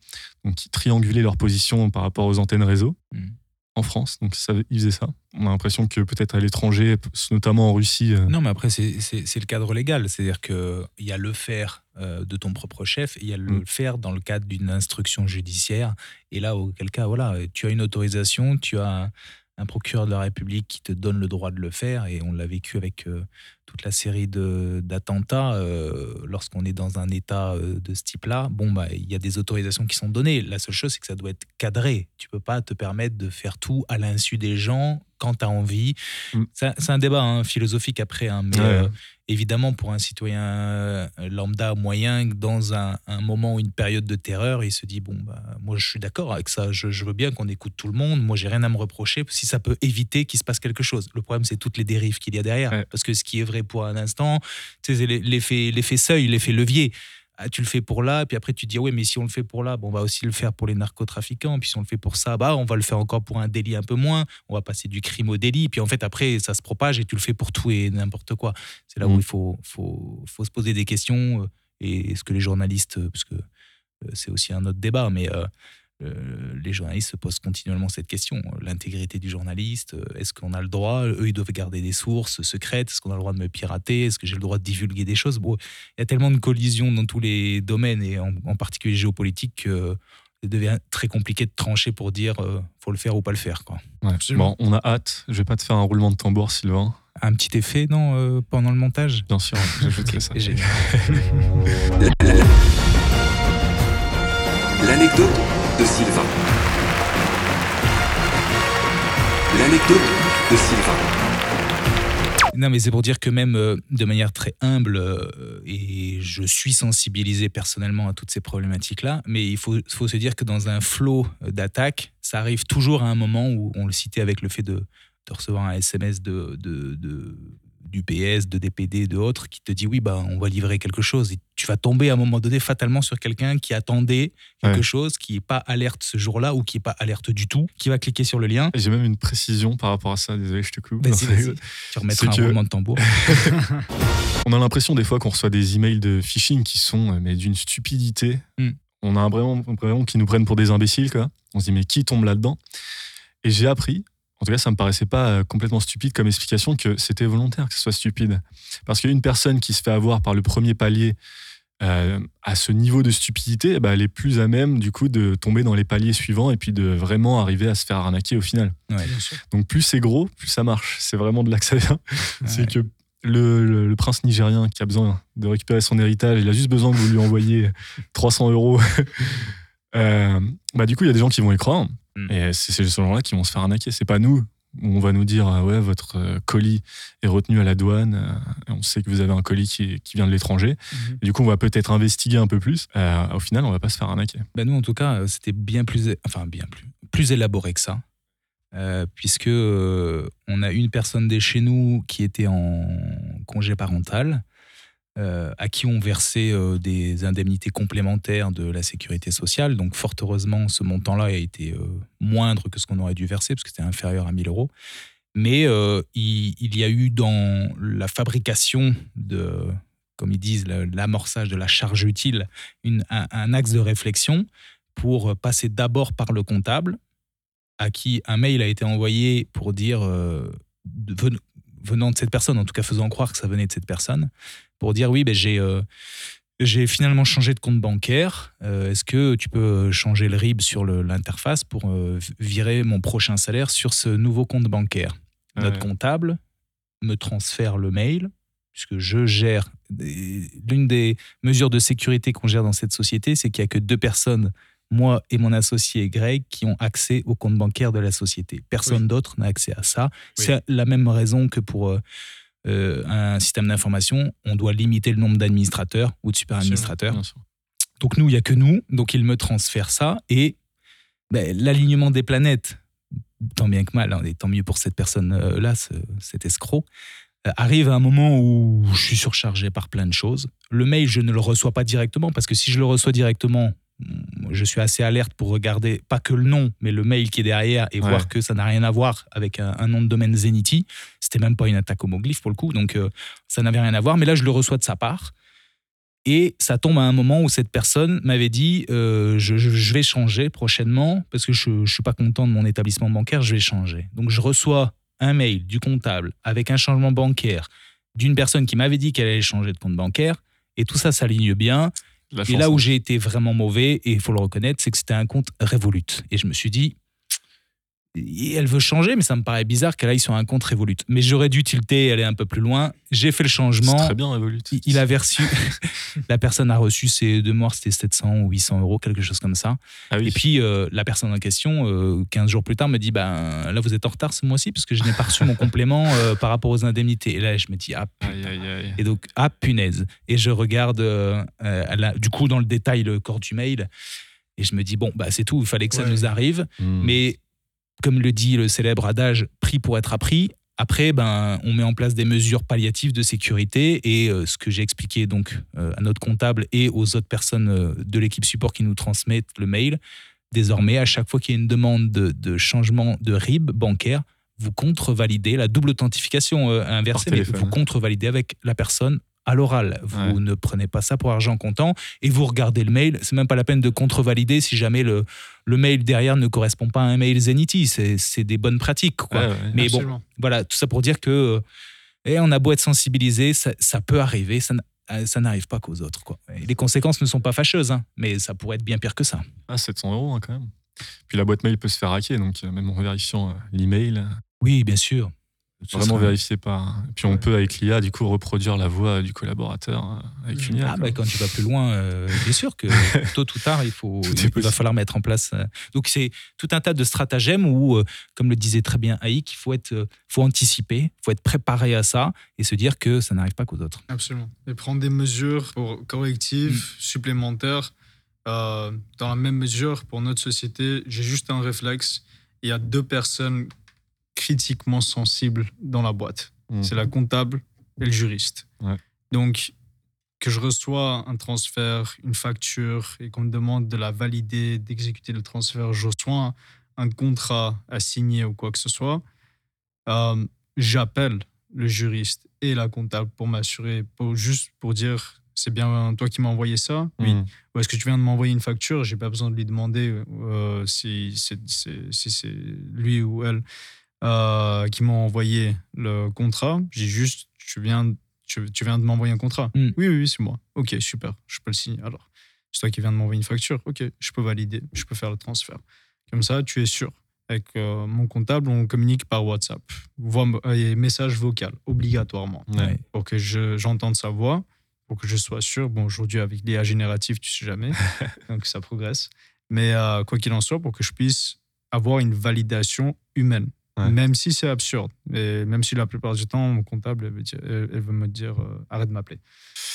Donc, qui triangulaient leur position par rapport aux antennes réseau Mhm. En France. Donc, ça, ils faisaient ça. On a l'impression que peut-être à l'étranger, notamment en Russie, euh, Non, mais après, c'est- le cadre légal. C'est-à-dire qu'il y a le faire euh, de ton propre chef et il y a le Mm. faire dans le cadre d'une instruction judiciaire. Et là, auquel cas, voilà, tu as une autorisation, tu as un, procureur de la République qui te donne le droit de le faire. Et on l'a vécu avec euh, toute la série d'attentats. euh, Lorsqu'on est dans un état euh, de ce type-là, bon, bah, il y a des autorisations qui sont données. La seule chose, c'est que ça doit être cadré. Tu peux pas te permettre de faire tout à l'insu des gens quand tu as envie. Mm. C'est un- débat hein, philosophique après, hein, mais Ouais. euh, évidemment pour un citoyen euh, lambda moyen, dans un, un moment ou une période de terreur, il se dit bon bah moi je suis d'accord avec ça, je, je veux bien qu'on écoute tout le monde, moi j'ai rien à me reprocher si ça peut éviter qu'il se passe quelque chose. Le problème c'est toutes les dérives qu'il y a derrière, Ouais. parce que ce qui est vrai pour un instant, c'est l'effet seuil, l'effet levier. Ah, tu le fais pour là, puis après tu te dis, oui, mais si on le fait pour là, bon, on va aussi le faire pour les narcotrafiquants, puis si on le fait pour ça, bah, on va le faire encore pour un délit un peu moins, on va passer du crime au délit, puis en fait, après, ça se propage et tu le fais pour tout et n'importe quoi. C'est là où Mm. il faut, faut, faut se poser des questions, euh, et ce que les journalistes, euh, parce que euh, c'est aussi un autre débat, mais euh, euh, les journalistes se posent continuellement cette question. L'intégrité du journaliste, euh, est-ce qu'on a le droit? Eux, ils doivent garder des sources secrètes. Est-ce qu'on a le droit de me pirater? Est-ce que j'ai le droit de divulguer des choses? Bon, il y a tellement de collisions dans tous les domaines, et en, en particulier géopolitique, que ça devient très compliqué de trancher pour dire euh, faut le faire ou pas le faire. Quoi. Ouais. Bon, on a hâte. Je vais pas te faire un roulement de tambour, Sylvain. Un petit effet, non, euh, pendant le montage? Bien sûr, j'ajouterai ça. L'anecdote de Sylvain. L'anecdote de Sylvain. Non, mais c'est pour dire que même euh, de manière très humble, euh, et je suis sensibilisé personnellement à toutes ces problématiques-là, mais il faut, se dire que dans un flot d'attaques, ça arrive toujours à un moment où, on le citait avec le fait de, recevoir un SMS de- du PS, de DPD, de autres, qui te dit oui, bah, on va livrer quelque chose. Et tu vas tomber à un moment donné fatalement sur quelqu'un qui attendait quelque Ouais. chose, qui n'est pas alerte ce jour-là ou qui n'est pas alerte du tout, qui va cliquer sur le lien. J'ai même une précision par rapport à ça. Désolé, je te coupe. Non. Tu remettras un que- roulement de tambour. On a l'impression des fois qu'on reçoit des emails de phishing qui sont euh, mais d'une stupidité. Mm. On a un vraiment, vraiment qui nous prennent pour des imbéciles. Quoi. On se dit mais qui tombe là-dedans? Et j'ai appris, en tout cas ça me paraissait pas euh, complètement stupide comme explication, que c'était volontaire que ce soit stupide. Parce qu'une personne qui se fait avoir par le premier palier euh, à ce niveau de stupidité, bah, elle est plus à même du coup de tomber dans les paliers suivants et puis de vraiment arriver à se faire arnaquer au final. Ouais. Donc plus c'est gros, plus ça marche. C'est vraiment de là que ça vient. C'est que le, le- le prince nigérien qui a besoin de récupérer son héritage, il a juste besoin que vous lui envoyiez 300 euros. Euh, bah du coup, il y a des gens qui vont y croire. Mm. Et c'est ces gens-là qui vont se faire arnaquer. C'est pas nous. On va nous dire, ah ouais, votre euh, colis est retenu à la douane. euh, on sait que vous avez un colis qui, qui vient de l'étranger. Mhm. Du coup, on va peut-être investiguer un peu plus. Euh, au final, on va pas se faire arnaquer. Ben nous, en tout cas, c'était bien plus, enfin bien plus, plus élaboré que ça, euh, puisque euh, on a une personne de chez nous qui était en congé parental, euh, à qui on versait euh, des indemnités complémentaires de la sécurité sociale. Donc, fort heureusement, ce montant-là a été euh, moindre que ce qu'on aurait dû verser, parce que c'était inférieur à 1000 euros. Mais euh, il, y a eu dans la fabrication de, comme ils disent, l'amorçage de la charge utile, un, axe de réflexion pour passer d'abord par le comptable, à qui un mail a été envoyé pour dire, venant de cette personne, en tout cas faisant croire que ça venait de cette personne, pour dire oui, ben j'ai euh, j'ai finalement changé de compte bancaire. Euh, Est-ce que tu peux changer le RIB sur l'interface pour euh, virer mon prochain salaire sur ce nouveau compte bancaire? Notre Ouais. comptable me transfère le mail, puisque je gère. L'une des mesures de sécurité qu'on gère dans cette société, c'est qu'il n'y a que deux personnes, moi et mon associé Greg, qui ont accès au compte bancaire de la société. Personne d'autre n'a accès à ça. Oui. C'est la même raison que pour euh, euh, un système d'information, on doit limiter le nombre d'administrateurs ou de super administrateurs. Bien sûr. Donc nous, il n'y a que nous. Donc il me transfère ça. Et ben, l'alignement des planètes, tant bien que mal, hein, et tant mieux pour cette personne-là, ce- cet escroc, euh, arrive à un moment où je suis surchargé par plein de choses. Le mail, je ne le reçois pas directement parce que si je le reçois directement, je suis assez alerte pour regarder pas que le nom, mais le mail qui est derrière et Ouais. voir que ça n'a rien à voir avec un, un nom de domaine Zenity. C'était même pas une attaque homoglyphe pour le coup, donc euh, ça n'avait rien à voir. Mais là, je le reçois de sa part. Et ça tombe à un moment où cette personne m'avait dit euh, je, je- je vais changer prochainement parce que je ne suis pas content de mon établissement bancaire, je vais changer. Donc je reçois un mail du comptable avec un changement bancaire d'une personne qui m'avait dit qu'elle allait changer de compte bancaire et tout ça s'aligne bien. La et là où j'ai été vraiment mauvais, et il faut le reconnaître, c'est que c'était un compte Revolut. Et je me suis dit, elle veut changer, mais ça me paraît bizarre qu'elle aille sur un compte Revolut. Mais j'aurais dû tilter, aller un peu plus loin. J'ai fait le changement. Très bien, Revolut. Il, il avait reçu, la personne a reçu ses deux morts, c'était 700 ou 800 euros, quelque chose comme ça. Ah oui. Et puis euh, la personne en question, euh, 15 jours plus tard, me dit ben là vous êtes en retard ce mois-ci parce que je n'ai pas reçu mon complément euh, par rapport aux indemnités. Et là je me dis ah Aïe, aïe, aïe. et donc, ah punaise. Et je regarde, euh, euh, la- du coup, dans le détail, le corps du mail. Et je me dis, bon, bah, c'est tout, il fallait que ça Ouais. nous arrive. Hmm. Mais comme le dit le célèbre adage, pris pour être appris, Après, ben, on met en place des mesures palliatives de sécurité et euh, ce que j'ai expliqué donc euh, à notre comptable et aux autres personnes euh, de l'équipe support qui nous transmettent le mail. Désormais, à chaque fois qu'il y a une demande de, de changement de RIB bancaire, vous contre-validez la double authentification inversée, mais vous contre-validez avec la personne à l'oral. Vous Ouais. ne prenez pas ça pour argent comptant et vous regardez le mail. C'est même pas la peine de contre-valider si jamais le, le mail derrière ne correspond pas à un mail Zenity. C'est des bonnes pratiques. Quoi. Ouais, ouais. Mais Absolument. bon, voilà, tout ça pour dire que euh, eh, on a beau être sensibilisé, ça, ça peut arriver, ça, euh, ça n'arrive pas qu'aux autres. Quoi. Et les conséquences ne sont pas fâcheuses, hein, mais ça pourrait être bien pire que ça. Ah, 700 euros hein, quand même. Puis la boîte mail peut se faire hacker, donc euh, même en vérifiant l'email, Oui, bien sûr. Vraiment vérifier par. Et puis on peut avec l'IA du coup reproduire la voix du collaborateur euh, avec une IA. Ah, bah, quand tu vas plus loin, euh, bien sûr que tôt ou tard, il, faut, il va falloir mettre en place. euh, Donc, c'est tout un tas de stratagèmes où, euh, comme le disait très bien Aïk, il faut, être, euh, faut anticiper, il faut être préparé à ça et se dire que ça n'arrive pas qu'aux autres. Absolument. Et prendre des mesures pour correctives Mm. supplémentaires. Euh, dans la même mesure, pour notre société, j'ai juste un réflexe. Il y a deux personnes critiquement sensibles dans la boîte. Mhm. C'est la comptable et le juriste. Ouais. Donc, que je reçois un transfert, une facture et qu'on me demande de la valider, d'exécuter le transfert, je reçois un, un contrat à signer ou quoi que ce soit, euh, j'appelle le juriste et la comptable pour m'assurer, pour, juste pour dire c'est bien toi qui m'as envoyé ça? Oui. Mhm. Ou est-ce que tu viens de m'envoyer une facture? J'ai pas besoin de lui demander euh, si c'est c'est- si c'est lui ou elle euh, qui m'ont envoyé le contrat. J'ai juste, tu viens, tu, tu viens de m'envoyer un contrat. Mm. Oui, oui, oui, c'est moi. Ok, super, je peux le signer. Alors, c'est toi qui viens de m'envoyer une facture. Ok, je peux valider, je peux faire le transfert. Comme ça, tu es sûr. Avec euh, mon comptable, on communique par WhatsApp. Voix, et message vocal, obligatoirement Ouais. pour que je- j'entende sa voix, pour que je sois sûr. Bon, aujourd'hui, avec l'IA générative, tu sais jamais, donc ça progresse. Mais euh, quoi qu'il en soit, pour que je puisse avoir une validation humaine, Ouais. même si c'est absurde, et même si la plupart du temps, mon comptable, elle veut, dire- elle- elle veut me dire euh, arrête de m'appeler.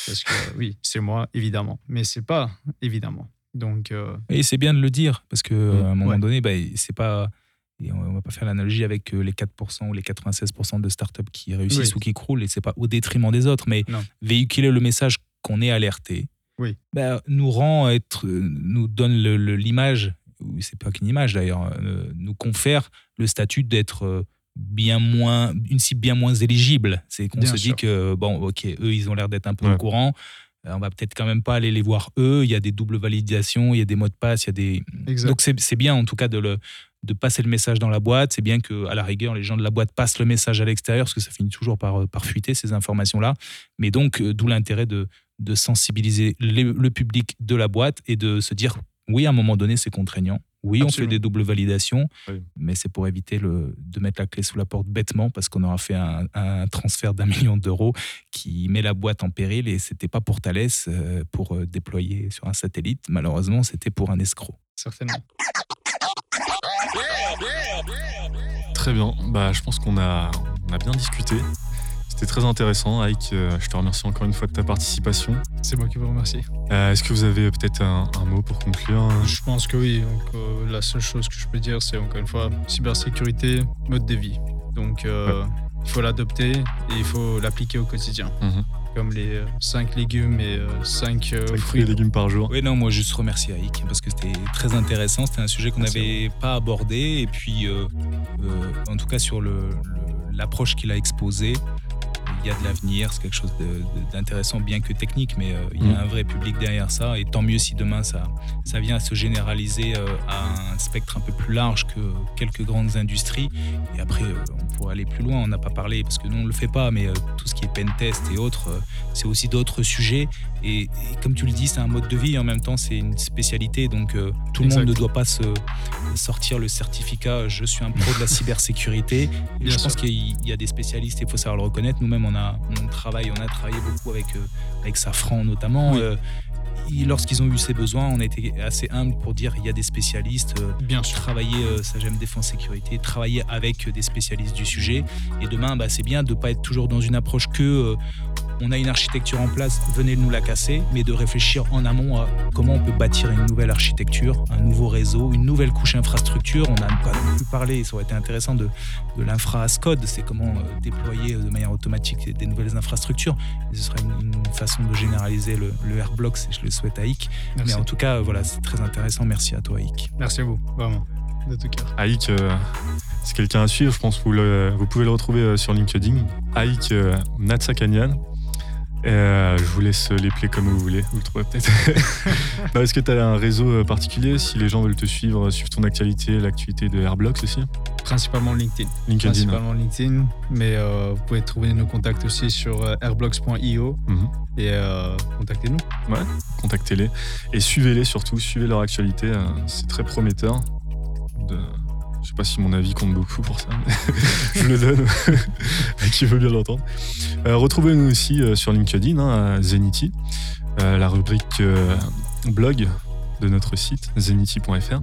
Parce que euh, oui, c'est moi, évidemment. Mais c'est pas évidemment. Donc, euh, Et c'est bien de le dire, parce qu'à un moment Ouais. donné, bah, c'est pas. et on va pas faire l'analogie avec les 4% ou les 96% de startups qui réussissent Oui. ou qui croulent, et c'est pas au détriment des autres, mais Non. véhiculer le message qu'on est alerté, Oui. bah, nous rend être, nous donne l'image, c'est pas qu'une image d'ailleurs, euh, nous confère le statut d'être euh, bien moins, une cible bien moins éligible. C'est qu'on Bien se sûr. dit que, bon, ok, eux, ils ont l'air d'être un peu Ouais. au courant. Euh, On va peut-être quand même pas aller les voir eux. Il y a des doubles validations, il y a des mots de passe, il y a des. Exact. Donc c'est c'est bien en tout cas de, le, de passer le message dans la boîte. C'est bien que à la rigueur les gens de la boîte passent le message à l'extérieur parce que ça finit toujours par, par fuiter ces informations-là. Mais donc d'où l'intérêt de, de sensibiliser les- le public de la boîte et de se dire oui à un moment donné c'est contraignant. Oui, on fait des doubles validations, Oui. mais c'est pour éviter le, de mettre la clé sous la porte bêtement parce qu'on aura fait un, un transfert d'un million d'euros qui met la boîte en péril et c'était pas pour Thales euh, pour euh, déployer sur un satellite. Malheureusement, c'était pour un escroc. certainement. Très bien. Bah, je pense qu'on a, on a bien discuté. C'était très intéressant, Ike. Euh, Je te remercie encore une fois de ta participation. C'est moi qui vous remercie. Euh, Est-ce que vous avez peut-être un, un mot pour conclure? Je pense que oui. Donc, euh, la seule chose que je peux dire, c'est encore une fois, cybersécurité, mode de vie. Donc, euh, il faut l'adopter et il faut l'appliquer au quotidien. Mhm. Comme les 5 légumes et 5 Cinq fruits fruits. et légumes par jour. Oui, non, moi juste remercier Aïk parce que c'était très intéressant. C'était un sujet qu'on n'avait pas abordé. Et puis, euh, euh, en tout cas, sur le- le- l'approche qu'il a exposée, il y a de l'avenir. C'est quelque chose d'intéressant, bien que technique, mais euh, il y Mm. a un vrai public derrière ça. Et tant mieux si demain ça, ça vient à se généraliser euh, à un spectre un peu plus large que quelques grandes industries. Et après, euh, on pourrait aller plus loin. On n'a pas parlé parce que nous, on ne le fait pas, mais euh, tout ce qui est pen test et autres, c'est aussi d'autres sujets. Et, et comme tu le dis, c'est un mode de vie. En même temps, c'est une spécialité. Donc, tout le monde ne doit pas se sortir le certificat je suis un pro de la cybersécurité. Je pense qu'il y a- il y a des spécialistes, il faut savoir le reconnaître. Nous-mêmes, on a, on travaille, on a travaillé beaucoup avec, euh, avec Safran notamment. Oui. Euh, et Lorsqu'ils ont eu ces besoins, on a été assez humble pour dire il y a des spécialistes. euh, Bien sûr. travailler euh, Sagem Défense Sécurité, travailler avec des spécialistes du sujet. Et demain, bah, c'est bien de ne pas être toujours dans une approche que euh, on a une architecture en place, venez nous la casser, mais de réfléchir en amont à comment on peut bâtir une nouvelle architecture, un nouveau réseau, une nouvelle couche infrastructure. On n'a pas non plus parlé, ça aurait été intéressant de, de l'infra as code, c'est comment euh, déployer de manière automatique des nouvelles infrastructures. Et ce serait une, une façon de généraliser le, le Airblock, si je le souhaite à IC. Merci. Mais en tout cas, euh, voilà, c'est très intéressant. Merci à toi, IC. Merci à vous, vraiment, de tout cœur. Aïk, euh, c'est quelqu'un à suivre, je pense que vous, le- vous pouvez le retrouver euh, sur LinkedIn. Aïk euh, Natsakanyan. Euh, je vous laisse les plaies comme vous voulez, vous le trouvez peut-être. Est-ce que tu as un réseau euh, particulier Si les gens veulent te suivre, euh, suivre ton actualité, l'actualité de Airblocks aussi? Principalement LinkedIn. LinkedIn. Principalement LinkedIn, mais euh, vous pouvez trouver nos contacts aussi sur euh, airblocks.io Mhm. et euh, contactez-nous. Ouais, contactez-les. Et suivez-les surtout, suivez leur actualité, euh, c'est très prometteur. De... Je sais pas si mon avis compte beaucoup pour ça, je le donne à qui veut bien l'entendre. Euh, Retrouvez-nous aussi euh, sur LinkedIn, hein, à Zenity, euh, la rubrique blog de notre site, zenity.fr.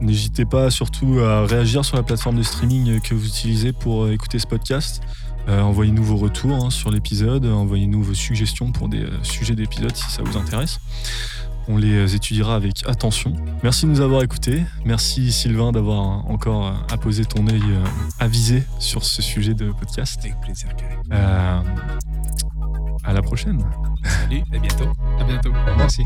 N'hésitez pas surtout à réagir sur la plateforme de streaming que vous utilisez pour écouter ce podcast. Envoyez-nous vos retours hein, sur l'épisode, envoyez-nous vos suggestions pour des sujets d'épisode si ça vous intéresse. On les étudiera avec attention. Merci de nous avoir écoutés. Merci Sylvain d'avoir encore euh, apposé ton œil euh, avisé sur ce sujet de podcast. Avec plaisir, Karim. Euh, à la prochaine. Salut, à bientôt. À bientôt. Merci.